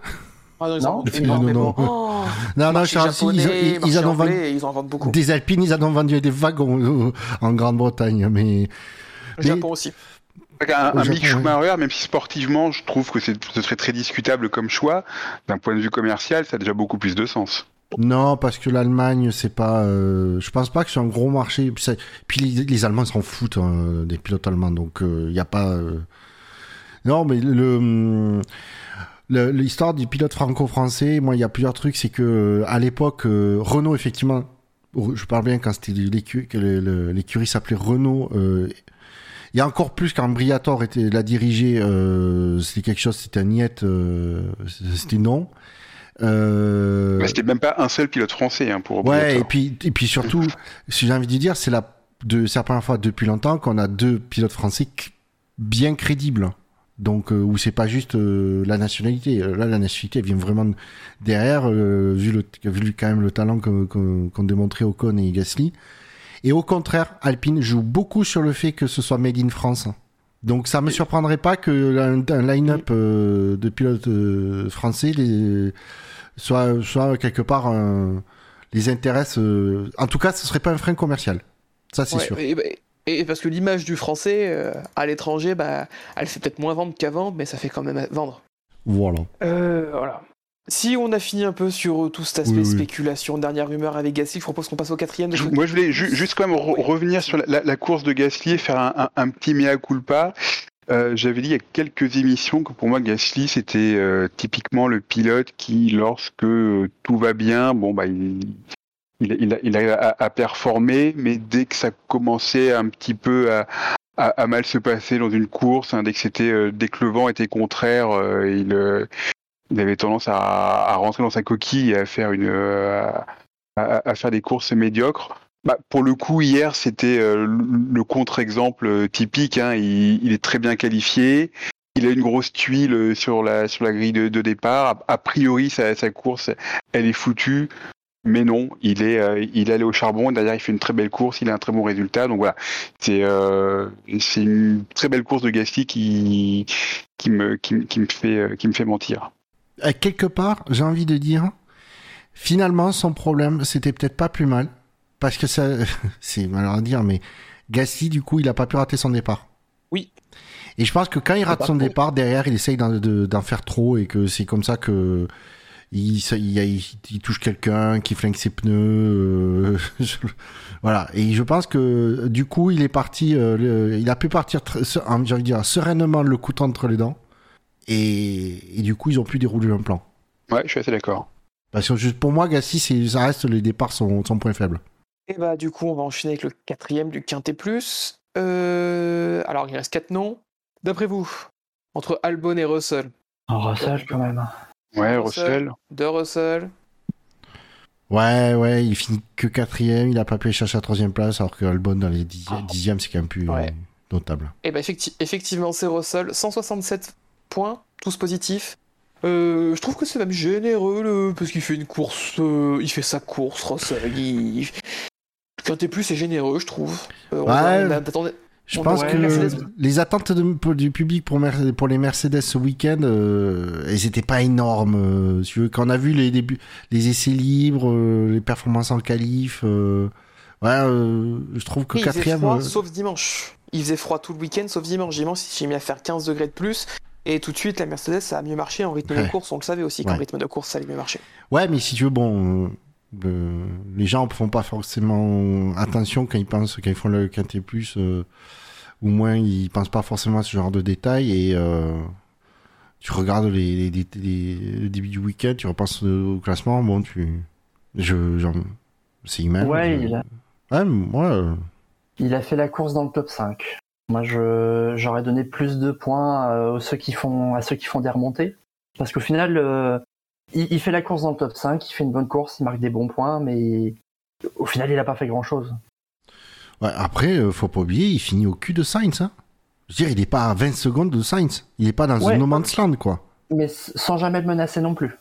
Ah non, ils Non, en vendent non, énormément. non. Oh, Non, non, ils, ils- ils en anglais, ils en vendent beaucoup. des Alpines, ils en ont vendu des wagons euh, en Grande-Bretagne, mais Le Japon aussi. Un, un Mick. Schumacher, même si sportivement, je trouve que c'est- ce serait très discutable comme choix, d'un point de vue commercial, ça a déjà beaucoup plus de sens. non, parce que l'Allemagne, c'est pas. euh, je pense pas que c'est un gros marché. Puis, ça- puis les, les Allemands s'en foutent hein, des pilotes allemands, donc il n'y a pas. euh, Non, mais le. L'histoire du pilote franco-français, moi, il y a plusieurs trucs. C'est que euh, à l'époque, euh, Renault, effectivement, je parle bien quand c'était l'écu- que le- le- l'écurie s'appelait Renault. euh, il y a encore plus quand Briator était l'a dirigé, euh, c'était quelque chose, c'était un niet, euh, c'était non. Euh, C'était même pas un seul pilote français hein, pour Ouais, et puis, et puis surtout, si j'ai envie de dire, c'est la, de, c'est la première fois depuis longtemps qu'on a deux pilotes français bien crédibles. Donc, euh, où c'est pas juste euh, la nationalité. Euh, Là, la nationalité, elle vient vraiment derrière, vu, le, vu quand même le talent qu'ont démontré Ocon et Gasly. Et au contraire, Alpine joue beaucoup sur le fait que ce soit made in France. Donc, ça me surprendrait pas que un, un line-up euh, de pilotes euh, français les, soit, soit quelque part les intéresse. En tout cas, ce serait pas un frein commercial. Ça, c'est Ouais, sûr. Et, et parce que l'image du français euh, à l'étranger, bah, elle fait peut-être moins vendre qu'avant, mais ça fait quand même vendre. Voilà. Euh, voilà. Si on a fini un peu sur euh, tout cet aspect Oui, oui. spéculation, dernière rumeur avec Gasly, je propose qu'on passe au quatrième. de Je- ce- Moi, je voulais ju- juste quand même re- Oui. revenir sur la, la- la course de Gasly et faire un, un- un petit mea culpa. Euh, J'avais dit il y a quelques émissions que pour moi Gasly c'était euh, typiquement le pilote qui, lorsque euh, tout va bien, bon bah il, il, à performer, mais dès que ça commençait un petit peu à, mal se passer dans une course, hein, dès que c'était euh, dès que le vent était contraire, euh, il, euh, il avait tendance à, rentrer dans sa coquille et à faire une à, faire des courses médiocres. Bah, pour le coup, hier, c'était le le contre-exemple typique. hein. Il, est très bien qualifié. Il a une grosse tuile sur la, sur la grille de, départ. A, a priori, sa course, elle est foutue. Mais non, il est, euh, il est allé au charbon. Derrière, il fait une très belle course. Il a un très bon résultat. Donc voilà, c'est euh, c'est une très belle course de Gasly qui, qui, me, qui, me- qui me fait, euh, qui me fait mentir. Euh, quelque part, j'ai envie de dire, finalement, son problème, c'était peut-être pas plus mal. Parce que ça, c'est malheureux à dire, mais Gasly, du coup, il a pas pu rater son départ. Oui. Et je pense que quand il rate son départ, derrière, il essaye d'en, de- d'en faire trop et que c'est comme ça que il, ça- il, il- il touche quelqu'un, qui flingue ses pneus. euh, je- voilà. Et je pense que du coup, il est parti, euh, le- il a pu partir, envie de dire, sereinement le couteau entre les dents. Et, et du coup, ils ont pu dérouler un plan. Ouais, je suis assez d'accord. Parce que pour moi, Gassi, ça reste les départs son, son point faible. Et bah du coup, on va enchaîner avec le quatrième du Quintet Plus. Euh, Alors, il reste quatre noms. D'après vous, entre Albon et Russell, Oh, Russell, quand même. Ouais, Russell. Russell. de Russell, Ouais, ouais, il finit que quatrième, il a pas pu aller chercher la troisième place, alors que Albon dans les Ah. dixièmes, c'est quand même plus Ouais. euh, notable. Et bah effecti- effectivement, c'est Russell, 167 points, tous positifs. Euh, je trouve que c'est même généreux le... parce qu'il fait une course, euh, il fait sa course, Russell. Il... Quintet Plus c'est généreux, je trouve. Euh, on Ouais. on Je On pense que Mercedes. les attentes de- du public pour, Mer- pour les Mercedes ce week-end, euh, elles étaient pas énormes. euh, si tu veux. Quand on a vu les débuts, les essais libres, euh, les performances en qualif, euh, ouais, je trouve que quatrième. froid, sauf dimanche. Il faisait froid tout le week-end, sauf dimanche. Dimanche, s'est mis à faire 15 degrés de plus. Et tout de suite, la Mercedes, ça a mieux marché en rythme Ouais. de course. On le savait aussi qu'en Ouais. rythme de course, ça allait mieux marcher. Ouais, mais si tu veux, bon, les gens font pas forcément attention quand ils pensent, quand ils font le quintet plus, ou moins ils pensent pas forcément à ce genre de détails et euh, tu regardes les, les- les- les- le début du week-end, tu repenses au classement, bon, tu, je, C'est humain. Ouais, je- il a, Ouais, moi, euh, il a fait la course dans le top 5. Moi, je, j'aurais donné plus de points aux ceux qui font, à ceux qui font des remontées. Parce qu'au final, euh, il, il fait la course dans le top 5, il fait une bonne course, il marque des bons points, mais au final, il n'a pas fait grand-chose. Ouais, après, euh, faut pas oublier, il finit au cul de Sainz. Hein. Je veux dire, il est pas à 20 secondes de Sainz. Il est pas dans Ouais. un no man's land, quoi. Mais sans jamais le menacer non plus.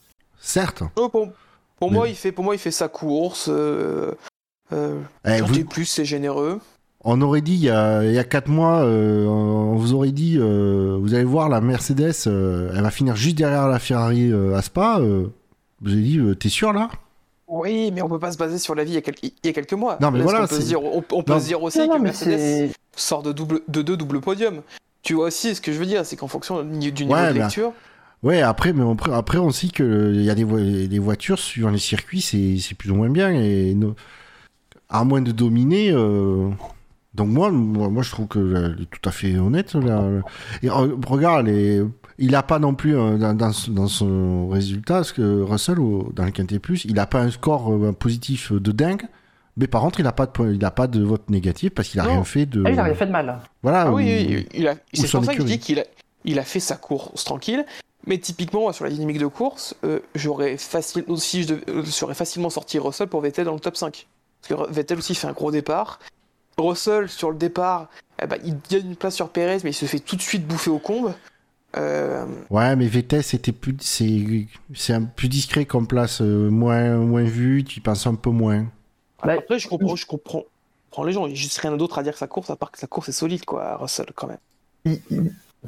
Certes. Oh, pour, pour Mais- moi, il fait, pour moi, il fait sa course. Euh, euh, Eh, vous- plus, c'est généreux. On aurait dit il y a, il y a 4 mois, euh, on vous aurait dit, euh, vous allez voir la Mercedes, euh, elle va finir juste derrière la Ferrari euh, à Spa. euh, vous avez dit, euh, t'es sûr là? Oui, mais on peut pas se baser sur la vie il y a, quel- il y a quelques mois. Non, mais Là, voilà, peut dire, on, on peut Non. se dire aussi Non, que Mercedes sort de, double, de deux doubles podiums. Tu vois aussi, ce que je veux dire, c'est qu'en fonction du niveau Ouais, de bah, lecture, Ouais, après, mais on, après on sait que euh, il y a des, vo- des voitures suivant les circuits, c'est c'est plus ou moins bien. Et no- à moins de dominer. euh, Donc moi, moi, moi, je trouve que euh, elle est tout à fait honnête. Là. Et euh, regarde, les- il n'a pas non plus euh, dans, dans son- dans son résultat, parce que Russell dans le Quintet Plus, il n'a pas un score euh, positif de dingue. Mais par contre, il n'a pas de point- il a pas de vote négatif parce qu'il a Non. rien fait de. Ah, il a rien fait de mal. Voilà. Ah oui, ou- oui, il a, c'est son pour ça que je dis qu'il a, il a fait sa course tranquille. Mais typiquement, sur la dynamique de course, euh, j'aurais facile, aussi, je dev- euh, facilement sorti Russell pour Vettel dans le top 5. Parce que Vettel aussi fait un gros départ. Russell, sur le départ, eh ben, il gagne une place sur Perez, mais il se fait tout de suite bouffer au combe. Euh, Ouais, mais VTS c'était plus, c'est, c'est un plus discret comme place, euh, moins, moins vu, tu y penses un peu moins. Bah, Après, je comprends, je comprends, je comprends les gens. Il n'y a juste rien d'autre à dire que sa course, à part que sa course est solide, quoi, Russell, quand même.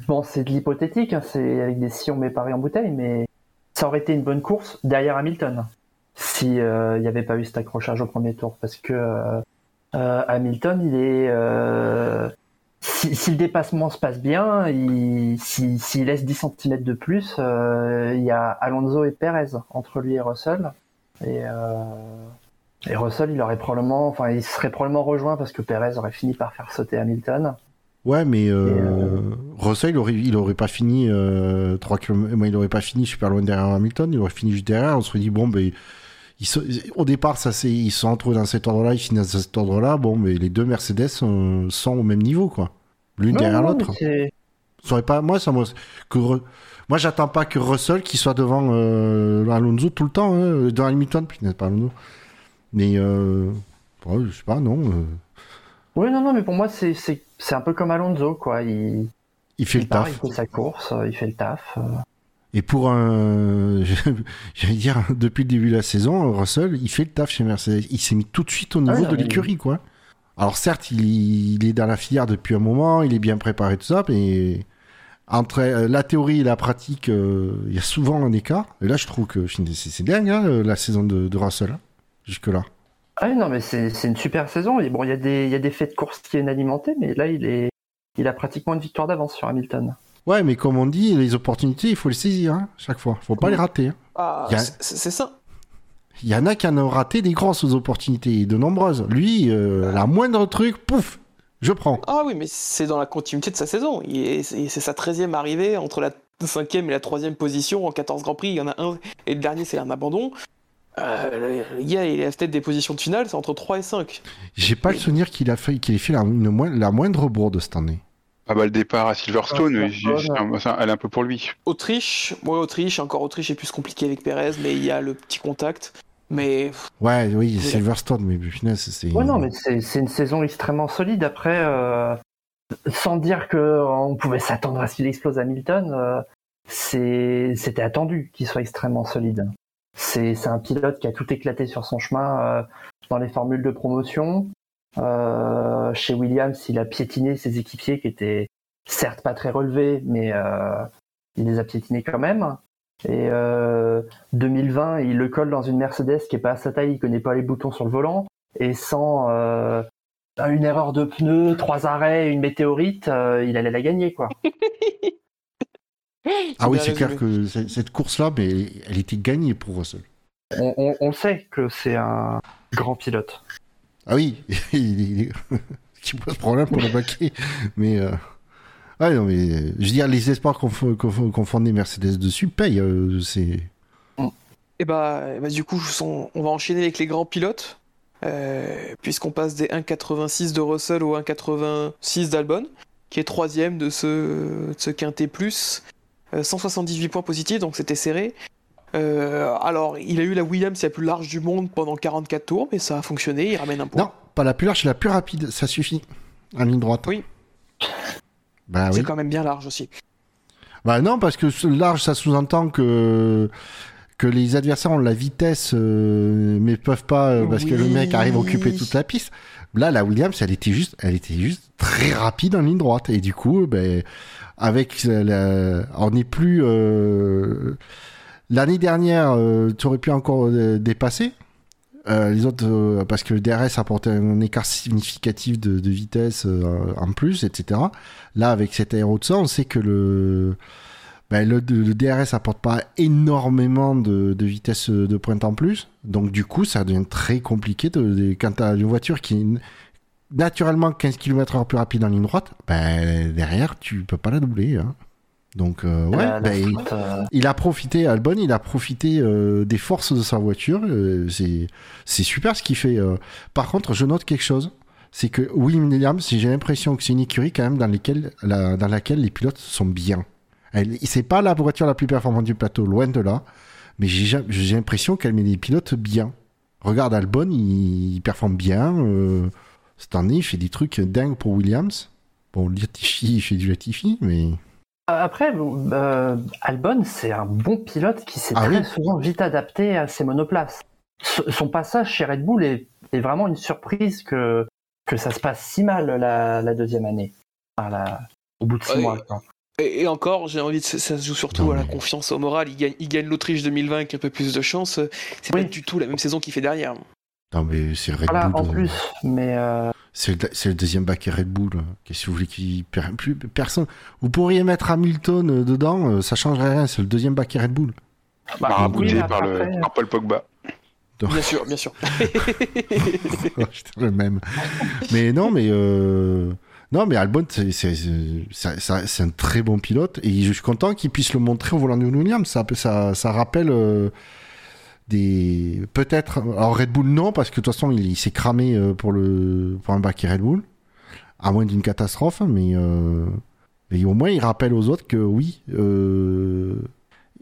Bon, c'est de l'hypothétique, hein, c'est avec des si on met Paris en bouteille, mais ça aurait été une bonne course derrière Hamilton si euh, il n'y avait pas eu cet accrochage au premier tour, parce que euh, euh, Hamilton, il est euh, si, si le dépassement se passe bien, il, si- s'il laisse 10 cm de plus, euh, il y a Alonso et Perez entre lui et Russell, et euh, et Russell, il aurait probablement, enfin, il serait probablement rejoint parce que Perez aurait fini par faire sauter Hamilton. Ouais, mais euh, Russell, il aurait, il aurait pas fini euh, 3 km, il aurait pas fini super loin derrière Hamilton, il aurait fini juste derrière, on se serait dit, bon, ben, sont- au départ, ça, ils sont entre dans cet ordre-là, ils finissent dans cet ordre-là, bon, mais les deux Mercedes euh, sont au même niveau, quoi. L'une derrière l'autre. pas, moi, ça que moi, j'attends pas que Russell qui soit devant euh, Alonso tout le temps, hein, devant Hamilton, pas Alonso. Mais, euh, ouais, je sais pas, non. euh, Oui, non, non, mais pour moi, c'est, c'est, c'est un peu comme Alonso, quoi. Il, il fait il le part, taf. il fait sa course, euh, il fait le taf. Et pour un, j'allais dire, depuis le début de la saison, Russell, il fait le taf chez Mercedes. Il s'est mis tout de suite au niveau Ah oui, non, de l'écurie, quoi. Alors certes, il, il est dans la filière depuis un moment, il est bien préparé tout ça, mais entre euh, la théorie et la pratique, euh, il y a souvent un écart. Et là, je trouve que c'est c'est dingue hein, la saison de, de Russell jusque là. Ah oui, non, mais c'est, une super saison. Et bon, il y a des, il y a des faits de course qui est inalimenté, mais là, il est, il a pratiquement une victoire d'avance sur Hamilton. Ouais, mais comme on dit, les opportunités, il faut les saisir hein, chaque fois. Faut pas les rater. hein. Ah, a- c'est ça. Il y en a qui en ont raté des grosses opportunités, de nombreuses. Lui, euh, la moindre truc, pouf, je prends. Ah oui, mais c'est dans la continuité de sa saison. C'est sa 13e arrivée entre la 5e et la 3e position en 14 Grands Prix. Il y en a un, et le dernier, c'est un abandon. Euh, le gars, il est à la tête des positions de finale, c'est entre 3 et 5. J'ai pas le souvenir qu'il a fait, qu'il ait fait la, une la moindre bourde cette année. Ah bah le départ à Silverstone, Ah, j'ai- Silverstone. c'est un- elle est un peu pour lui. Autriche, ouais, Autriche, encore Autriche est plus compliqué avec Perez, mais il y a le petit contact. Mais Ouais, oui. Silverstone, mais punaise, c'est. Ouais, non, mais c'est, c'est une saison extrêmement solide. Après, euh, sans dire que on pouvait s'attendre à ce qu'il explose Hamilton, euh, c'est, c'était attendu qu'il soit extrêmement solide. C'est, c'est un pilote qui a tout éclaté sur son chemin euh, dans les formules de promotion. Euh, chez Williams, il a piétiné ses équipiers qui étaient certes pas très relevés, mais euh, il les a piétinés quand même. Et euh, 2020, il le colle dans une Mercedes qui est pas à sa taille, il connaît pas les boutons sur le volant, et sans euh, une erreur de pneu, trois arrêts, une météorite, euh, il allait la gagner quoi. Ah oui, c'est clair que cette course-là, mais elle était gagnée pour Russell. On, on, on sait que c'est un grand pilote. Ah oui, il qui pose problème pour le baquet. Mais. Euh... Ouais, non, mais. Je veux dire, les espoirs qu'on qu'on fonde des Mercedes dessus payent. euh, c'est. Et bah, et bah, du coup, on va enchaîner avec les grands pilotes. euh, puisqu'on passe des 1,86 de Russell au 1,86 d'Albon, qui est troisième de ce, de quintet plus. Euh, 178 points positifs, donc c'était serré. Euh, alors, il a eu la Williams la plus large du monde pendant 44 tours, mais ça a fonctionné, il ramène un point. Non, pas la plus large, la plus rapide, ça suffit. En ligne droite. Oui. Bah c'est oui. quand même bien large aussi. Bah non, parce que large, ça sous-entend que que les adversaires ont la vitesse, euh, mais peuvent pas euh, parce que le mec arrive à occuper toute la piste. Là, la Williams, elle était juste, elle était juste très rapide en ligne droite, et du coup, ben avec la- on n'est plus euh, l'année dernière, euh, tu aurais pu encore euh, dépasser. Euh, les autres, parce que le DRS apportait un écart significatif de, vitesse en plus, etc. Là, avec cet aéro de ça, on sait que le, ben, le, DRS apporte pas énormément de, vitesse de pointe en plus. Donc, du coup, ça devient très compliqué quand tu as une voiture qui est naturellement 15 km/h plus rapide en ligne droite. Ben, derrière, tu peux pas la doubler. hein. Donc, euh, ouais, il- strat, euh, il a profité, Albon, il a profité euh, des forces de sa voiture. c'est, super ce qu'il fait. Par contre, je note quelque chose. C'est que Williams, j'ai l'impression que c'est une écurie quand même dans, lesquelles, la- dans laquelle les pilotes sont bien. C'est pas la voiture la plus performante du plateau, loin de là. Mais j'ai, ja- j'ai l'impression qu'elle met des pilotes bien. Regarde Albon, il, il performe bien. cette année, il fait des trucs dingues pour Williams. Bon, Latifi, il fait du Latifi, mais... Après, euh, Albon, c'est un bon pilote qui s'est Ah très oui. souvent vite adapté à ses monoplaces. Son passage chez Red Bull est, est vraiment une surprise que, que ça se passe si mal la, la deuxième année. Enfin, la- au bout de six Ouais. mois. Et, et encore, j'ai envie de. Ça se joue surtout Non, à la mais- confiance, au moral. Il gagne, il gagne l'Autriche 2020 avec un peu plus de chance. C'est Oui. pas du tout la même saison qu'il fait derrière. Non, mais c'est Red Voilà, Bull. en plus. Mais euh, C'est le, deuxième bac Red Bull. Qu'est-ce que vous voulez qu'il per- plus personne. Vous pourriez mettre Hamilton euh, dedans, euh, ça changerait rien. C'est le deuxième bac Red Bull. bah, Marabouté oui, mais par, le, par Paul Pogba. Bien sûr, bien sûr. Le même. Mais non, mais euh, non, mais Albon, c'est un très bon pilote et je suis content qu'il puisse le montrer au volant de Williams. Ça, ça, ça rappelle euh, des peut-être. Alors Red Bull non, parce que de toute façon il, il s'est cramé euh, pour le pour un bac Red Bull, à moins d'une catastrophe, mais. euh, au moins, il rappelle aux autres que oui, euh,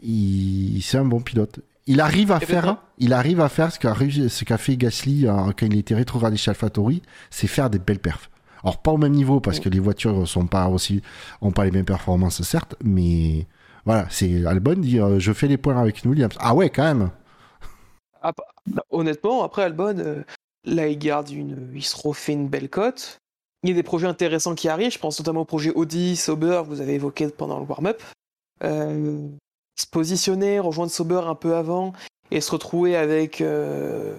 il, c'est un bon pilote. Il arrive à Et faire, il arrive à faire ce qu'a réussi- ce qu'a fait Gasly quand il était rétrogradé chez AlphaTauri, c'est faire des belles perfs. Alors pas au même niveau parce que les voitures sont pas aussi, ont pas les mêmes performances certes, mais voilà, c'est Albon dit euh, je fais les points avec Williams. Ah ouais, quand même. Ah, bah, honnêtement, après Albon, euh, là, il garde une. Il se refait une belle cote. Il y a des projets intéressants qui arrivent. Je pense notamment au projet Audi, Sauber, que vous avez évoqué pendant le warm-up. Euh, se positionner, rejoindre Sauber un peu avant et se retrouver avec euh,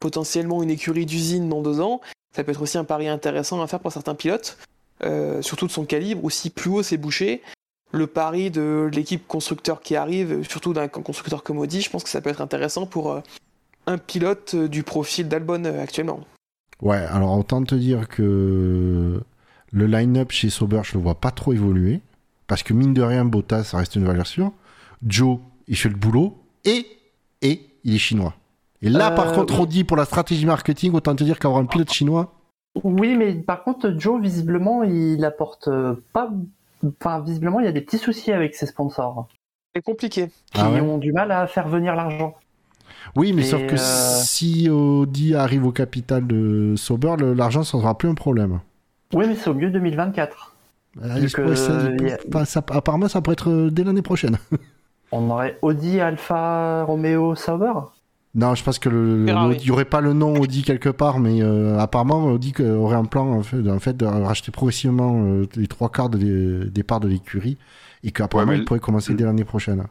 potentiellement une écurie d'usine dans deux ans, ça peut être aussi un pari intéressant à faire pour certains pilotes, surtout de son calibre. Aussi, plus haut c'est bouché. Le pari de l'équipe constructeur qui arrive, surtout d'un constructeur comme Audi, je pense que ça peut être intéressant pour euh, un pilote euh, du profil d'Albon euh, actuellement. Ouais, alors autant te dire que le line-up chez Sauber, je le vois pas trop évoluer. Parce que mine de rien, Bottas, ça reste une valeur sûre. Joe, il fait le boulot. Et, et il est chinois. Et là, Euh, par contre, oui. on dit pour la stratégie marketing, autant te dire qu'avoir un pilote chinois. Oui, mais par contre, Joe, visiblement, il apporte pas. Enfin, visiblement, il y a des petits soucis avec ses sponsors C'est compliqué. qui Ah ouais ont du mal à faire venir l'argent. Oui, mais Et, sauf que euh, si Audi arrive au capital de Sauber, l'argent, ne sera plus un problème. Oui, mais c'est au mieux 2024. Euh, ça- a- ça- apparemment, ça pourrait être euh, dès l'année prochaine. On aurait Audi, Alpha, Romeo, Sauber. Non, je pense que le, il y aurait pas le nom Audi quelque part, mais euh, apparemment Audi aurait un plan en fait, en fait, de racheter progressivement euh, les trois quarts des parts de l'écurie et qu'apparemment Ouais, il pourrait commencer dès l'année prochaine.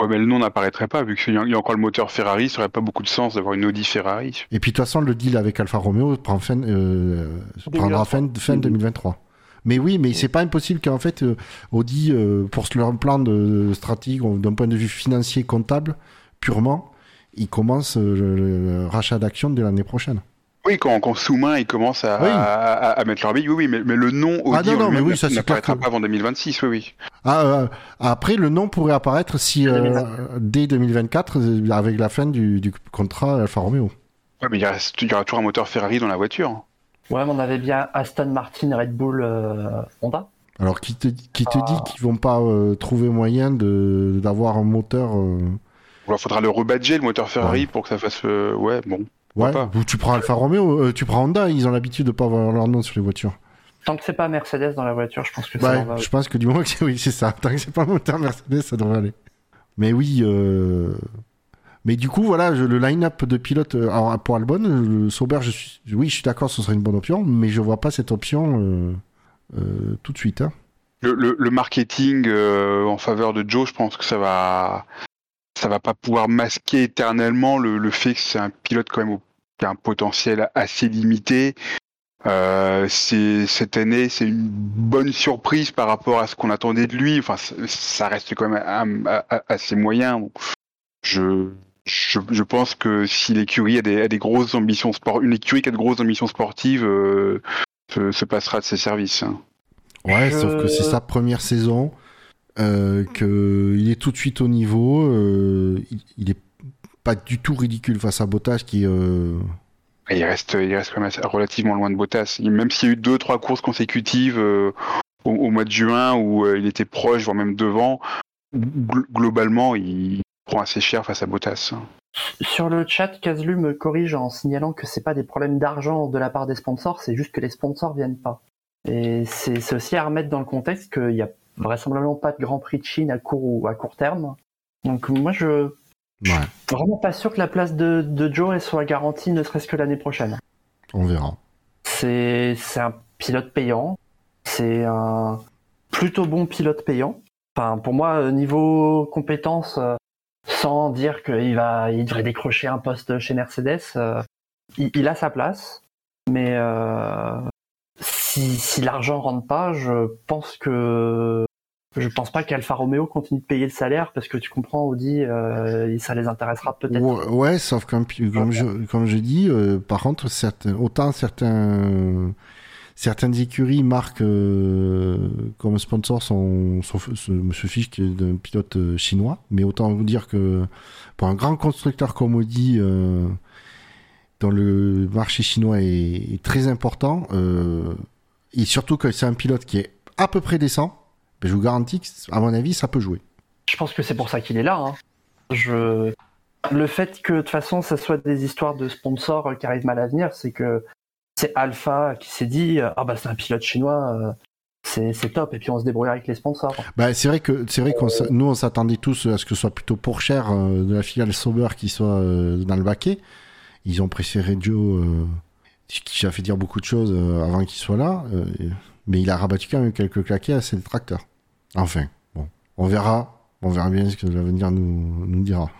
Ouais, mais le nom n'apparaîtrait pas, vu qu'il y a il y a encore le moteur Ferrari, ça aurait pas beaucoup de sens d'avoir une Audi Ferrari. Et puis de toute façon, le deal avec Alfa Romeo prend fin, euh, prendra fin, fin 2023. Mais oui, mais c'est pas impossible qu'en fait Audi, euh, pour leur plan de, de stratégie, d'un point de vue financier comptable purement, ils commencent euh, le, le rachat d'actions dès l'année prochaine. Oui, quand, quand sous-main, ils commencent à, Oui. à, à- à mettre leur bille, oui, oui, mais, mais le nom Audi Ah non, non, mais oui, ça, n'apparaîtra que- pas avant 2026, oui, oui. Ah, euh, après, le nom pourrait apparaître si euh, 2024. dès 2024, euh, avec la fin du, du contrat Alfa Romeo. Ouais, mais il, reste, il y aura toujours un moteur Ferrari dans la voiture. Ouais, mais on avait bien Aston Martin, Red Bull, euh, Honda. Alors, qui te, qui te Ah. dit qu'ils vont pas euh, trouver moyen de d'avoir un moteur euh, Il faudra le rebadger, le moteur Ferrari, pour que ça fasse. euh, ouais, bon. Ouais, ou tu prends Alfa Romeo, euh, tu prends Honda, ils ont l'habitude de pas avoir leur nom sur les voitures. Tant que c'est pas Mercedes dans la voiture, je pense que ça Ouais, va. je pense que du moment que c'est oui, c'est ça. Tant que c'est pas le moteur Mercedes, ça devrait aller. Mais oui, euh... mais du coup, voilà, je- le line-up de pilotes alors, pour Albon, le Sauber, je suis, oui, je suis d'accord, ce serait une bonne option, mais je vois pas cette option euh, euh, tout de suite. hein. Le, le- le marketing euh, en faveur de Joe, je pense que ça va. Ça va pas pouvoir masquer éternellement le, le fait que c'est un pilote quand même au- qui a un potentiel assez limité. Euh, c'est cette année, c'est une bonne surprise par rapport à ce qu'on attendait de lui. Enfin, ça- reste quand même assez moyen. Donc, Je, je, je pense que si l'écurie a des, a des grosses ambitions sport, une écurie qui a de grosses ambitions sportives, euh, se, se passera de ses services. hein. Ouais, Je- sauf que c'est sa première saison, euh, que il est tout de suite au niveau, euh, il, il est pas du tout ridicule face à Bottas qui. euh, Il reste, il reste quand même assez- relativement loin de Bottas. Même s'il y a eu deux, trois courses consécutives euh, au, au mois de juin où euh, il était proche, voire même devant, gl- globalement, il prend assez cher face à Bottas. Sur le chat, Kazlu me corrige en signalant que c'est pas des problèmes d'argent de la part des sponsors, c'est juste que les sponsors viennent pas. Et c'est c'est aussi à remettre dans le contexte qu'il y a vraisemblablement pas de Grand Prix de Chine à court ou à court terme. Donc moi je Ouais, vraiment pas sûr que la place de, de Joe elle soit garantie ne serait-ce que l'année prochaine. on verra. C'est un pilote payant, c'est un plutôt bon pilote payant. Enfin pour moi euh, niveau compétences, euh, sans dire qu'il va il devrait décrocher un poste chez Mercedes, euh, il, il a sa place, mais euh, si, si l'argent rentre pas, je pense que je pense pas qu'Alfa Romeo continue de payer le salaire parce que tu comprends Audi, euh, ça les intéressera peut-être. Ouais, sauf pi- comme je, comme je dis, euh, par contre, autant certains, certaines écuries marquent euh, comme sponsor son, ce Monsieur est d'un pilote chinois, mais autant vous dire que pour un grand constructeur comme Audi, dont le marché chinois est, très important, et surtout que c'est un pilote qui est à peu près décent, ben, je vous garantis que, à mon avis, ça peut jouer. Je pense que c'est pour ça qu'il est là. hein. Je... Le fait que de toute façon, ça soit des histoires de sponsors qui arrivent mal à venir, c'est que c'est Alpha qui s'est dit ah bah c'est un pilote chinois, euh, c'est top, et puis on se débrouille avec les sponsors. Bah, c'est vrai que c'est vrai qu'on s- nous on s'attendait tous à ce que ce soit plutôt pour cher euh, de la filiale Sauber qui soit euh, dans le baquet. Ils ont préféré Joe euh, qui a fait dire beaucoup de choses euh, avant qu'il soit là, euh, mais il a rabattu quand même quelques claquets à ses détracteurs. Enfin, bon, on verra, on verra bien ce que l'avenir nous, nous dira.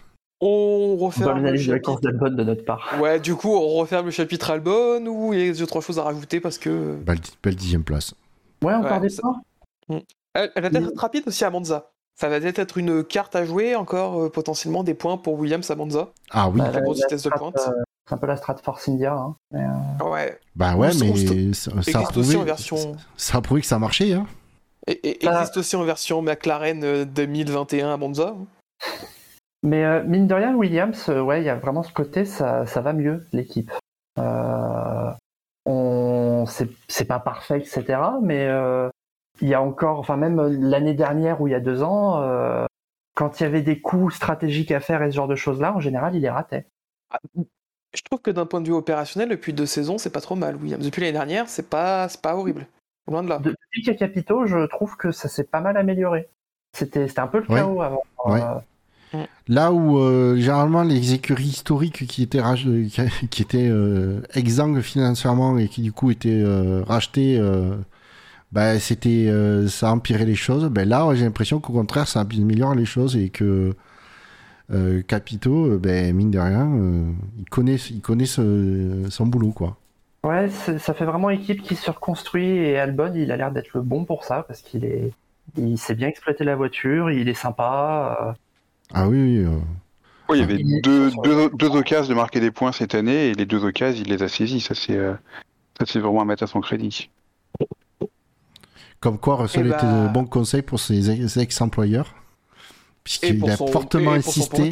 On referme le de la chapitre. de notre part. Ouais, du coup, on referme le chapitre Albon ou il y a deux trois choses à rajouter parce que Belle, belle dixième place. Ouais, encore Ouais, des ça- points. elle, elle va peut-être être rapide aussi à Monza. Ça va peut-être être une carte à jouer encore euh, potentiellement des points pour Williams à Monza. Ah oui, Bah, la grosse vitesse de pointe. Euh, c'est un peu la strat Force India. hein. Mais, euh, Ouais. bah ouais, ou- ou- mais ça, ça a prouvé, aussi en version- ça a prouvé que ça marchait. Hein. Et, et Ça- existe aussi en version McLaren euh, 2021 à Monza. Mais euh, mine de rien, Williams, euh, ouais, il y a vraiment ce côté, ça, ça va mieux, l'équipe. Euh, on, c'est, c'est pas parfait, etc. Mais euh, il y a encore, enfin même l'année dernière ou il y a deux ans, euh, quand il y avait des coups stratégiques à faire et ce genre de choses-là, en général, il les ratait. Je trouve que d'un point de vue opérationnel, depuis deux saisons, c'est pas trop mal, Williams. Depuis l'année dernière, c'est pas, c'est pas horrible. Loin de là. Depuis qu'il y a Capito, je trouve que ça s'est pas mal amélioré. C'était, c'était un peu le Ouais. chaos avant. Ouais. Euh, Là où euh, généralement les écuries historiques qui étaient rach- euh, qui- étaient euh, exsangues financièrement et qui du coup étaient euh, rachetées, euh, bah, c'était euh, ça empirait les choses. Ben là, j'ai l'impression qu'au contraire, ça améliore les choses et que euh, Capito, euh, ben mine de rien, euh, il connaît, il connaît ce- son boulot quoi. Ouais, ça fait vraiment équipe qui se reconstruit et Albon, il a l'air d'être le bon pour ça parce qu'il est, il sait bien exploiter la voiture, il est sympa. euh, Ah oui, oui. euh, Ouais, il y avait Il- deux, deux, deux occasions de marquer des points cette année et les deux occasions, il les a saisis. Ça, c'est euh, ça, c'est vraiment à mettre à son crédit. Comme quoi, Russell Eh bah- était de bons conseils pour ses ex- ex-employeurs, puisqu'il a son- fortement pour insisté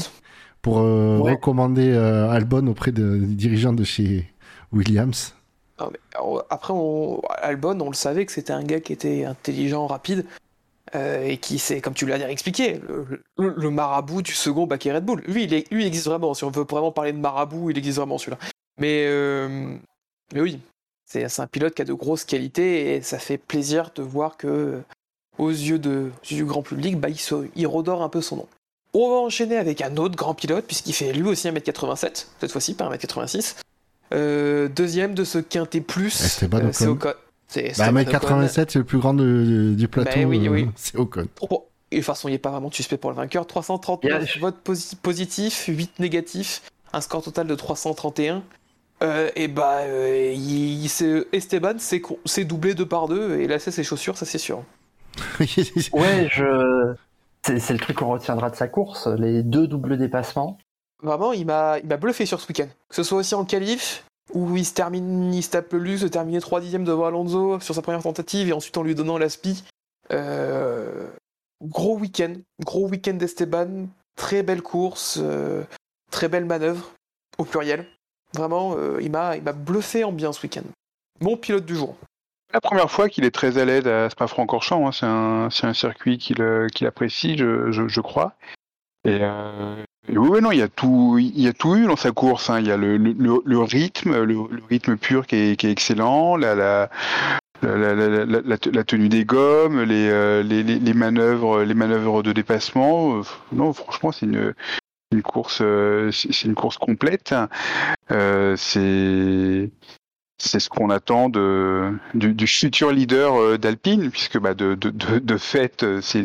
pour euh, Ouais. recommander euh, Albon auprès de- des dirigeants de chez Williams. Non, mais, alors, après, on... Albon, on le savait que c'était un gars qui était intelligent, rapide, euh, et qui, c'est, comme tu l'as bien expliqué, le, le- le marabout du second baquet Red Bull. Lui il, est- lui, il existe vraiment. Si on veut vraiment parler de marabout, il existe vraiment celui-là. Mais, mais oui, c'est, c'est un pilote qui a de grosses qualités, et ça fait plaisir de voir que, aux yeux, de, aux yeux du grand public, bah, il, se- il redore un peu son nom. On va enchaîner avec un autre grand pilote, puisqu'il fait lui aussi 1m87, cette fois-ci, pas 1m86. Euh, deuxième de ce quintet plus, Esteban euh, c'est Ocon. Ocon. C'est Bah, Esteban mec, Ocon. 87, c'est le plus grand de- du plateau. Bah oui, euh, oui. C'est Ocon. Trop- Et de toute façon, il n'est pas vraiment de suspect pour le vainqueur. 339 Yeah. votes posi- positifs, 8 négatifs, un score total de 331. Euh, et bah, euh, il, il s'est- Esteban s'est doublé deux par deux et il a laissé ses chaussures, ça c'est sûr. Ouais, je. C'est le truc qu'on retiendra de sa course, les deux doubles dépassements. Vraiment, il m'a il m'a bluffé sur ce week-end. Que ce soit aussi en qualif, où il se termine, il se tape le luxe de terminer 3 dixièmes devant Alonso sur sa première tentative et ensuite en lui donnant la spi. Euh, gros week-end, gros week-end d'Esteban, très belle course, euh, très belle manœuvre, au pluriel. Vraiment, euh, il m'a il m'a bluffé en bien ce week-end. Mon pilote du jour. La première fois qu'il est très à l'aise à Spa-Francorchamps, hein, c'est un, circuit qu'il euh, qu'il apprécie, je, crois. Et, euh, oui, non, il y a tout, eu dans sa course. hein. Il y a le, rythme, le, rythme pur qui est, excellent, la, la, la, la, la, la- la te- la tenue des gommes, les, euh, les, manœuvres, les manœuvres de dépassement. Non, franchement, c'est une, course, c'est une course complète. C'est c'est ce qu'on attend de, du, du futur leader euh, d'Alpine, puisque bah, de, de, de, de fait, euh, c'est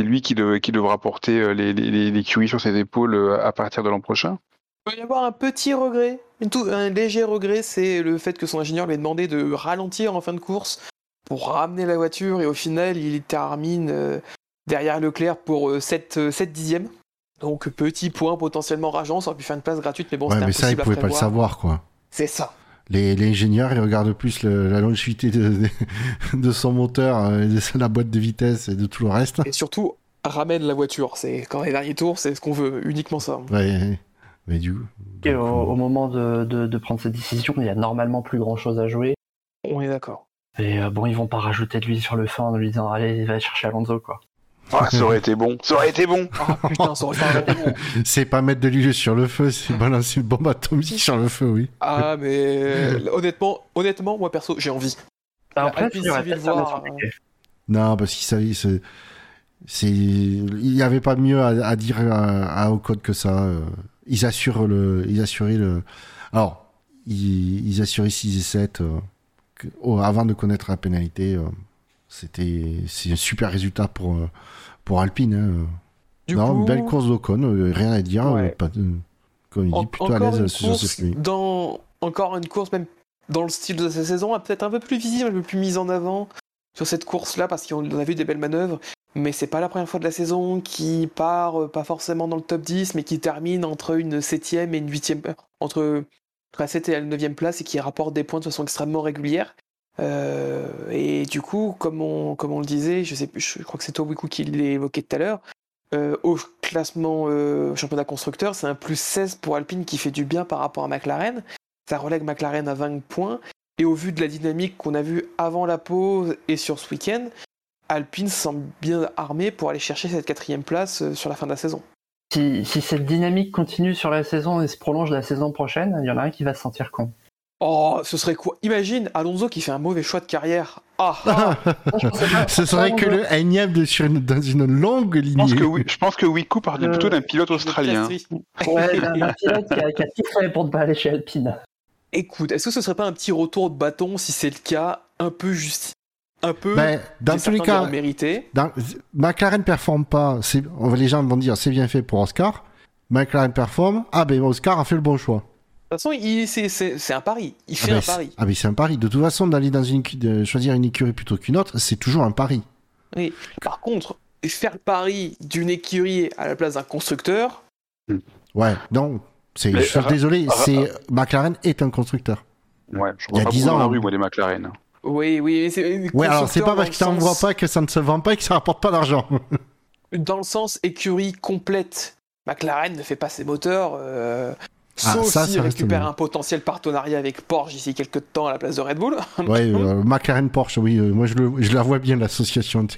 lui qui, de- qui devra porter euh, les, les, les, les QI sur ses épaules à partir de l'an prochain. Il peut y avoir un petit regret, tout- un léger regret, c'est le fait que son ingénieur lui ait demandé de ralentir en fin de course pour ramener la voiture et au final il termine derrière Leclerc pour euh, 7, 7 dixièmes. Donc petit point potentiellement rageant, ça aurait pu faire une place gratuite, mais bon, ouais, c'était mais ça, il pouvait pas le savoir, quoi. C'est ça. Les, les ingénieurs, ils regardent plus le- la longévité de, de, de son moteur, euh, et de la boîte de vitesse et de tout le reste. Et surtout, ramène la voiture. C'est quand les derniers tours, c'est ce qu'on veut, uniquement ça. Ouais, mais du coup. Et donc, au, euh, au moment de, de, de prendre cette décision, il y a normalement plus grand chose à jouer. On est d'accord. Et euh, bon, ils vont pas rajouter de l'huile sur le feu en lui disant allez, va chercher Alonso quoi. Ah, ça aurait été bon, ça aurait été bon. Ah putain, ça aurait un bon. C'est pas mettre de l'huile sur le feu, c'est balancer une bombe atomique sur le feu, oui. Ah, mais euh, honnêtement, honnêtement, moi perso, j'ai envie. Après, compliqué. Non, parce qu'il savait. c'est- c'est- Il n'y avait pas mieux à, à dire à, à Ocon que ça. euh. Ils assurent le. Ils assuraient le. Alors, ils, ils assuraient 6 et 7 euh, que- oh, avant de connaître la pénalité. euh, C'était. C'est un super résultat pour, euh, pour Alpine. hein. Du non, coup, belle course d'Ocon, euh, rien à dire. Ouais. pas de- comme il dit, plutôt à encore une l'aise sur cette dans encore une course même dans le style de cette saison, peut-être un peu plus visible, un peu plus mise en avant sur cette course-là parce qu'on a vu des belles manœuvres. Mais c'est pas la première fois de la saison qui part euh, pas forcément dans le top 10, mais qui termine entre une septième et une huitième, euh, entre la 7 et la 9 place et qui rapporte des points de façon extrêmement régulière. Euh, et du coup, comme on, le disait, je crois que c'est toi Wiku qui l'évoquait tout à l'heure, euh, au classement euh, championnat constructeur, c'est un plus 16 pour Alpine qui fait du bien par rapport à McLaren. Ça relègue McLaren à 20 points. Et au vu de la dynamique qu'on a vue avant la pause et sur ce week-end, Alpine semble bien armé pour aller chercher cette quatrième place sur la fin de la saison. Si cette dynamique continue sur la saison et se prolonge la saison prochaine, il y en a un qui va se sentir con. Oh, ce serait quoi? Imagine Alonso qui fait un mauvais choix de carrière. Ah, ah Ce serait que le énième de, sur une- dans une longue Je pense lignée. que, oui, je pense que Wiku parlait Euh, plutôt d'un pilote je australien. Ouais, d'un pilote qui a, qui a tout fait pour ne pas aller chez Alpine. Écoute, est-ce que ce serait pas un petit retour de bâton si c'est le cas, un peu juste, un peu Ben, dans tous les cas, mérité. dans, McLaren performe pas. c'est- on va- Les gens vont dire c'est bien fait pour Oscar. McLaren performe. Ah ben Oscar a fait le bon choix. De toute façon, c'est- un pari. Il Ah fait ben, un c'est- pari. ah ben c'est un pari. De toute façon, d'aller dans une de choisir une écurie plutôt qu'une autre, c'est toujours un pari. Par contre, faire le pari d'une écurie à la place d'un constructeur, Ouais. Donc, c'est. Mais Je suis désolé. C'est McLaren est un constructeur. Ouais, je Il y a pas 10 beaucoup dans la ans, rue, hein. moi, des McLaren. oui, oui, mais c'est Ouais. Alors c'est pas parce que t'en vois pas que ça ne se vend pas et que ça rapporte pas d'argent. Dans le sens écurie complète McLaren ne fait pas ses moteurs. Euh, Ah, sauf ça, ça récupère bien. un potentiel partenariat avec Porsche d'ici quelques temps à la place de Red Bull. Ouais, euh, McLaren Porsche, oui, euh, moi je, le, je la vois bien l'association.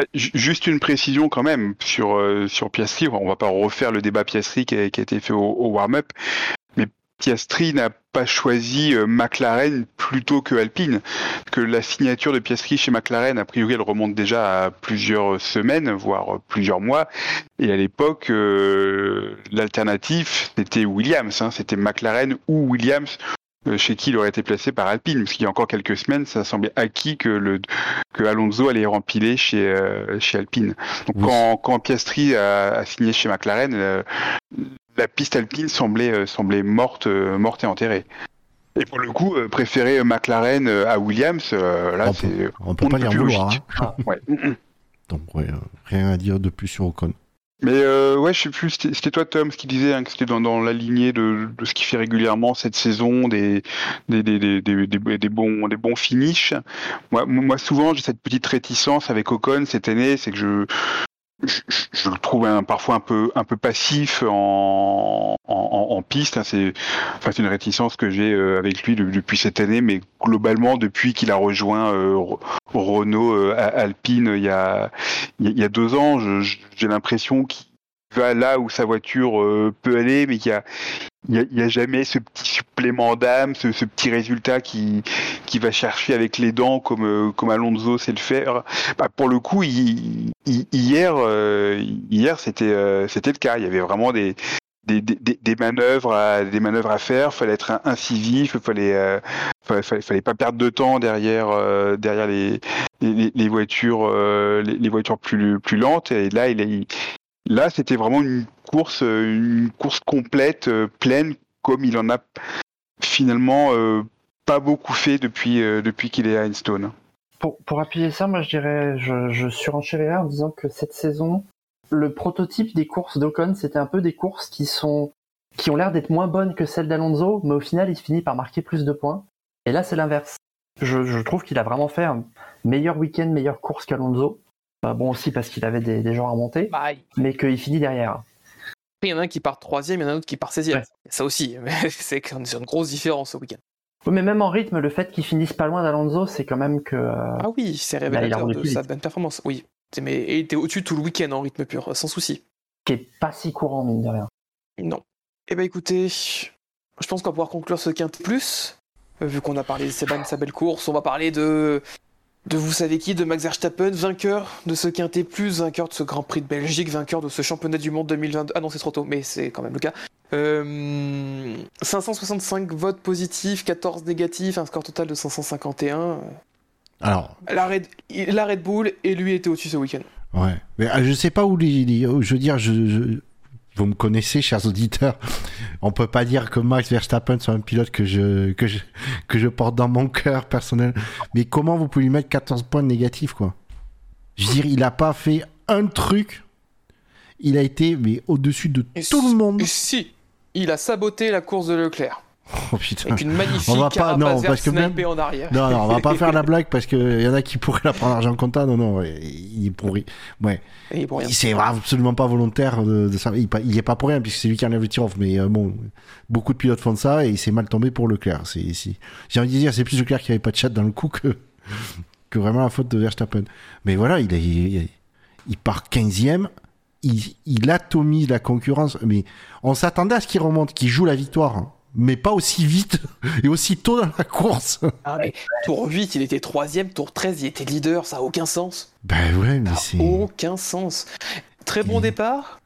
Euh, Juste une précision quand même sur, euh, sur Piastri. On va pas refaire le débat Piastri qui a, qui a été fait au, au warm-up. Piastri n'a pas choisi euh, McLaren plutôt que Alpine. Que la signature de Piastri chez McLaren, a priori, elle remonte déjà à plusieurs semaines, voire plusieurs mois. Et à l'époque, euh, l'alternative, c'était Williams. hein. C'était McLaren ou Williams euh, chez qui il aurait été placé par Alpine. Parce qu'il y a encore quelques semaines, ça semblait acquis que le que Alonso allait rempiler chez euh, chez Alpine. Donc Oui. quand, quand Piastri a, a signé chez McLaren, euh, la piste Alpine semblait euh, semblait morte euh, morte et enterrée. Et pour le coup, euh, préférer McLaren euh, à Williams, euh, là on, c'est peut, on peut on pas vouloir. ouais. Donc, ouais, euh, rien à dire de plus sur Ocon. Mais euh, ouais, je sais plus, c'était c'était toi Tom ce qui disait hein, que c'était dans, dans la lignée de, de ce qu'il fait régulièrement cette saison, des, des, des, des, des, des- des bons, des bons finishes. Moi, moi souvent, j'ai cette petite réticence avec Ocon cette année, c'est que je, je, je le trouve un- parfois un peu, un peu passif en, en, en- piste. hein. C'est enfin, une réticence que j'ai euh, avec lui de- depuis cette année, mais globalement, depuis qu'il a rejoint euh, Re- Renault euh, Alpine il y a, il y a- deux ans, j'ai l'impression qu'il va là où sa voiture euh, peut aller, mais il y a, il jamais ce petit supplément d'âme, ce, petit résultat qui, va chercher avec les dents comme, euh, Alonso sait le faire. Bah, pour le coup, il- il- hier, euh, hier c'était le cas. Il y avait vraiment des, manœuvres à, des manœuvres faire. Fallait être incisif. Fallait, euh, fallait, pas perdre de temps derrière, les, voitures, plus, lentes. Et là, il, est- là, c'était vraiment une course, euh, une course complète, euh, pleine, comme il en a finalement euh, pas beaucoup fait depuis, qu'il est à Einstone. Pour, appuyer ça, moi je dirais, je, je en disant que cette saison, le prototype des courses d'Ocon, c'était un peu des courses qui sont qui ont l'air d'être moins bonnes que celles d'Alonso, mais au final, il finit par marquer plus de points. Et là, c'est l'inverse. Je, je trouve qu'il a vraiment fait un meilleur week-end, meilleure course qu'Alonso. Bah, bon aussi parce qu'il avait des, des gens à remonter, Bah, il mais qu'il finit derrière. y en a un qui part troisième, il y en a un autre qui part 16e. Ouais. Ça aussi, mais c'est une grosse différence au week-end. Oui, mais même en rythme, le fait qu'il finisse pas loin d'Alonso, c'est quand même que. euh, Ah oui, c'est il révélateur de plus sa bonne performance. Oui, mais et il était au-dessus tout le week-end en rythme pur, sans souci. qui est pas si courant, mine de rien. Non. Eh ben écoutez, je pense qu'on va pouvoir conclure ce quinte plus. Euh, Vu qu'on a parlé de Seban, sa belle course, on va parler de de vous savez qui, de Max Verstappen, vainqueur de ce quintet plus, vainqueur de ce Grand Prix de Belgique, vainqueur de ce championnat du monde 2022. Ah non, c'est trop tôt, mais c'est quand même le cas. Euh, 565 votes positifs, 14 négatifs, un score total de 551. Alors, La Red, la Red Bull et lui était au-dessus ce week-end. ouais. Mais euh, je sais pas où les. les- je veux dire, je, je- vous me connaissez, chers auditeurs. On peut pas dire que Max Verstappen soit un pilote que je, que je, que je porte dans mon cœur personnel. Mais comment vous pouvez lui mettre 14 points négatifs, quoi? Je veux dire, il a pas fait un truc. Il a été mais au-dessus de Et tout le monde. Si, il a saboté la course de Leclerc? Oh putain. Avec une magnifique On va pas- non, parce que même- snipée en arrière. Non, non, on va pas faire la blague parce qu'il y en a qui pourraient la prendre argent comptant. Non, non, il est pourri. Ouais. Et pour rien. C'est absolument pas volontaire de, de ça. Il, il est pas pour rien puisque c'est lui qui enlève le tir-off. Mais euh, bon, beaucoup de pilotes font ça et il s'est mal tombé pour Leclerc. J'ai envie de dire, c'est plus Leclerc qui avait pas de chat dans le coup que, que vraiment la faute de Verstappen. Mais voilà, il, a- il, il part 15ème. Il, il atomise la concurrence. Mais on s'attendait à ce qu'il remonte, qu'il joue la victoire. Mais pas aussi vite et aussi tôt dans la course. Ah, mais tour 8, il était 3 tour 13, il était leader, ça a aucun sens. Ben ouais, mais c'est. aucun sens. Très bon Il- départ.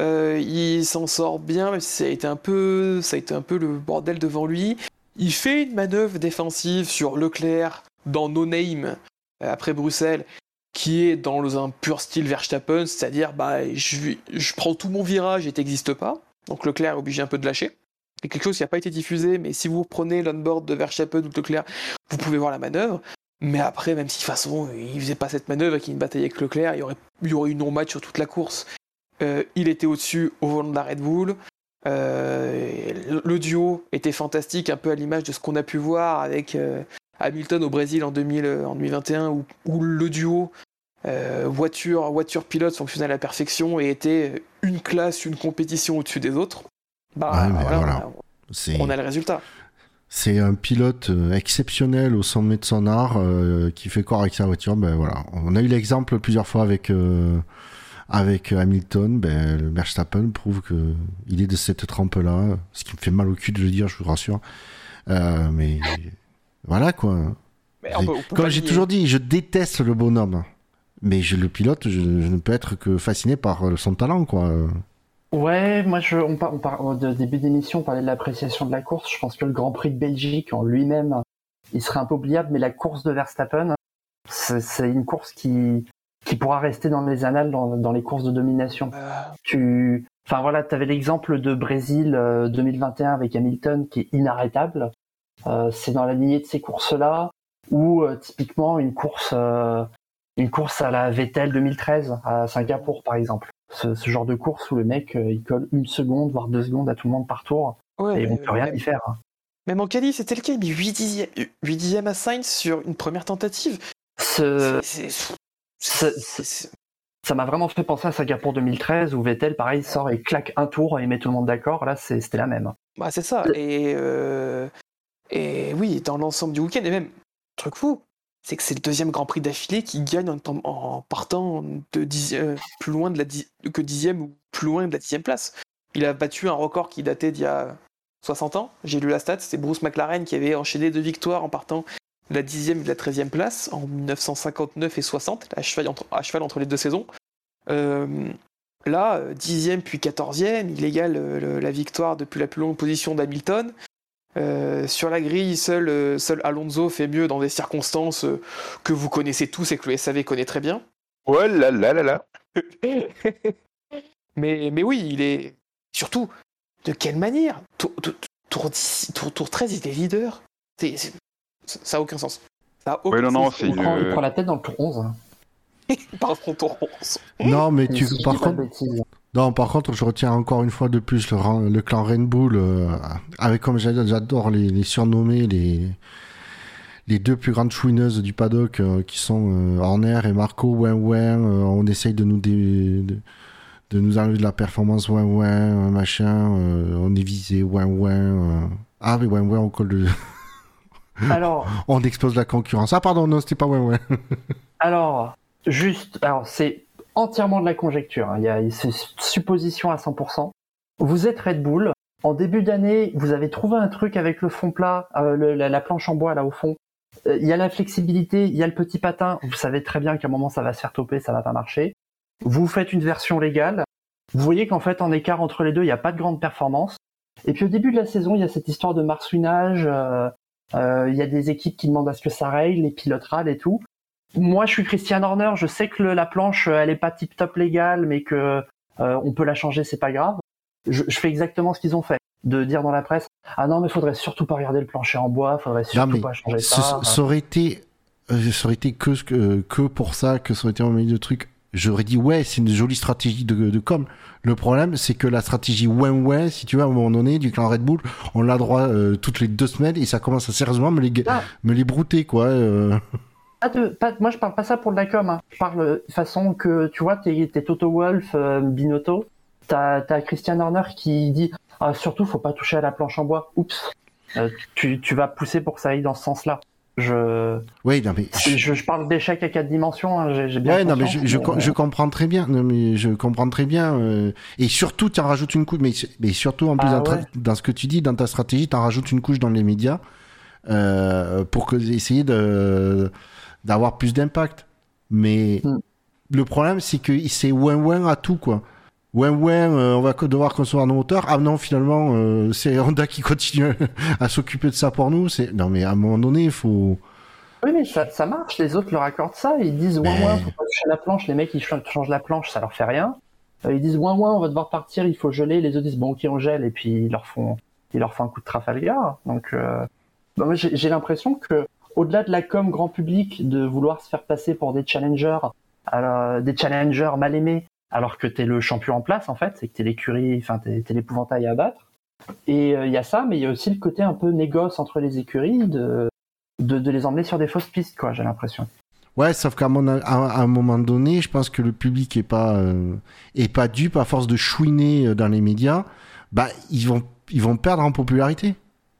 Euh, il s'en sort bien, si ça a été un peu, ça a été un peu le bordel devant lui. Il fait une manœuvre défensive sur Leclerc dans No Name euh, après Bruxelles, qui est dans un pur style Verstappen, c'est-à-dire bah je, je prends tout mon virage et t'existes pas. Donc Leclerc est obligé un peu de lâcher. C'est quelque chose qui n'a pas été diffusé, mais si vous prenez l'onboard de Verstappen ou Leclerc, vous pouvez voir la manœuvre. Mais après, même si de toute façon il faisait pas cette manœuvre et qu'il bataillait avec Leclerc, il y aurait, il y eu non-match sur toute la course. Euh, il était au-dessus au volant de la Red Bull. Euh, le, duo était fantastique, un peu à l'image de ce qu'on a pu voir avec euh, Hamilton au Brésil en, 2000, euh, en 2021, où, où le duo euh, voiture, voiture pilote fonctionnait à la perfection et était une classe, une compétition au-dessus des autres, bah Ouais, mais voilà, voilà. on a- le résultat. c'est un pilote euh, exceptionnel au sommet de son art euh, qui fait corps avec sa voiture. Ben voilà, on a eu l'exemple plusieurs fois avec euh, avec Hamilton. Ben le Verstappen prouve que il est de cette trempe là. Ce qui me fait mal au cul de le dire, je vous rassure. Euh, mais voilà quoi. Mais on peut- on peut Comme j'ai toujours dit, je déteste le bonhomme. Mais je le pilote, je, je ne peux être que fasciné par son talent, quoi. Ouais, moi, je, on, par, on au début d'émission, on parlait de l'appréciation de la course. Je pense que le Grand Prix de Belgique en lui-même, il serait un peu oubliable, mais la course de Verstappen, c'est une course qui, qui pourra rester dans les annales dans, dans les courses de domination. Euh, Tu, enfin voilà, tu avais l'exemple de Brésil euh, 2021 avec Hamilton qui est inarrêtable. Euh, c'est dans la lignée de ces courses-là ou euh, typiquement une course, euh, une course à la Vettel 2013 à Singapour par exemple. Ce, ce genre de course où le mec euh, il colle une seconde voire deux secondes à tout le monde par tour ouais, et on mais- peut rien même- y faire. hein. Même en quali, c'était le cas, il met 8 dixièmes, 8 dixièmes à Sainz sur une première tentative. Ce- C'est- c'est- c'est- c'est- c'est- ça m'a vraiment fait penser à Singapour 2013 où Vettel pareil sort et claque un tour et met tout le monde d'accord. Là c'était la même. Bah, c'est ça. Et, euh, et oui, dans l'ensemble du week-end, et même, truc fou, c'est que c'est le deuxième Grand Prix d'affilée qui gagne en, partant de euh, plus loin de la que dixième ou plus loin de la dixième place. Il a battu un record qui datait d'il y a 60 ans. J'ai lu la stat, c'est Bruce McLaren qui avait enchaîné deux victoires en partant de la dixième et de la treizième place en 1959 et 60, à cheval entre, les deux saisons. Euh, Là, dixième puis quatorzième, il égale euh, la victoire depuis la plus longue position d'Hamilton. Euh, sur la grille, seul, euh, seul Alonso fait mieux dans des circonstances euh, que vous connaissez tous et que le SAV connaît très bien. Oh là là là là. mais, mais oui, il est. Surtout, de quelle manière? Tour, tour, tour 10 tour- tour 13, il est leader. Ça n'a aucun sens. Ça a aucun Ouais, non, non, sens. Il prend, il prend la tête dans le tour 11. Par contre, tour 11. Non, mais tu, par contre, bêtises. Non, par contre, je retiens encore une fois de plus le, clan Rainbow, le- avec comme j'adore les, les surnommer les les deux plus grandes chouineuses du paddock euh, qui sont euh, Horner et Marco Wen Wen. euh, on essaye de nous dé- de, de nous enlever de la performance Wen Wen, euh, machin. euh, on est visé Wen Wen. euh. Ah, mais Wen Wen, on colle le- Alors, on explose la concurrence. Ah, pardon, non, c'était pas Wen Wen. Alors, juste, alors c'est entièrement de la conjecture. hein. Il y a c'est supposition à 100%. Vous êtes Red Bull. En début d'année, vous avez trouvé un truc avec le fond plat, euh, la planche en bois là au fond. Euh, Il y a la flexibilité, il y a le petit patin. Vous savez très bien qu'à un moment ça va se faire toper, ça va pas marcher. Vous faites une version légale. Vous voyez qu'en fait, en écart entre les deux, il n'y a pas de grande performance. Et puis au début de la saison, il y a cette histoire de marsouinage. euh, euh, Il y a des équipes qui demandent à ce que ça règle, les pilotes râlent et tout moi, je suis Christian Horner. Je sais que le- la planche, euh, elle est pas tip top légale, mais que euh, on peut la changer, c'est pas grave. Je, je fais exactement ce qu'ils ont fait, de dire dans la presse ah non, mais faudrait surtout pas regarder le plancher en bois, faudrait surtout pas changer Ce- ça. ça aurait été, euh, ça aurait été que, que, que pour ça, que ça aurait été un milieu de truc. J'aurais dit, ouais, c'est une jolie stratégie de, de com. Le problème, c'est que la stratégie ouais ouais, si tu veux, à un moment donné, du clan Red Bull, on l'a droit euh, toutes les deux semaines et ça commence à sérieusement me les, Ah. me les brouter, quoi. Euh. Pas de- pas- moi, je parle pas ça pour de la com. hein. Je parle euh, de façon que tu vois, t'es t'es Toto Wolf, euh, Binotto. T'as as Christian Horner qui dit ah, surtout, faut pas toucher à la planche en bois. Oups. Euh, tu, tu vas pousser pour que ça aille dans ce sens-là. Je, Ouais, non, mais. je, je parle d'échec à quatre dimensions. hein, bien Ouais, non, mais je, je, mais, com- euh, je comprends très bien. Non, mais je comprends très bien. euh, et surtout, tu en rajoutes une couche. Mais, mais surtout, en plus, Ah ouais. dans ce que tu dis, dans ta stratégie, tu en rajoutes une couche dans les médias euh, pour que, essayer de, d'avoir plus d'impact. Mais Hmm. le problème, c'est que c'est ouin à tout, quoi. Ouin, euh, on va devoir concevoir nos moteurs. Ah non, finalement, euh, c'est Honda qui continue à s'occuper de ça pour nous. C'est non, mais à un moment donné, il faut. Oui, mais ça, ça marche. Les autres leur accordent ça. Ils disent ouin Mais- ouin, faut pas toucher la planche. Les mecs, ils ch- changent la planche, ça leur fait rien. Euh, ils disent ouin ouin, on va devoir partir, il faut geler. Les autres disent bon, ok, on gèle. Et puis ils leur font, ils leur font un coup de Trafalgar. Donc, euh... bah, j'ai l'impression que, au-delà de la com grand public, de vouloir se faire passer pour des challengers, alors, des challengers mal aimés, alors que t'es le champion en place en fait, c'est que t'es l'écurie, enfin t'es t'es l'épouvantail à battre. Et euh, il y a ça, mais il y a aussi le côté un peu négoce entre les écuries de de, de les emmener sur des fausses pistes, quoi, j'ai l'impression. Ouais, sauf qu'à mon a- à, à un moment donné, je pense que le public est pas euh, est pas dupe à force de chouiner euh, dans les médias. Bah, ils vont ils vont perdre en popularité.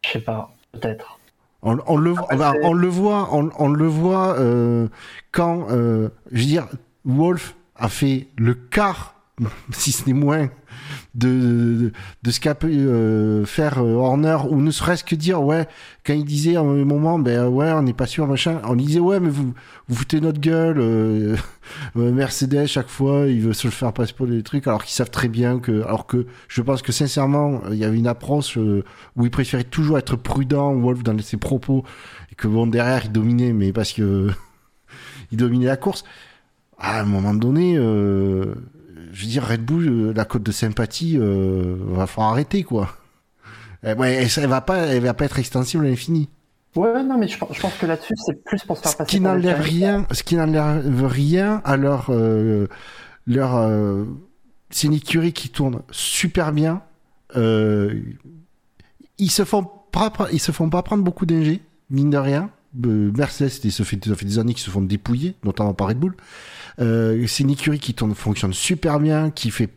Je sais pas, peut-être. On, on le bah, c'est- on le voit on, on le voit euh, quand euh, je veux dire Wolf a fait le quart si ce n'est moins de, de, ce qu'a pu euh, faire euh, Horner ou ne serait-ce que dire ouais quand il disait à un moment ben ouais on n'est pas sûr machin on disait ouais mais vous vous foutez notre gueule euh, Mercedes chaque fois il veut se le faire passer pour des trucs alors qu'ils savent très bien que alors que je pense que sincèrement il y avait une approche où il préférait toujours être prudent Wolf dans ses propos et que bon derrière il dominait mais parce que il dominait la course. À un moment donné euh, je veux dire Red Bull euh, la cote de sympathie euh, va falloir arrêter quoi. Eh, ouais, elle, elle va pas elle va pas être extensible à l'infini. Ouais, non, mais je, pense- je pense que là-dessus, c'est plus pour se faire ce passer. qui pour des n'enlève rien ce qui n'enlève rien à leur euh, leur euh, c'est une écurie qui tourne super bien euh, ils se font pas ils se font pas prendre beaucoup d'ingé mine de rien Euh, Mercedes ça fait, ça fait des années qu'ils se font dépouiller notamment par Red Bull. Euh, c'est une écurie qui fonctionne super bien qui fait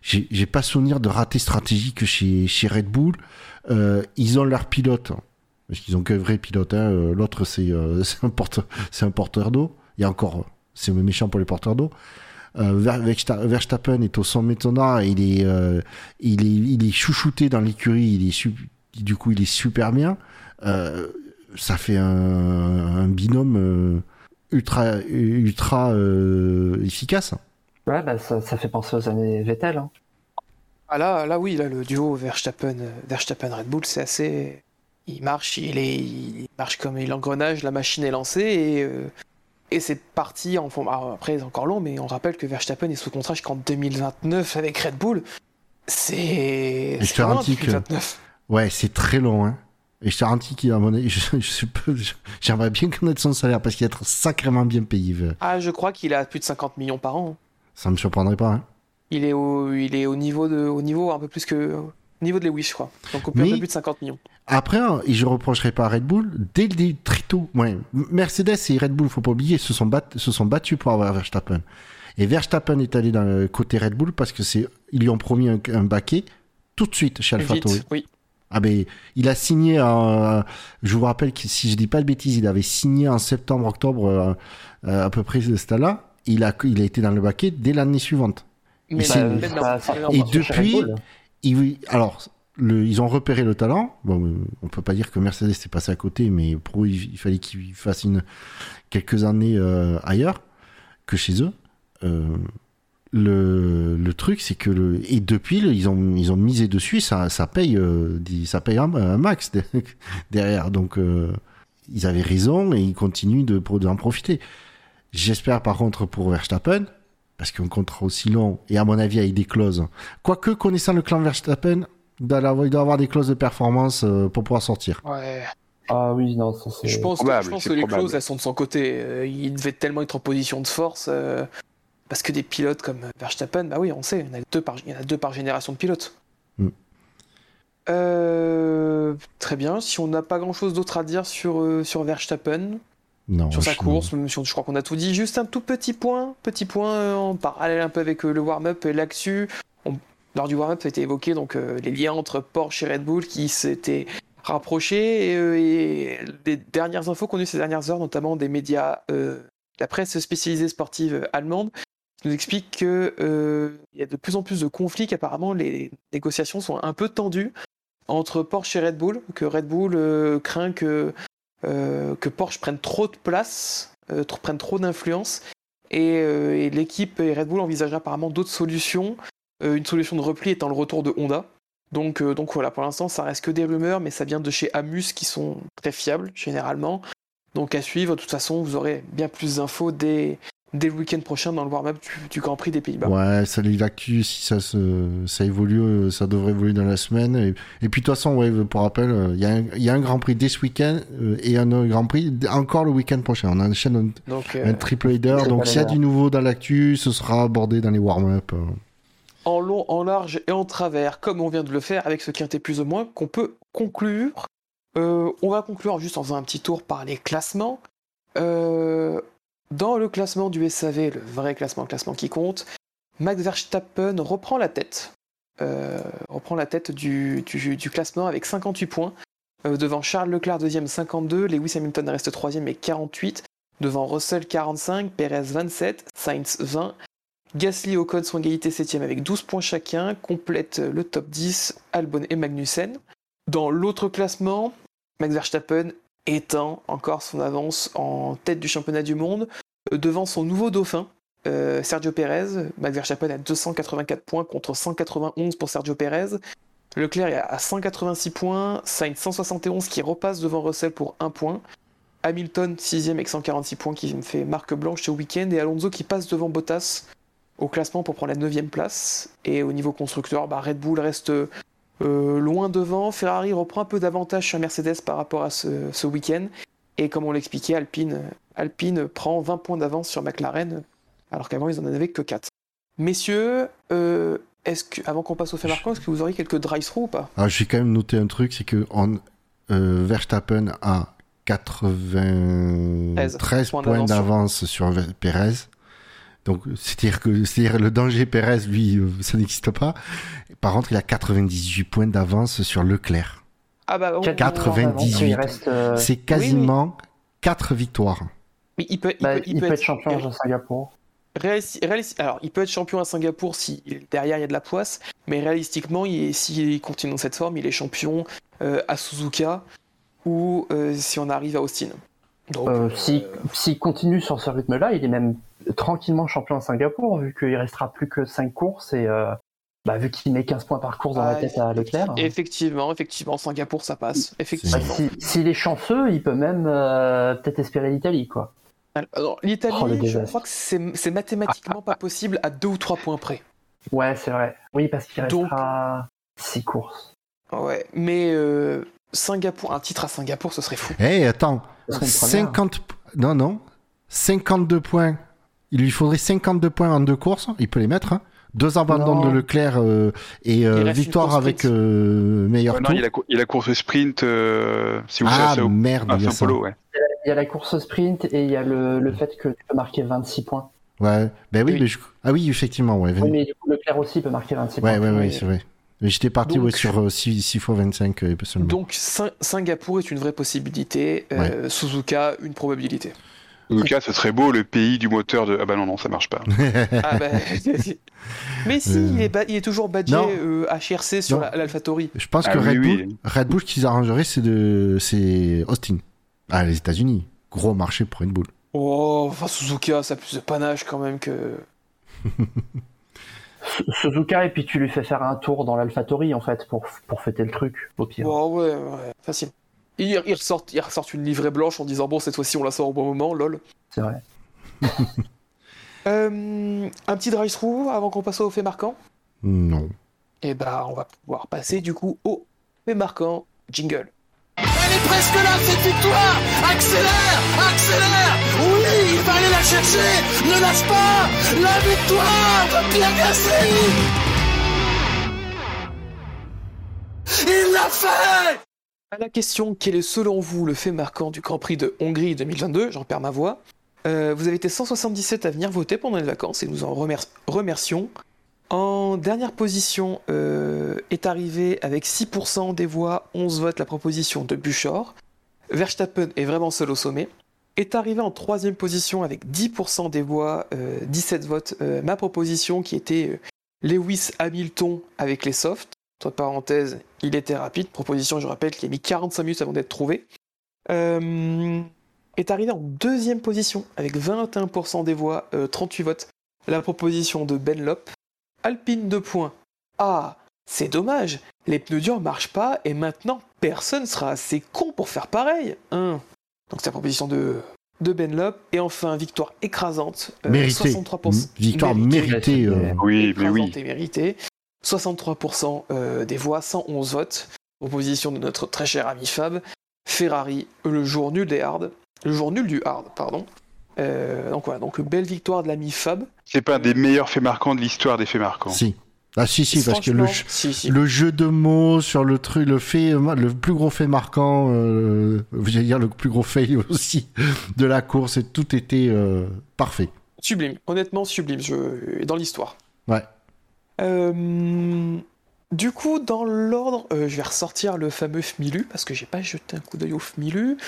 j'ai pas souvenir de raté stratégique chez chez Red Bull. Euh, ils ont leur pilote parce qu'ils ont qu'un vrai pilote hein. L'autre c'est un un porteur d'eau. Il y a encore c'est méchant pour les porteurs d'eau. Ver- Versta- Verstappen est au sommet de art et il est il est chouchouté dans l'écurie il est du coup il est super bien. Euh, ça fait un, un binôme euh, ultra ultra euh, efficace Ouais, bah, ça, ça fait penser aux années Vettel. hein. Ah là, là oui, là le duo Verstappen, Verstappen Red Bull, c'est assez. Il marche, il est, il marche comme l'engrenage, la machine est lancée et euh, et c'est parti. En fond, après c'est encore long, mais on rappelle que Verstappen est sous contrat jusqu'en 2029 avec Red Bull. C'est. c'est te loin, garantis que- 2029. ouais c'est très long hein et je te garantis qu'il a mon avis j'aimerais bien connaître son salaire parce qu'il va être sacrément bien payé Ah, je crois qu'il a plus de 50 millions par an. ça me surprendrait pas hein. Il est au, il est au niveau de, au niveau un peu plus que, au niveau de Lewis, je crois. Donc au plus de 50 millions. Après, hein, et je reprocherai pas à Red Bull, dès le dé- très tôt, ouais, Mercedes et Red Bull, faut pas oublier, se sont, bat- se sont battus pour avoir Verstappen. Et Verstappen est allé dans le côté Red Bull parce que c'est, ils lui ont promis un, un baquet tout de suite chez AlphaTauri. Oui. Ah ben, il a signé, en- je vous rappelle que si je dis pas de bêtises, il avait signé en septembre-octobre euh, euh, à peu près ce stade-là. Il a, il a été dans le baquet dès l'année suivante. Mais là, Bah, Et depuis-. Il- alors, le, ils ont repéré le talent. Bon, euh, on peut pas dire que Mercedes est passé à côté, mais pour eux, il, il fallait qu'ils fassent une, quelques années euh, ailleurs que chez eux. Euh, le, le truc, c'est que le, et depuis, ils ont, ils ont misé dessus, ça, ça paye, euh, ça paye un, un max de- derrière. Donc, euh, ils avaient raison et ils continuent de, d'en profiter. J'espère par contre pour Verstappen, parce qu'un contrat aussi long, et à mon avis avec des clauses. Quoique, connaissant le clan Verstappen, il doit avoir, des clauses de performance euh, pour pouvoir sortir. Ouais. Ah oui, non, ça c'est. Je pense, que, je pense que les probable. clauses, elles sont de son côté. Euh, il devait tellement être en position de force. euh, parce que des pilotes comme Verstappen, bah oui, on sait, il y en a deux par, il y en a deux par génération de pilotes. Mm. Euh, très bien. Si on n'a pas grand chose d'autre à dire sur, euh, sur Verstappen, Non, sur sa course, même si on- je crois qu'on a tout dit. Juste un tout petit point, petit point euh, en parallèle un peu avec euh, le warm-up. On- Lors du warm-up, ça a été évoqué donc euh, les liens entre Porsche et Red Bull qui s'étaient rapprochés et, euh, et les dernières infos qu'on a eues ces dernières heures, notamment des médias, euh, la presse spécialisée sportive euh, nous explique que euh, il y a de plus en plus de conflits, qu'apparemment les négociations sont un peu tendues entre Porsche et Red Bull, que Red Bull euh, craint que euh, que Porsche prenne trop de place, euh, prenne trop d'influence, et, l'équipe et Red Bull envisagent apparemment d'autres solutions, une solution de repli étant le retour de Honda. Donc, donc voilà, pour l'instant, ça reste que des rumeurs, mais ça vient de chez Amus qui sont très fiables généralement. Donc à suivre, de toute façon, vous aurez bien plus d'infos dès, dès le week-end prochain dans le warm-up du, du Grand Prix des Pays-Bas. Ouais, ça l'actu, si ça se, ça évolue, euh, ça devrait évoluer dans la semaine. Et, et puis de toute façon, ouais, pour rappel, euh, il y, a un- il y a un Grand Prix dès ce week-end euh, et un autre Grand Prix encore le week-end prochain. On enchaîne un, Donc, un euh, triple header. Donc s'il y a du nouveau dans l'actu, ce sera abordé dans les warm-up. en long, en large et en travers, comme on vient de le faire avec ce quintet plus ou moins, qu'on peut conclure. Euh, on va conclure juste en faisant un petit tour par les classements. Euh, Dans le classement du SAV, le vrai classement, le classement qui compte, Max Verstappen reprend la tête. Euh, reprend la tête du, classement avec 58 points. Euh, devant Charles Leclerc, deuxième, 52. Lewis Hamilton reste troisième et 48. Devant Russell, 45. Perez, 27. Sainz, 20. Gasly et Ocon sont égalité 7 avec 12 points chacun. Complète le top 10 Albon et Magnussen. Dans l'autre classement, Max Verstappen éteint encore son avance en tête du championnat du monde euh, devant son nouveau dauphin, euh, Sergio Perez. Max Verstappen a 284 points contre 191 pour Sergio Perez. Leclerc est à 186 points, Sainz 171 qui repasse devant Russell pour 1 point. Hamilton 6ème avec 146 points qui me fait marque blanche ce week-end et Alonso qui passe devant Bottas au classement pour prendre la 9 place. Et au niveau constructeur, bah, Red Bull reste euh, loin devant. Ferrari reprend un peu d'avantage sur Mercedes par rapport à ce, ce week-end. Et comme on l'expliquait, Alpine, Alpine prend 20 points d'avance sur McLaren, alors qu'avant ils en avaient que 4. Messieurs, euh, est-ce que, avant qu'on passe au fait marquant, est-ce que vous auriez quelques drive-through ou pas? Alors, j'ai quand même noté un truc, c'est que on, euh, Verstappen a 93 points points d'avance sur- Perez. Donc, c'est-à-dire que c'est-à-dire le danger Perez, lui, euh, ça n'existe pas. Par contre, il a 98 points d'avance sur Leclerc. Ah bah, on- 98. Il reste, euh, C'est quasiment 4 victoires. Mais il peut, il bah, peut- il il peut peut être champion à Singapour. réalisti- réalisti- alors, il peut être champion à Singapour si derrière il y a de la poisse, mais réalistiquement, il est- s'il continue dans cette forme, il est champion euh, à Suzuka ou euh, si on arrive à Austin. Donc, Euh, si- S'il continue sur ce rythme-là, il est même tranquillement champion à Singapour, vu qu'il restera plus que 5 courses et euh, bah, vu qu'il met 15 points par course dans la tête à Leclerc. Effectivement, effectivement, Singapour ça passe. Bah, Effectivement. si- S'il est chanceux, il peut même euh, peut-être espérer l'Italie, quoi. Alors, L'Italie, Oh, je crois que c'est c'est mathématiquement pas possible à deux ou trois points près. Ouais, c'est vrai. Oui, parce qu'il restera 6 courses. Ouais, mais euh, Singapour, un titre à Singapour, ce serait fou. Eh, attends. Une première. 50... Non, non. 52 points. Il lui faudrait 52 points en deux courses. Il peut les mettre. hein. Deux abandons Non. de Leclerc euh, et euh, victoire avec euh, meilleur Ouais, non, tour. il y a il a course sprint, euh, si vous Ah merde, il y a. Paulo, ouais. Il y a la course sprint et il y a le, le fait que tu peux marquer 26 points. Ouais, ben oui, Oui. mais je- ah oui, effectivement, ouais. Oui, mais du coup, Leclerc aussi peut marquer 26 Ouais, points. ouais, ouais, Oui. c'est vrai. J'étais parti Donc- ouais, sur 6, fois 25 euh, seulement. Donc Sing- Singapour est une vraie possibilité, euh, Suzuka une probabilité. En tout cas, ce serait beau le pays du moteur de. Ah bah non, non, ça marche pas. Ah bah, mais si, Euh. il, est ba- il est toujours badgé Non. euh, HRC sur la- l'AlphaTauri. Je pense Ah que oui, Red, oui. Bull, Red Bull, ce qu'ils arrangeraient, c'est de, c'est Austin. Ah, les États-Unis. Gros marché pour Red Bull. Oh, enfin Suzuka, ça a plus de panache quand même que. Su- Suzuka, et puis tu lui fais faire un tour dans l'AlphaTauri, en fait, pour, pour fêter le truc, au pire. Oh ouais, ouais, facile. Ils il ressortent, une livrée blanche en disant bon cette fois-ci on la sort au bon moment, lol. C'est vrai. Euh, un petit drive-through avant qu'on passe au fait marquant? Non. Et bah on va pouvoir passer du coup au fait marquant jingle. Elle est presque là, cette victoire Accélère Accélère Oui, il va aller la chercher Ne lâche pas La victoire de Pierre Gasly Il l'a fait À la question quel est selon vous le fait marquant du Grand Prix de Hongrie 2022, j'en perds ma voix. Euh, vous avez été 177 à venir voter pendant les vacances et nous en remer- remercions. En dernière position euh, est arrivé avec 6% des voix, 11 votes la proposition de Buchor. Verstappen est vraiment seul au sommet. Est arrivé en troisième position avec 10% des voix, euh, 17 votes, euh, ma proposition qui était Lewis Hamilton avec les softs. Entre parenthèses, il était rapide. Proposition, je rappelle, qui a mis 45 minutes avant d'être trouvé. Euh, est arrivé en deuxième position avec 21% des voix, euh, 38 votes. La proposition de Ben Lop. Alpine 2 points. Ah, c'est dommage. Les pneus durs marchent pas et maintenant personne sera assez con pour faire pareil. Hein. Donc c'est la proposition de, de Ben Lop. Et enfin, victoire écrasante. euh, Mérité. 63%. Victoire Mérité. méritée. euh, Oui, mais oui. et méritée. 63% euh, des voix, 111 votes. Proposition de notre très cher ami Fab. Ferrari, le jour nul des hard. Le jour nul du hard, pardon. Euh, donc voilà, donc belle victoire de l'ami Fab. C'est pas un des meilleurs faits marquants de l'histoire des faits marquants. Si. Ah si si parce que le, Franchement, si, si. le jeu de mots sur le truc, le fait, le plus gros fait marquant, euh, j'allais dire le plus gros fail aussi de la course, et tout était euh, parfait. Sublime, honnêtement sublime, je... dans l'histoire. Ouais. Euh, Du coup, dans l'ordre, euh, je vais ressortir le fameux FMILU, parce que j'ai pas jeté un coup d'œil au FMILU.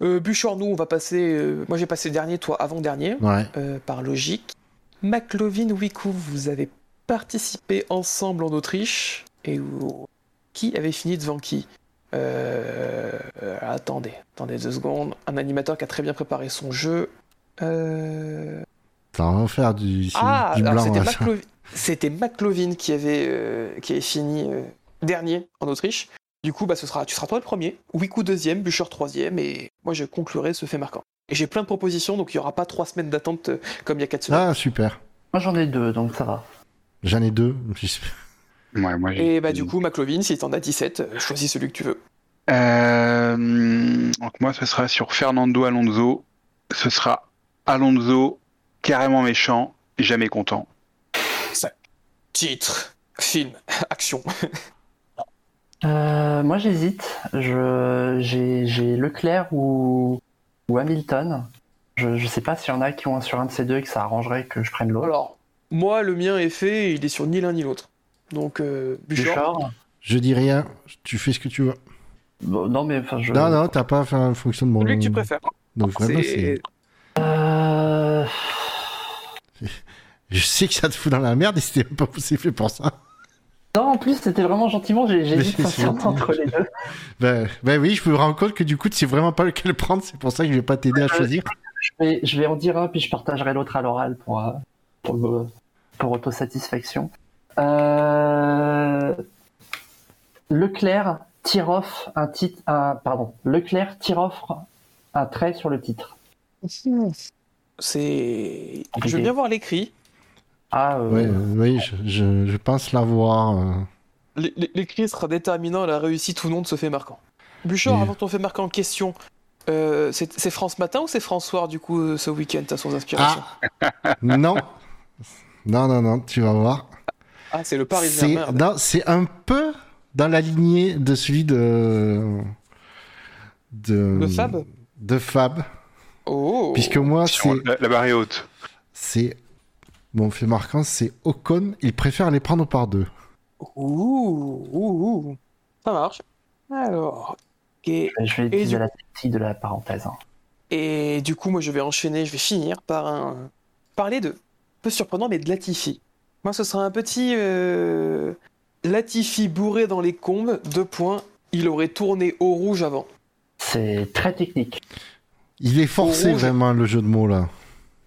Euh, nous, on va passer. euh, moi, j'ai passé dernier, toi avant-dernier, Ouais. par logique. McLovin, Wiku, vous avez participé ensemble en Autriche. Et qui avait fini devant qui? Attendez, attendez deux secondes. Un animateur qui a très bien préparé son jeu. Euh... Ça va faire du, Ah, du blanc. c'était. McLovin, c'était McLovin qui avait, euh, qui avait fini euh, dernier en Autriche. Du coup, bah, ce sera, tu seras toi le premier, Wiku deuxième, Bûcher troisième, et moi je conclurai ce fait marquant. Et j'ai plein de propositions, donc il n'y aura pas trois semaines d'attente euh, comme il y a quatre semaines. Ah, super. Moi j'en ai deux, donc ça va. J'en ai deux. Ouais, moi, j'ai- et bah du coup, McLovin, si t'en as 17, euh, choisis celui que tu veux. Euh, donc moi, ce sera sur Fernando Alonso. Ce sera Alonso carrément méchant, jamais content. Titre, film, action. Euh, moi j'hésite. Je, j'ai, j'ai Leclerc ou, ou Hamilton. Je, je sais pas s'il y en a qui ont un sur un de ces deux et que ça arrangerait que je prenne l'autre. Alors, moi, le mien est fait, et il est sur ni l'un ni l'autre. Donc, euh, Bûcher, Bouchard. Je dis rien. Tu fais ce que tu veux. Bon, non mais enfin je. Non, non, t'as pas fait un fonctionnement. celui que tu préfères. Donc vraiment, C'est- c'est. Euh, Je sais que ça te fout dans la merde et c'était pas fait pour ça. Non, en plus c'était vraiment gentiment. J'ai, gentil. entre les deux. Ben, ben oui, je me rends compte que du coup, tu sais vraiment pas lequel prendre. C'est pour ça que je vais pas t'aider à choisir. Je vais, je vais en dire un puis je partagerai l'autre à l'oral pour euh, pour, pour autosatisfaction. Euh... Leclerc tire off un titre, un, pardon. Leclerc tire off un trait sur le titre. C'est. Je veux bien voir l'écrit. Ah, euh, Ouais, euh, oui, je, je, je pense l'avoir. euh. L'écrit sera déterminant à la réussite ou non de ce fait marquant. Oui. avant ton fait marquant en question, euh, c'est France Matin ou c'est France Soir, du coup, ce week-end, à son inspiration Ah Non Non, non, non, tu vas voir. Ah, c'est le Parisien, C'est merde. non, c'est un peu dans la lignée de celui de. De, De Fab? De Fab. Oh Puisque moi, c'est. la, la barre est haute. c'est Mon fait marquant, c'est Ocon. Il préfère les prendre par deux. Ouh, ouh, ouh. Ça marche. Alors. Et, Je vais utiliser du- la partie de la parenthèse. hein. et du coup, moi, je vais enchaîner, je vais finir par un. Parler de. Peu surprenant, mais de Latifi. Moi, ce sera un petit. euh, Latifi bourré dans les combes, deux points. Il aurait tourné au rouge avant. C'est très technique. Il est forcé vraiment le jeu de mots là.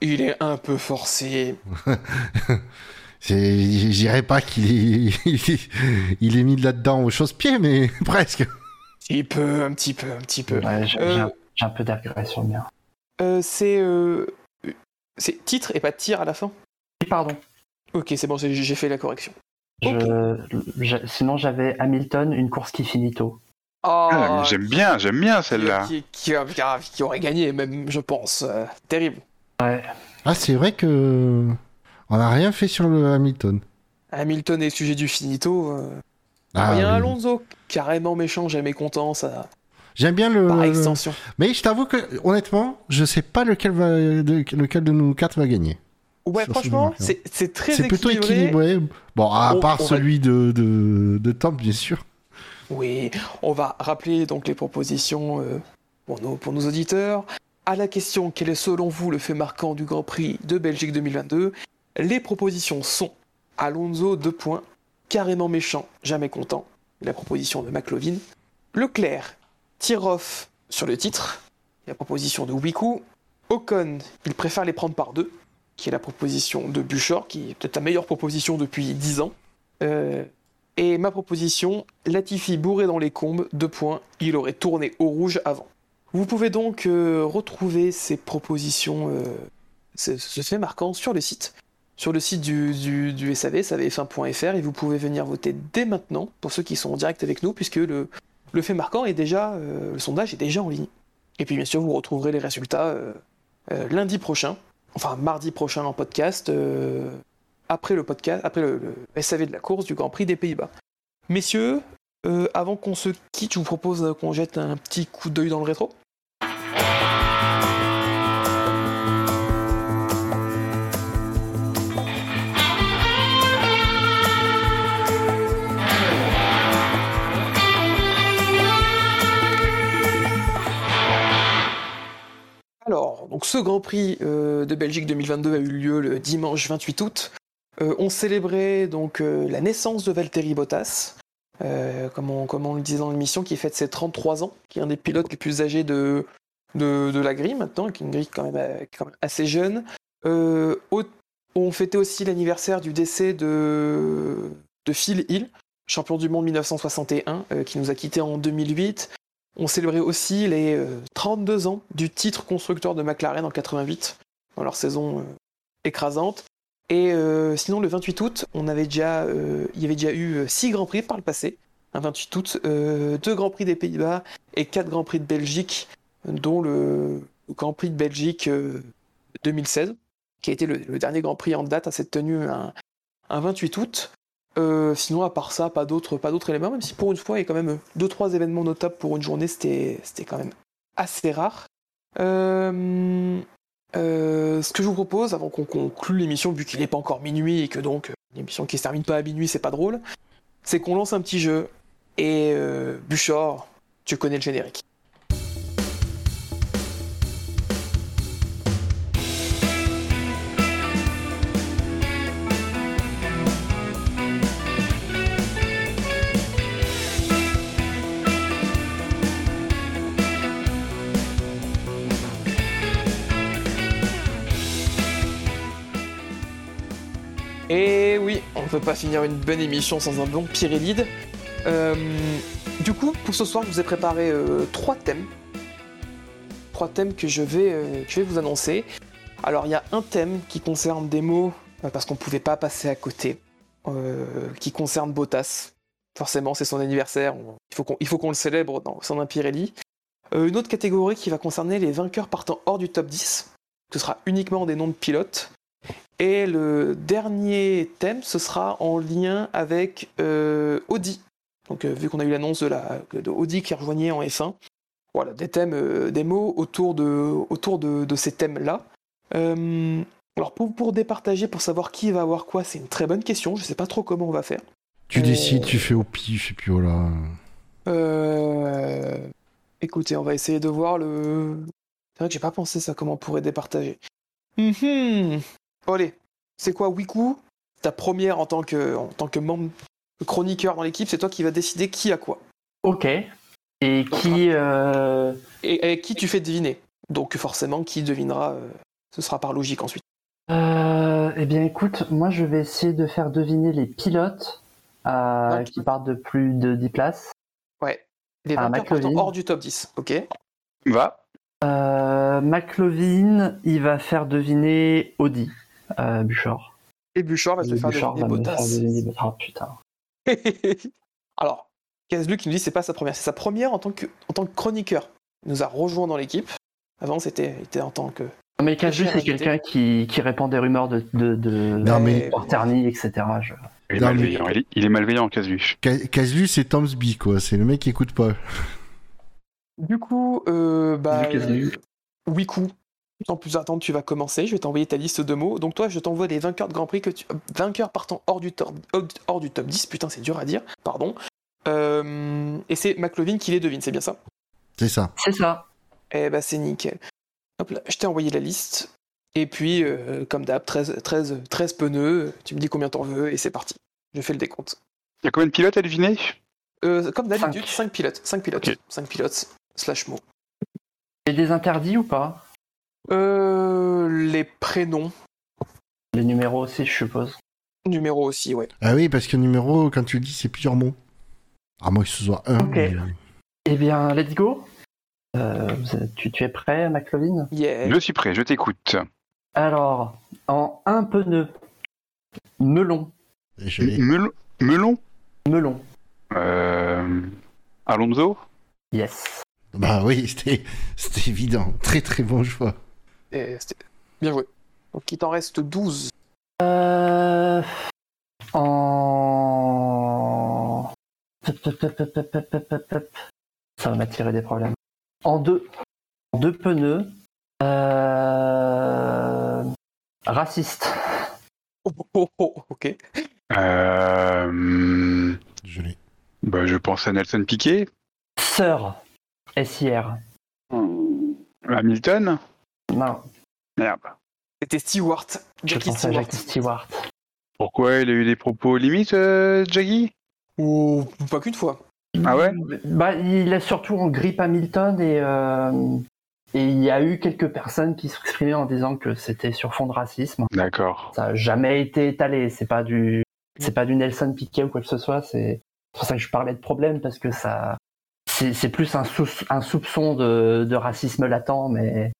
Il est un peu forcé. Je dirais pas qu'il est... il est mis là-dedans aux chausse-pieds, mais presque. Un petit peu, un petit peu, un petit peu. Ouais, j'ai Euh, j'ai un, peu le mien. Euh, c'est. euh, C'est titre et pas tir à la fin? Pardon. Ok, c'est bon, j'ai fait la correction. Je, je- sinon, j'avais Hamilton, une course qui finit tôt. Oh, Ah, j'aime bien, j'aime bien celle-là. qui, qui- qui- qui aurait gagné, même, je pense. Euh, terrible. Ouais. Ah, c'est vrai que on n'a rien fait sur le Hamilton. Hamilton est sujet du finito. euh. Ah, Il y a un oui. Alonso carrément méchant, jamais content, ça. J'aime bien le. Par extension. Mais je t'avoue que honnêtement, je sais pas lequel va, de- lequel de nous quatre va gagner. Ouais, ce franchement, c'est c'est très C'est plutôt équilibré. Bon, à On- part on va- celui de, de, de bien sûr. Oui, on va rappeler donc les propositions euh, pour, nos, pour nos auditeurs. À la question quel est selon vous le fait marquant du Grand Prix de Belgique 2022 Les propositions sont Alonso 2 points, carrément méchant, jamais content, la proposition de McLovin. Leclerc, tire off sur le titre, la proposition de Wiku. Ocon, il préfère les prendre par deux, qui est la proposition de Buchor, qui est peut-être la meilleure proposition depuis 10 ans. Euh, et ma proposition, Latifi bourré dans les combes, deux points, il aurait tourné au rouge avant. Vous pouvez donc euh, retrouver ces propositions, euh, ce, fait marquant sur le site, sur le site du, du, SAV, savf1.fr, et vous pouvez venir voter dès maintenant, pour ceux qui sont en direct avec nous, puisque le, le fait marquant est déjà, euh, le sondage est déjà en ligne. Et puis bien sûr, vous retrouverez les résultats lundi prochain, enfin mardi prochain en podcast, après le podcast, après le, SAV de la course du Grand Prix des Pays-Bas. Messieurs, avant qu'on se quitte, je vous propose qu'on jette un petit coup d'œil dans le rétro. Ce Grand Prix euh, de Belgique 2022 a eu lieu le dimanche 28 août. Euh, on célébrait donc euh, la naissance de Valtteri Bottas, comme, on, le disait dans l'émission, qui fête ses 33 ans, qui est un des pilotes les plus âgés de, la grille maintenant, qui est une grille quand même, assez jeune. On fêtait aussi l'anniversaire du décès de, de Phil Hill, champion du monde 1961, euh, qui nous a quittés en 2008. On célébrait aussi les euh, 32 ans du titre constructeur de McLaren en 88, dans leur saison euh, écrasante. Et euh, sinon, le 28 août, on avait déjà, euh, il y avait déjà eu 6 Grands Prix par le passé. Un 28 août, euh, 2 Grands Prix des Pays-Bas et 4 Grands Prix de Belgique, dont le Grand Prix de Belgique euh, 2016, qui a été le, dernier Grand Prix en date à cette tenue un 28 août. Euh, sinon, à part ça, pas d'autres, pas d'autres éléments, même si pour une fois, il y a quand même deux, trois événements notables pour une journée, c'était, c'était quand même assez rare. Euh, euh, ce que je vous propose, avant qu'on conclue l'émission, vu qu'il n'est pas encore minuit et que donc euh, une émission qui se termine pas à minuit, c'est pas drôle, c'est qu'on lance un petit jeu. Et Buchor, tu connais le générique. Peut pas finir une bonne émission sans un bon Pirelide. Euh, du coup, pour ce soir, je vous ai préparé euh, trois thèmes. Trois thèmes que je vais, euh, je vais vous annoncer. Alors, il y a un thème qui concerne des mots, parce qu'on ne pouvait pas passer à côté, qui concerne Bottas. Forcément, c'est son anniversaire, il faut qu'on le célèbre dans un Pirelli. Une autre catégorie qui va concerner les vainqueurs partant hors du top 10. Ce sera uniquement des noms de pilotes. Et le dernier thème, ce sera en lien avec euh, Audi. Donc, euh, vu qu'on a eu l'annonce de, la, de Audi qui rejoignait en F1, voilà, des thèmes, euh, des mots autour de, autour de, de ces thèmes-là. Alors, pour, pour départager, pour savoir qui va avoir quoi, c'est une très bonne question. Je sais pas trop comment on va faire. Tu décides, tu fais au pif, et puis voilà. Euh... Écoutez, on va essayer de voir le. C'est vrai que j'ai pas pensé ça, comment on pourrait départager. Mhm. Bon, allez, c'est quoi Wiku Ta première en tant que, en tant que membre chroniqueur dans l'équipe, c'est toi qui vas décider qui a quoi. Ok. Et qui. euh, Et, et qui tu fais deviner. Donc forcément, qui devinera, euh, ce sera par logique ensuite. euh, eh bien, écoute, moi, je vais essayer de faire deviner les pilotes euh, qui partent de plus de 10 places. Ouais. Les Ah, vainqueurs McLovin. partant hors du top 10, ok Va. Euh, McLovin, il va faire deviner Audi, euh, Buchor. Et Bouchard va te faire faire Bottas. Ah putain. Alors, Kazlu qui nous dit c'est pas sa première, c'est sa première en tant que, en tant que chroniqueur. Il nous a rejoint dans l'équipe. Avant, c'était était en tant que. Mais Casu, J'ai c'est quelqu'un qui, qui répand des rumeurs de, de, de, Non, mais- de Terny, etc. Je- Il est Non, mais- malveillant. Il est, il est malveillant, Casu. Ka- Kazlu, c'est Tomsby, quoi. C'est le mec qui écoute pas. Du coup, euh, bah. Kazlu. euh, Wiku. Sans plus attendre, tu vas commencer. Je vais t'envoyer ta liste de mots. Donc, toi, je t'envoie les vainqueurs de Grand Prix que tu. Vainqueurs partant hors du, top, hors du top 10. Putain, c'est dur à dire. Pardon. Euh, et c'est McLovin qui les devine, c'est bien ça? C'est ça. C'est ça. Eh bah, c'est nickel. Hop là, je t'ai envoyé la liste. Et puis, euh, comme d'hab, 13, 13, 13 pneus. Tu me dis combien t'en veux et c'est parti. Je fais le décompte. Il y a combien de pilotes à deviner? Euh, comme d'habitude, Cinq. 5 pilotes. 5 pilotes. Ok. 5 pilotes. Slash mots. Et des interdits ou pas? Euh, les prénoms. Les numéros aussi, je suppose. Numéro aussi, ouais. Ah oui, parce que numéro, quand tu le dis, c'est plusieurs mots. À moins que ce soit un. Ok. mais- Eh bien, let's go. Euh, tu, tu es prêt, McLovin Yeah. Je suis prêt, je t'écoute. Alors, en un pneu, melon, Je l'ai. Mel- Melon? Melon. euh... Alonso? Yes. Bah oui, c'était c'était évident. Très très bon choix. Et c'était bien joué. Donc il t'en reste 12. Euh, en. Ça va m'attirer des problèmes. En deux, en deux pneus. Euh, raciste. Oh, oh, oh, ok. Euh, Je l'ai. bah, je pense à Nelson Piquet. Sœur. SIR. Hamilton. Non, Merde. C'était Stewart. Jackie Stewart. Jackie Stewart. Pourquoi il a eu des propos limites, euh, Jackie? Ou pas qu'une fois. Ah ouais? Bah, il est surtout en grippe Hamilton et, euh, et il y a eu quelques personnes qui s'exprimaient en disant que c'était sur fond de racisme. D'accord. Ça n'a jamais été étalé. C'est pas du, c'est pas du Nelson Piquet ou quoi que ce soit. C'est pour ça que je parlais de problème parce que ça, c'est c'est plus un, un soupçon de, de racisme latent, mais.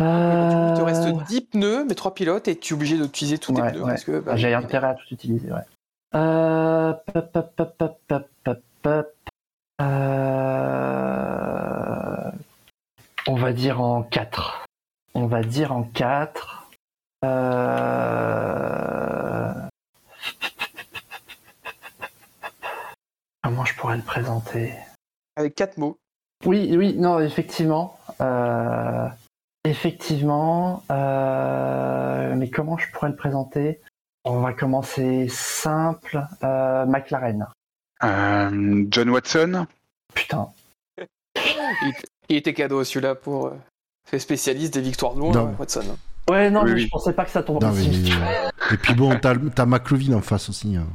Il te Euh, reste 10 pneus, mais 3 pilotes, et tu es obligé d'utiliser tous tes Ouais, pneus. ouais. Parce que, bah, J'ai intérêt à tout utiliser, ouais. Euh... pop, pop, pop. Euh, On va dire en 4. On va dire en 4. Euh... Comment je pourrais le présenter? Avec 4 mots. Oui, oui, non, effectivement. Euh, effectivement. euh, mais comment je pourrais le présenter? On va commencer simple. Euh, McLaren. Euh, John Watson? Putain. Il, il était cadeau celui-là pour euh, fait spécialiste des victoires de loin, Non. hein, Watson. Ouais, non, Oui, mais oui. je pensais pas que ça tombe Non, mais- ici. Et puis bon, t'as t'as McLovin en face aussi. hein.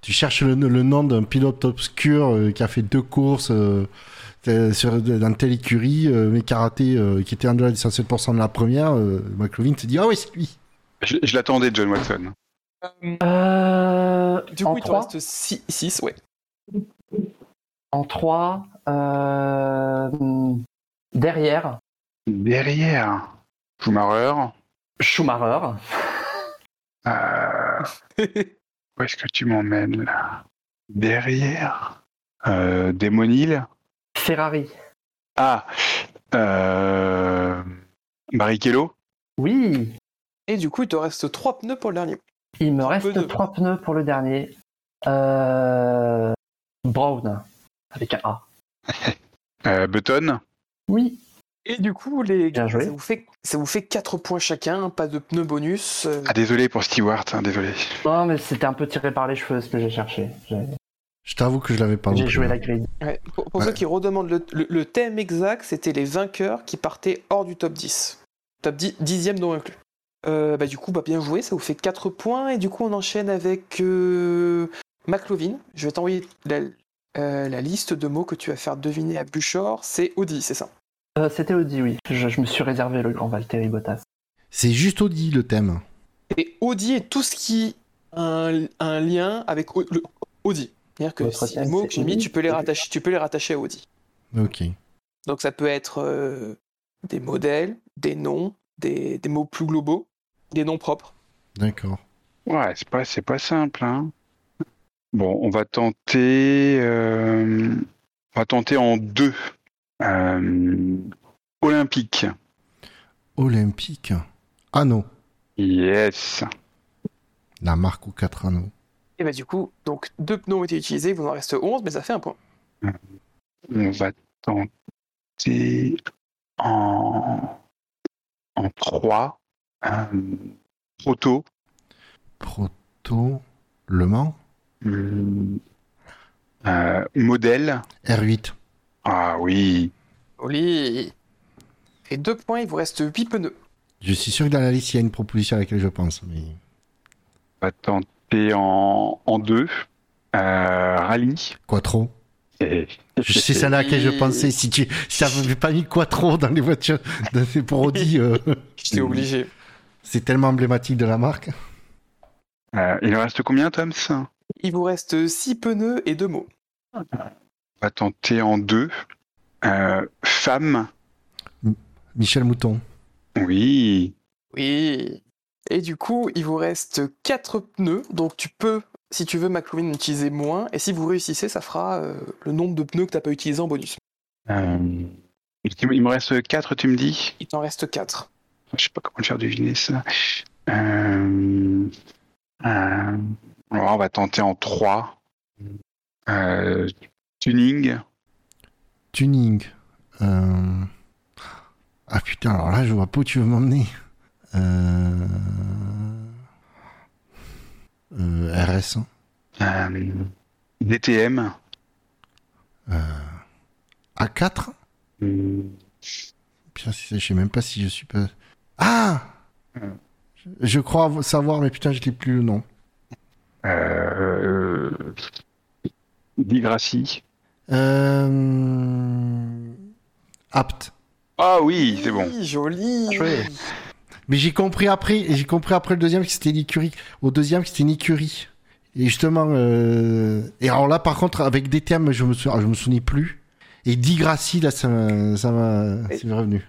Tu cherches le, le nom d'un pilote obscur euh, qui a fait deux courses sur, dans telle écurie, euh, mais qui a raté, euh, qui était en delà des 107% de la première. euh, McLovin te dit Ah oui, c'est lui. Je, je l'attendais, John Watson. Euh, Du en coup, il te 3, reste 6, ouais. en 3 euh, derrière, Derrière. Schumacher. Schumacher. Euh, où est-ce que tu m'emmènes là? Derrière. Euh, Démonil. Ferrari. Ah. Euh, Barrichello. Oui, Et du coup, il te reste 3 pneus pour le dernier. il me Trois reste. 3 pneus pour le dernier. Euh, Brown, avec un A. Euh, Button. Oui, Et du coup, les Bien gars, joué. ça vous, fait, ça vous fait 4 points chacun, pas de pneus bonus. euh, Ah, désolé pour Stewart, hein, désolé. non, mais c'était un peu tiré par les cheveux ce que j'ai cherché. Je t'avoue que je l'avais pas. j'ai joué hein. la grille. ouais. Pour, pour Ouais. ceux qui redemandent le, le- le thème exact, c'était les vainqueurs qui partaient hors du top 10. Top 10, dixième non inclus. Euh, bah, du coup, bah, bien joué, ça vous fait 4 points. Et du coup, on enchaîne avec euh, McLovin. Je vais t'envoyer la, euh, la liste de mots que tu vas faire deviner à Buchor. C'est Audi, c'est ça? Euh, c'était Audi, oui. Je, je me suis réservé le grand Valtteri Bottas. C'est juste Audi le thème. Et Audi est tout ce qui a un, un lien avec le Audi. C'est-à-dire que Votre si les thème, mots que j'ai mis, tu peux les Ok. rattacher, tu peux les rattacher à Audi. Ok. Donc ça peut être euh, des modèles, des noms, des, des mots plus globaux, des noms propres. D'accord. Ouais, c'est pas, c'est pas simple. Hein. Bon, on va tenter. euh, on va tenter en deux. Euh, Olympique. Olympique. Anneau. Yes. La marque aux quatre anneaux. Et bah du coup, donc deux pneus ont été utilisés, il vous en reste 11, mais ça fait un point. On va tenter en, en trois. Euh, proto. Proto. Le Mans. Hum, euh, modèle. R8. Ah oui. Oli Et deux points, il vous reste 8 pneus. Je suis sûr que dans la liste, il y a une proposition à laquelle je pense. Mais... On va tenter en, en deux. Euh, rallye. Quattro. Et- sais celle à laquelle je pensais. Si tu si ça n'avait pas mis Quattro dans les voitures dans les- pour Audi, euh, J'étais obligé. c'est tellement emblématique de la marque. Euh, il en reste combien, Toms On Il vous reste 6 pneus et deux mots. va tenter en deux. Euh, femme. Michel Mouton. Oui. Oui. Et du coup, il vous reste 4 pneus, donc tu peux, si tu veux, en utiliser moins, et si vous réussissez, ça fera euh, le nombre de pneus que tu n'as pas utilisé en bonus. Euh, il me reste quatre, tu me dis? Il t'en reste 4. Je sais pas comment le faire deviner ça. Euh, Euh, on va tenter en 3. Euh, tuning. Tuning. Euh... Ah putain, alors là, je vois pas où tu veux m'emmener. Euh... Euh, RS. Euh, DTM. Euh... A4 Hmm. Putain, je sais même pas si je suis pas. Ah Hmm. Je crois savoir, mais putain, je l'ai plus le nom. Euh, Digrassi. Euh... Apte. Ah oui, c'est bon. Oui, Joli. Mais j'ai compris après, j'ai compris après le deuxième que c'était une écurie. Au deuxième que c'était une écurie. Et justement, euh... et alors là, par contre, avec des termes, je me, sou... je me souvenais plus. Et Digrassi, là, ça m'a, ça m'a, c'est revenu.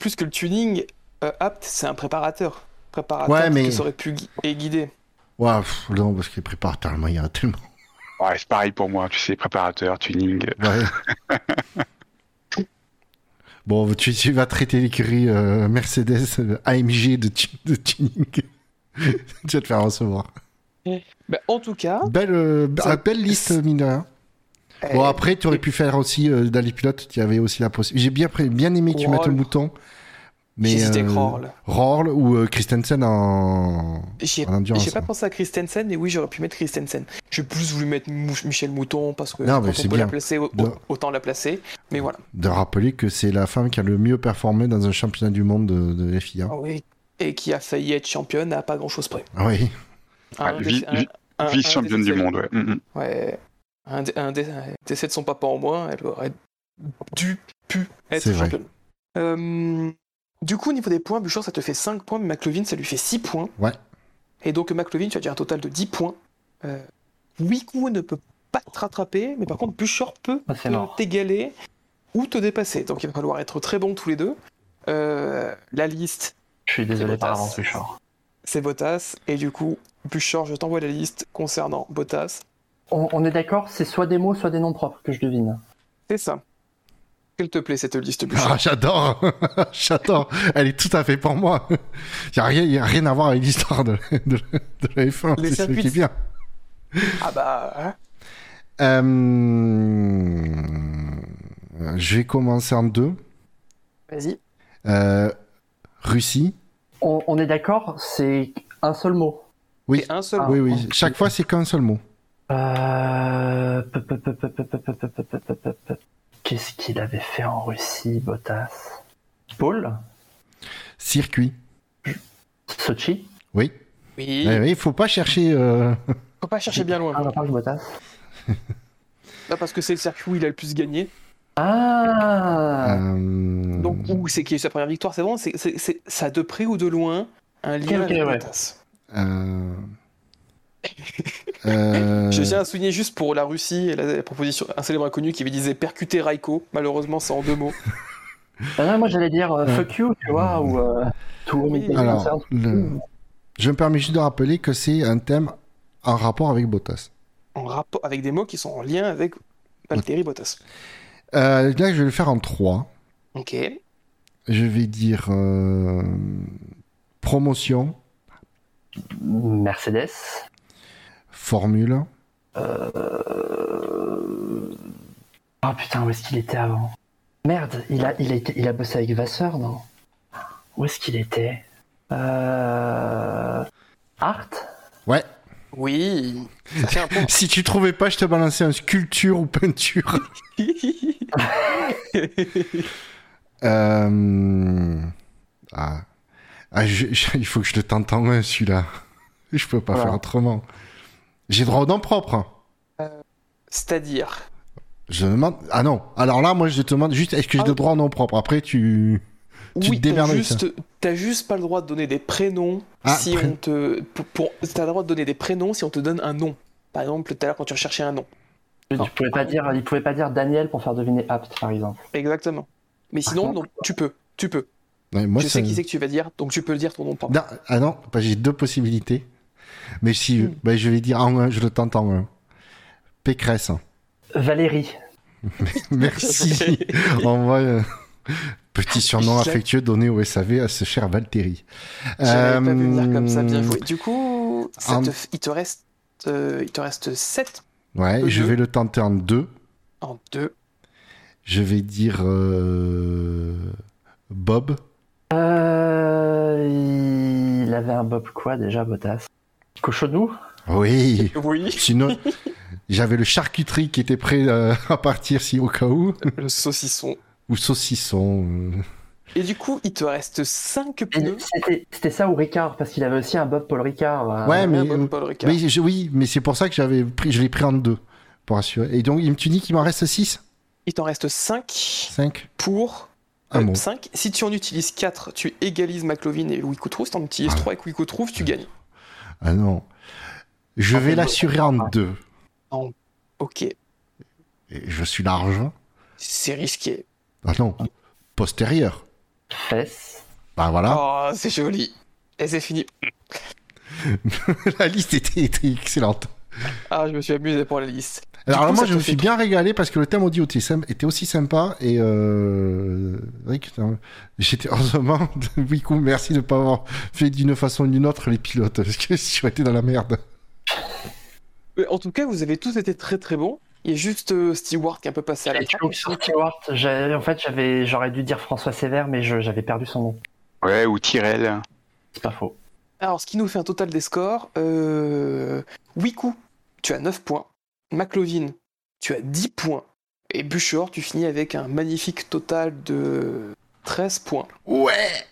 Plus, que le tuning, euh, Apt, c'est un préparateur. Préparateur Ouais, mais- qui saurait pu gui- et guider. Ouais, pff, non, parce que préparateur, il y en a tellement. Ouais, c'est pareil pour moi, tu sais, préparateur, tuning. Ouais. bon, tu, tu vas traiter l'écurie euh, Mercedes euh, AMG de, tu- de tuning. tu vas te faire recevoir. Bah, en tout cas, Belle, euh, Ça- belle liste, mine de rien. Bon, après, tu aurais pu faire aussi, dans les pilotes, tu avais aussi la possibilité. J'ai bien, aimé que tu mettes le mouton. Mais, j'hésitais euh, Roll. Roll ou euh, Christensen en, J'ai en endurance. j'ai pas pensé à Christensen, mais oui, j'aurais pu mettre Christensen. J'ai plus voulu mettre Michel Mouton parce que Non, quand mais on peut bien. la placer, au- De- autant la placer. Mais voilà. De rappeler que c'est la femme qui a le mieux performé dans un championnat du monde de, de FIA. Ah oui. Et qui a failli être championne à pas grand chose près. Ah Oui. Ah, Vice-championne du de- monde, ouais. Mm, mm. Ouais. Un, dé- un dé- un décès de son papa en moins, elle aurait dû, pu être championne. Euh, du coup, au niveau des points, Bouchard, ça te fait 5 points, mais McLovin, ça lui fait 6 points. Ouais. Et donc, McLovin, tu as déjà un total de 10 points. Euh, Wiku ne peut pas te rattraper, mais par contre, Bouchard peut Ah, t'égaler ou te dépasser. Donc, il va falloir être très bons tous les deux. Euh, la liste, Je suis désolé C'est par Bottas. avance, Bouchard. c'est Bottas. Et du coup, Bouchard, je t'envoie la liste concernant Bottas. On, on est d'accord, c'est soit des mots, soit des noms propres que je devine. C'est ça. Qu'elle te plaît, cette liste, Bouchard Ah, j'adore. j'adore. Elle est tout à fait pour moi. Il n'y a, rien- y a rien à voir avec l'histoire de, de, de la F1. Les C'est ce qui circuits. est bien. Ah bah, hein. Euh, Je vais commencer en deux. vas-y. Euh, Russie. On, on est d'accord, c'est un seul mot. Oui. C'est un seul. Ah. Oui, oui. Chaque fois, c'est qu'un seul mot. Euh... Qu'est-ce qu'il avait fait en Russie, Bottas? Paul? Circuit. Sochi? Oui. Eh oui. Il faut pas chercher. Euh... Faut pas chercher bien loin. Ah, de Bottas. Bah, parce que c'est le circuit où il a le plus gagné. Ah. Euh, Donc, où c'est qui est sa première victoire C'est bon, c'est ça de près ou de loin un lien avec Bottas? Euh, euh, Je tiens à souligner juste pour la Russie et la, la proposition, un célèbre inconnu qui disait percuter Raiko. Malheureusement, c'est en deux mots. Ah non, moi j'allais dire euh, fuck you, tu vois, ou euh, tout Oui. Alors, le- je me permets juste de rappeler que c'est un thème en rapport avec Bottas. En rapport avec des mots qui sont en lien avec Valtteri Bottas. Euh, là, je vais le faire en trois. Ok. Je vais dire euh, promotion, Mercedes. Formule, Euh... Ah putain, où est-ce qu'il était avant Merde, il a, il, a été- il a bossé avec Vasseur, non Où est-ce qu'il était euh... Art Ouais. Oui. Si tu trouvais pas, je te balançais un sculpture ou peinture. Euh... Ah. Ah, je- je- il faut que je le tente en un, celui-là. Je peux pas Voilà. faire autrement. J'ai droit au nom propre. C'est-à-dire. Je demande. Ah non. Alors là, moi, je te demande juste est-ce que j'ai Ah. le droit au nom propre? Après, tu. Tu oui, te démerdes t'as juste, t'as juste pas le droit de donner des prénoms Ah, si pré- on te. Pour, pour- t'as le droit de donner des prénoms si on te donne un nom. Par exemple, tout à l'heure quand tu recherchais un nom. Tu pouvais pas dire, il pouvait pas dire Daniel pour faire deviner apte, par exemple. Exactement. Mais sinon, non, tu peux. Tu peux. Ouais, moi, je sais qui c'est que tu vas dire, donc tu peux le dire ton nom propre. Non, ah non, bah, j'ai deux possibilités. Mais si, Hmm. bah, je vais dire en un, je le tente en un. Pécresse. Valérie. Merci. Envoie euh, petit surnom affectueux donné au SAV à ce cher Valtteri. J'avais pas vu venir comme ça, bien Euh, joué. Du coup, Ça te il, te reste, euh, il te reste 7 Ouais, Euh, je deux. vais le tenter en deux. en 2. Je vais dire euh, Bob. Euh, il avait un bob quoi déjà, Bottas? Cochonou Oui. Oui. Sinon, j'avais le charcuterie qui était prêt euh, à partir si au cas où. Le saucisson. Ou saucisson. euh. Et du coup, il te reste 5 Et pneus. C'était ça ou Ricard, parce qu'il avait aussi un bob Paul Ricard. euh, Ouais, mais, euh, Paul Ricard. mais je- oui, mais c'est pour ça que j'avais pris, je l'ai pris en deux. Pour assurer. Et donc, il me- tu dis qu'il m'en reste 6 Il t'en reste 5 5 pour. Bon. 5. Si tu en utilises 4, tu égalises McLovin et Louis Coutrouf. Si tu en utilises Ah. 3 avec Louis Coutrouf, tu gagnes. Ah non. Je vais fait, l'assurer en deux. Ok, Et je suis large. c'est risqué. Ah non. Postérieur. Fesses. Bah voilà. Oh, c'est joli. Et c'est fini. La liste était, était excellente. Ah, je me suis amusé pour la liste. Alors coup, moi, je me suis bien régalé parce que le thème audio était, aussi sympa et euh... oui, putain, j'étais heureusement, oui, coup, merci de ne pas avoir fait d'une façon ou d'une autre les pilotes parce que j'aurais été dans la merde. Euh, En tout cas, vous avez tous été très très bons. Il y a juste euh, Stewart qui est un peu passé à la trappe. Stewart, en fait, j'avais, j'aurais dû dire François Sévère, mais je- j'avais perdu son nom. Ouais, ou Tyrell. C'est pas faux. Alors, ce qui nous fait un total des scores. Euh... Wiku, tu as 9 points. McLovin, tu as 10 points. Et Buchor, tu finis avec un magnifique total de 13 points. Ouais,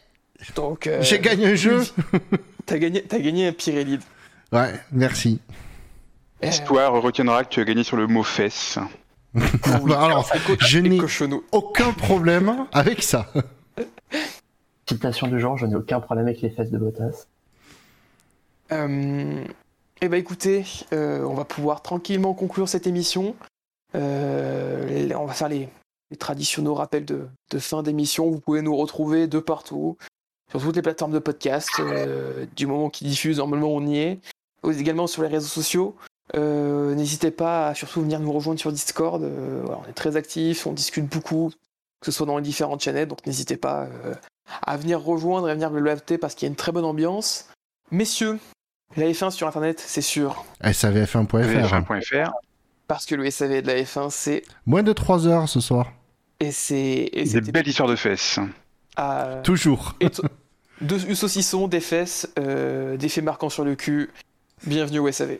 Donc, euh, j'ai gagné un jeu. T'as gagné, t'as gagné un Pirelli. Ouais, merci. Euh, L'histoire retiendra que tu as gagné sur le mot fesse. oui. Alors, je Et n'ai aucun problème avec ça. Citation du genre, je n'ai aucun problème avec les fesses de Bottas. Euh, eh ben écoutez, euh, on va pouvoir tranquillement conclure cette émission. Euh, on va faire les, les traditionnels rappels de, de fin d'émission. Vous pouvez nous retrouver de partout, sur toutes les plateformes de podcast, euh, du moment qu'ils diffusent, normalement on y est. Également sur les réseaux sociaux. Euh, N'hésitez pas à surtout venir nous rejoindre sur Discord. Euh, voilà, on est très actifs, on discute beaucoup, que ce soit dans les différentes chaînes. Donc n'hésitez pas euh, à venir rejoindre et à venir le LFT parce qu'il y a une très bonne ambiance. Messieurs, la F1 sur internet, c'est sûr. SAVF1.fr. F1.fr. Parce que le SAV de la F1, c'est. Moins de 3 heures ce soir. Et c'est. Des belles histoires de fesses. à- Toujours. et Deux saucissons, des fesses, euh, des faits marquants sur le cul. Bienvenue au SAV.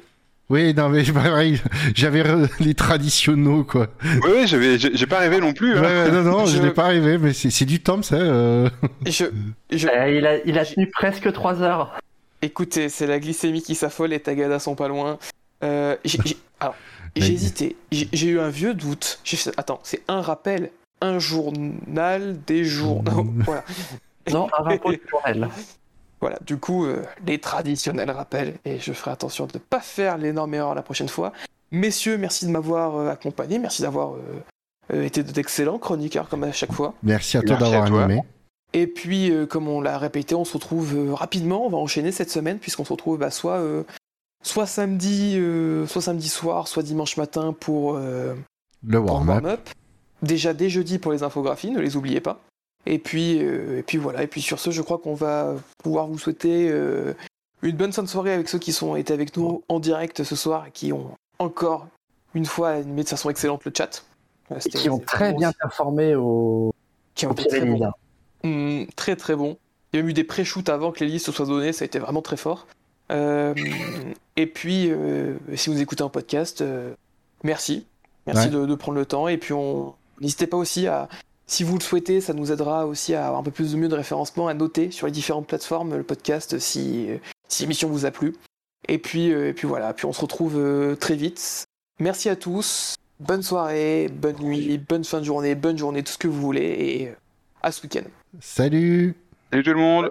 Oui, non mais pareil, j'avais les traditionnels quoi. Ouais, j'avais, j'ai pas rêvé non plus. Hein. ouais, non, non, je, Je- l'ai pas arrivé, mais c'est c'est du temps, ça. euh. Je, je- Euh, il, a, il a tenu presque 3 heures. Écoutez, c'est la glycémie qui s'affole, les tagadas sont pas loin. Euh, j'ai- hésité. J'ai eu un vieux doute. Fait- Attends, c'est un rappel, un journal, des jours. Mm. voilà. Non, un rapport journal. Voilà, du coup, euh, les traditionnels rappels, et je ferai attention de ne pas faire l'énorme erreur la prochaine fois. Messieurs, merci de m'avoir euh, accompagné, merci d'avoir euh, euh, été d'excellents chroniqueurs comme à chaque fois. Merci à toi d'avoir animé. Et puis, euh, comme on l'a répété, on se retrouve euh, rapidement, on va enchaîner cette semaine, puisqu'on se retrouve bah, soit, euh, soit, samedi, euh, soit samedi soir, soit dimanche matin pour, euh, Le warm-up. Déjà dès jeudi pour les infographies, ne les oubliez pas. Et puis, euh, et puis voilà, et puis sur ce, je crois qu'on va pouvoir vous souhaiter euh, une bonne fin de soirée avec ceux qui sont été avec nous en direct ce soir et qui ont encore une fois animé de façon excellente le chat. Et qui ont très bien aussi- performé au, qui ont au très Pyrénées. Hum, très très bon. Il y a même eu des pré-shoots avant que les listes soient données, ça a été vraiment très fort. Euh, et puis, euh, si vous écoutez un podcast, euh, merci. Merci Ouais. de, de prendre le temps. Et puis, on n'hésitez pas aussi à, si vous le souhaitez, ça nous aidera aussi à avoir un peu plus de mieux de référencement, à noter sur les différentes plateformes le podcast si, si l'émission vous a plu. Et puis, et puis voilà, puis on se retrouve très vite. Merci à tous. Bonne soirée, bonne nuit, bonne fin de journée, bonne journée, tout ce que vous voulez. Et à ce week-end. Salut. Salut tout le monde.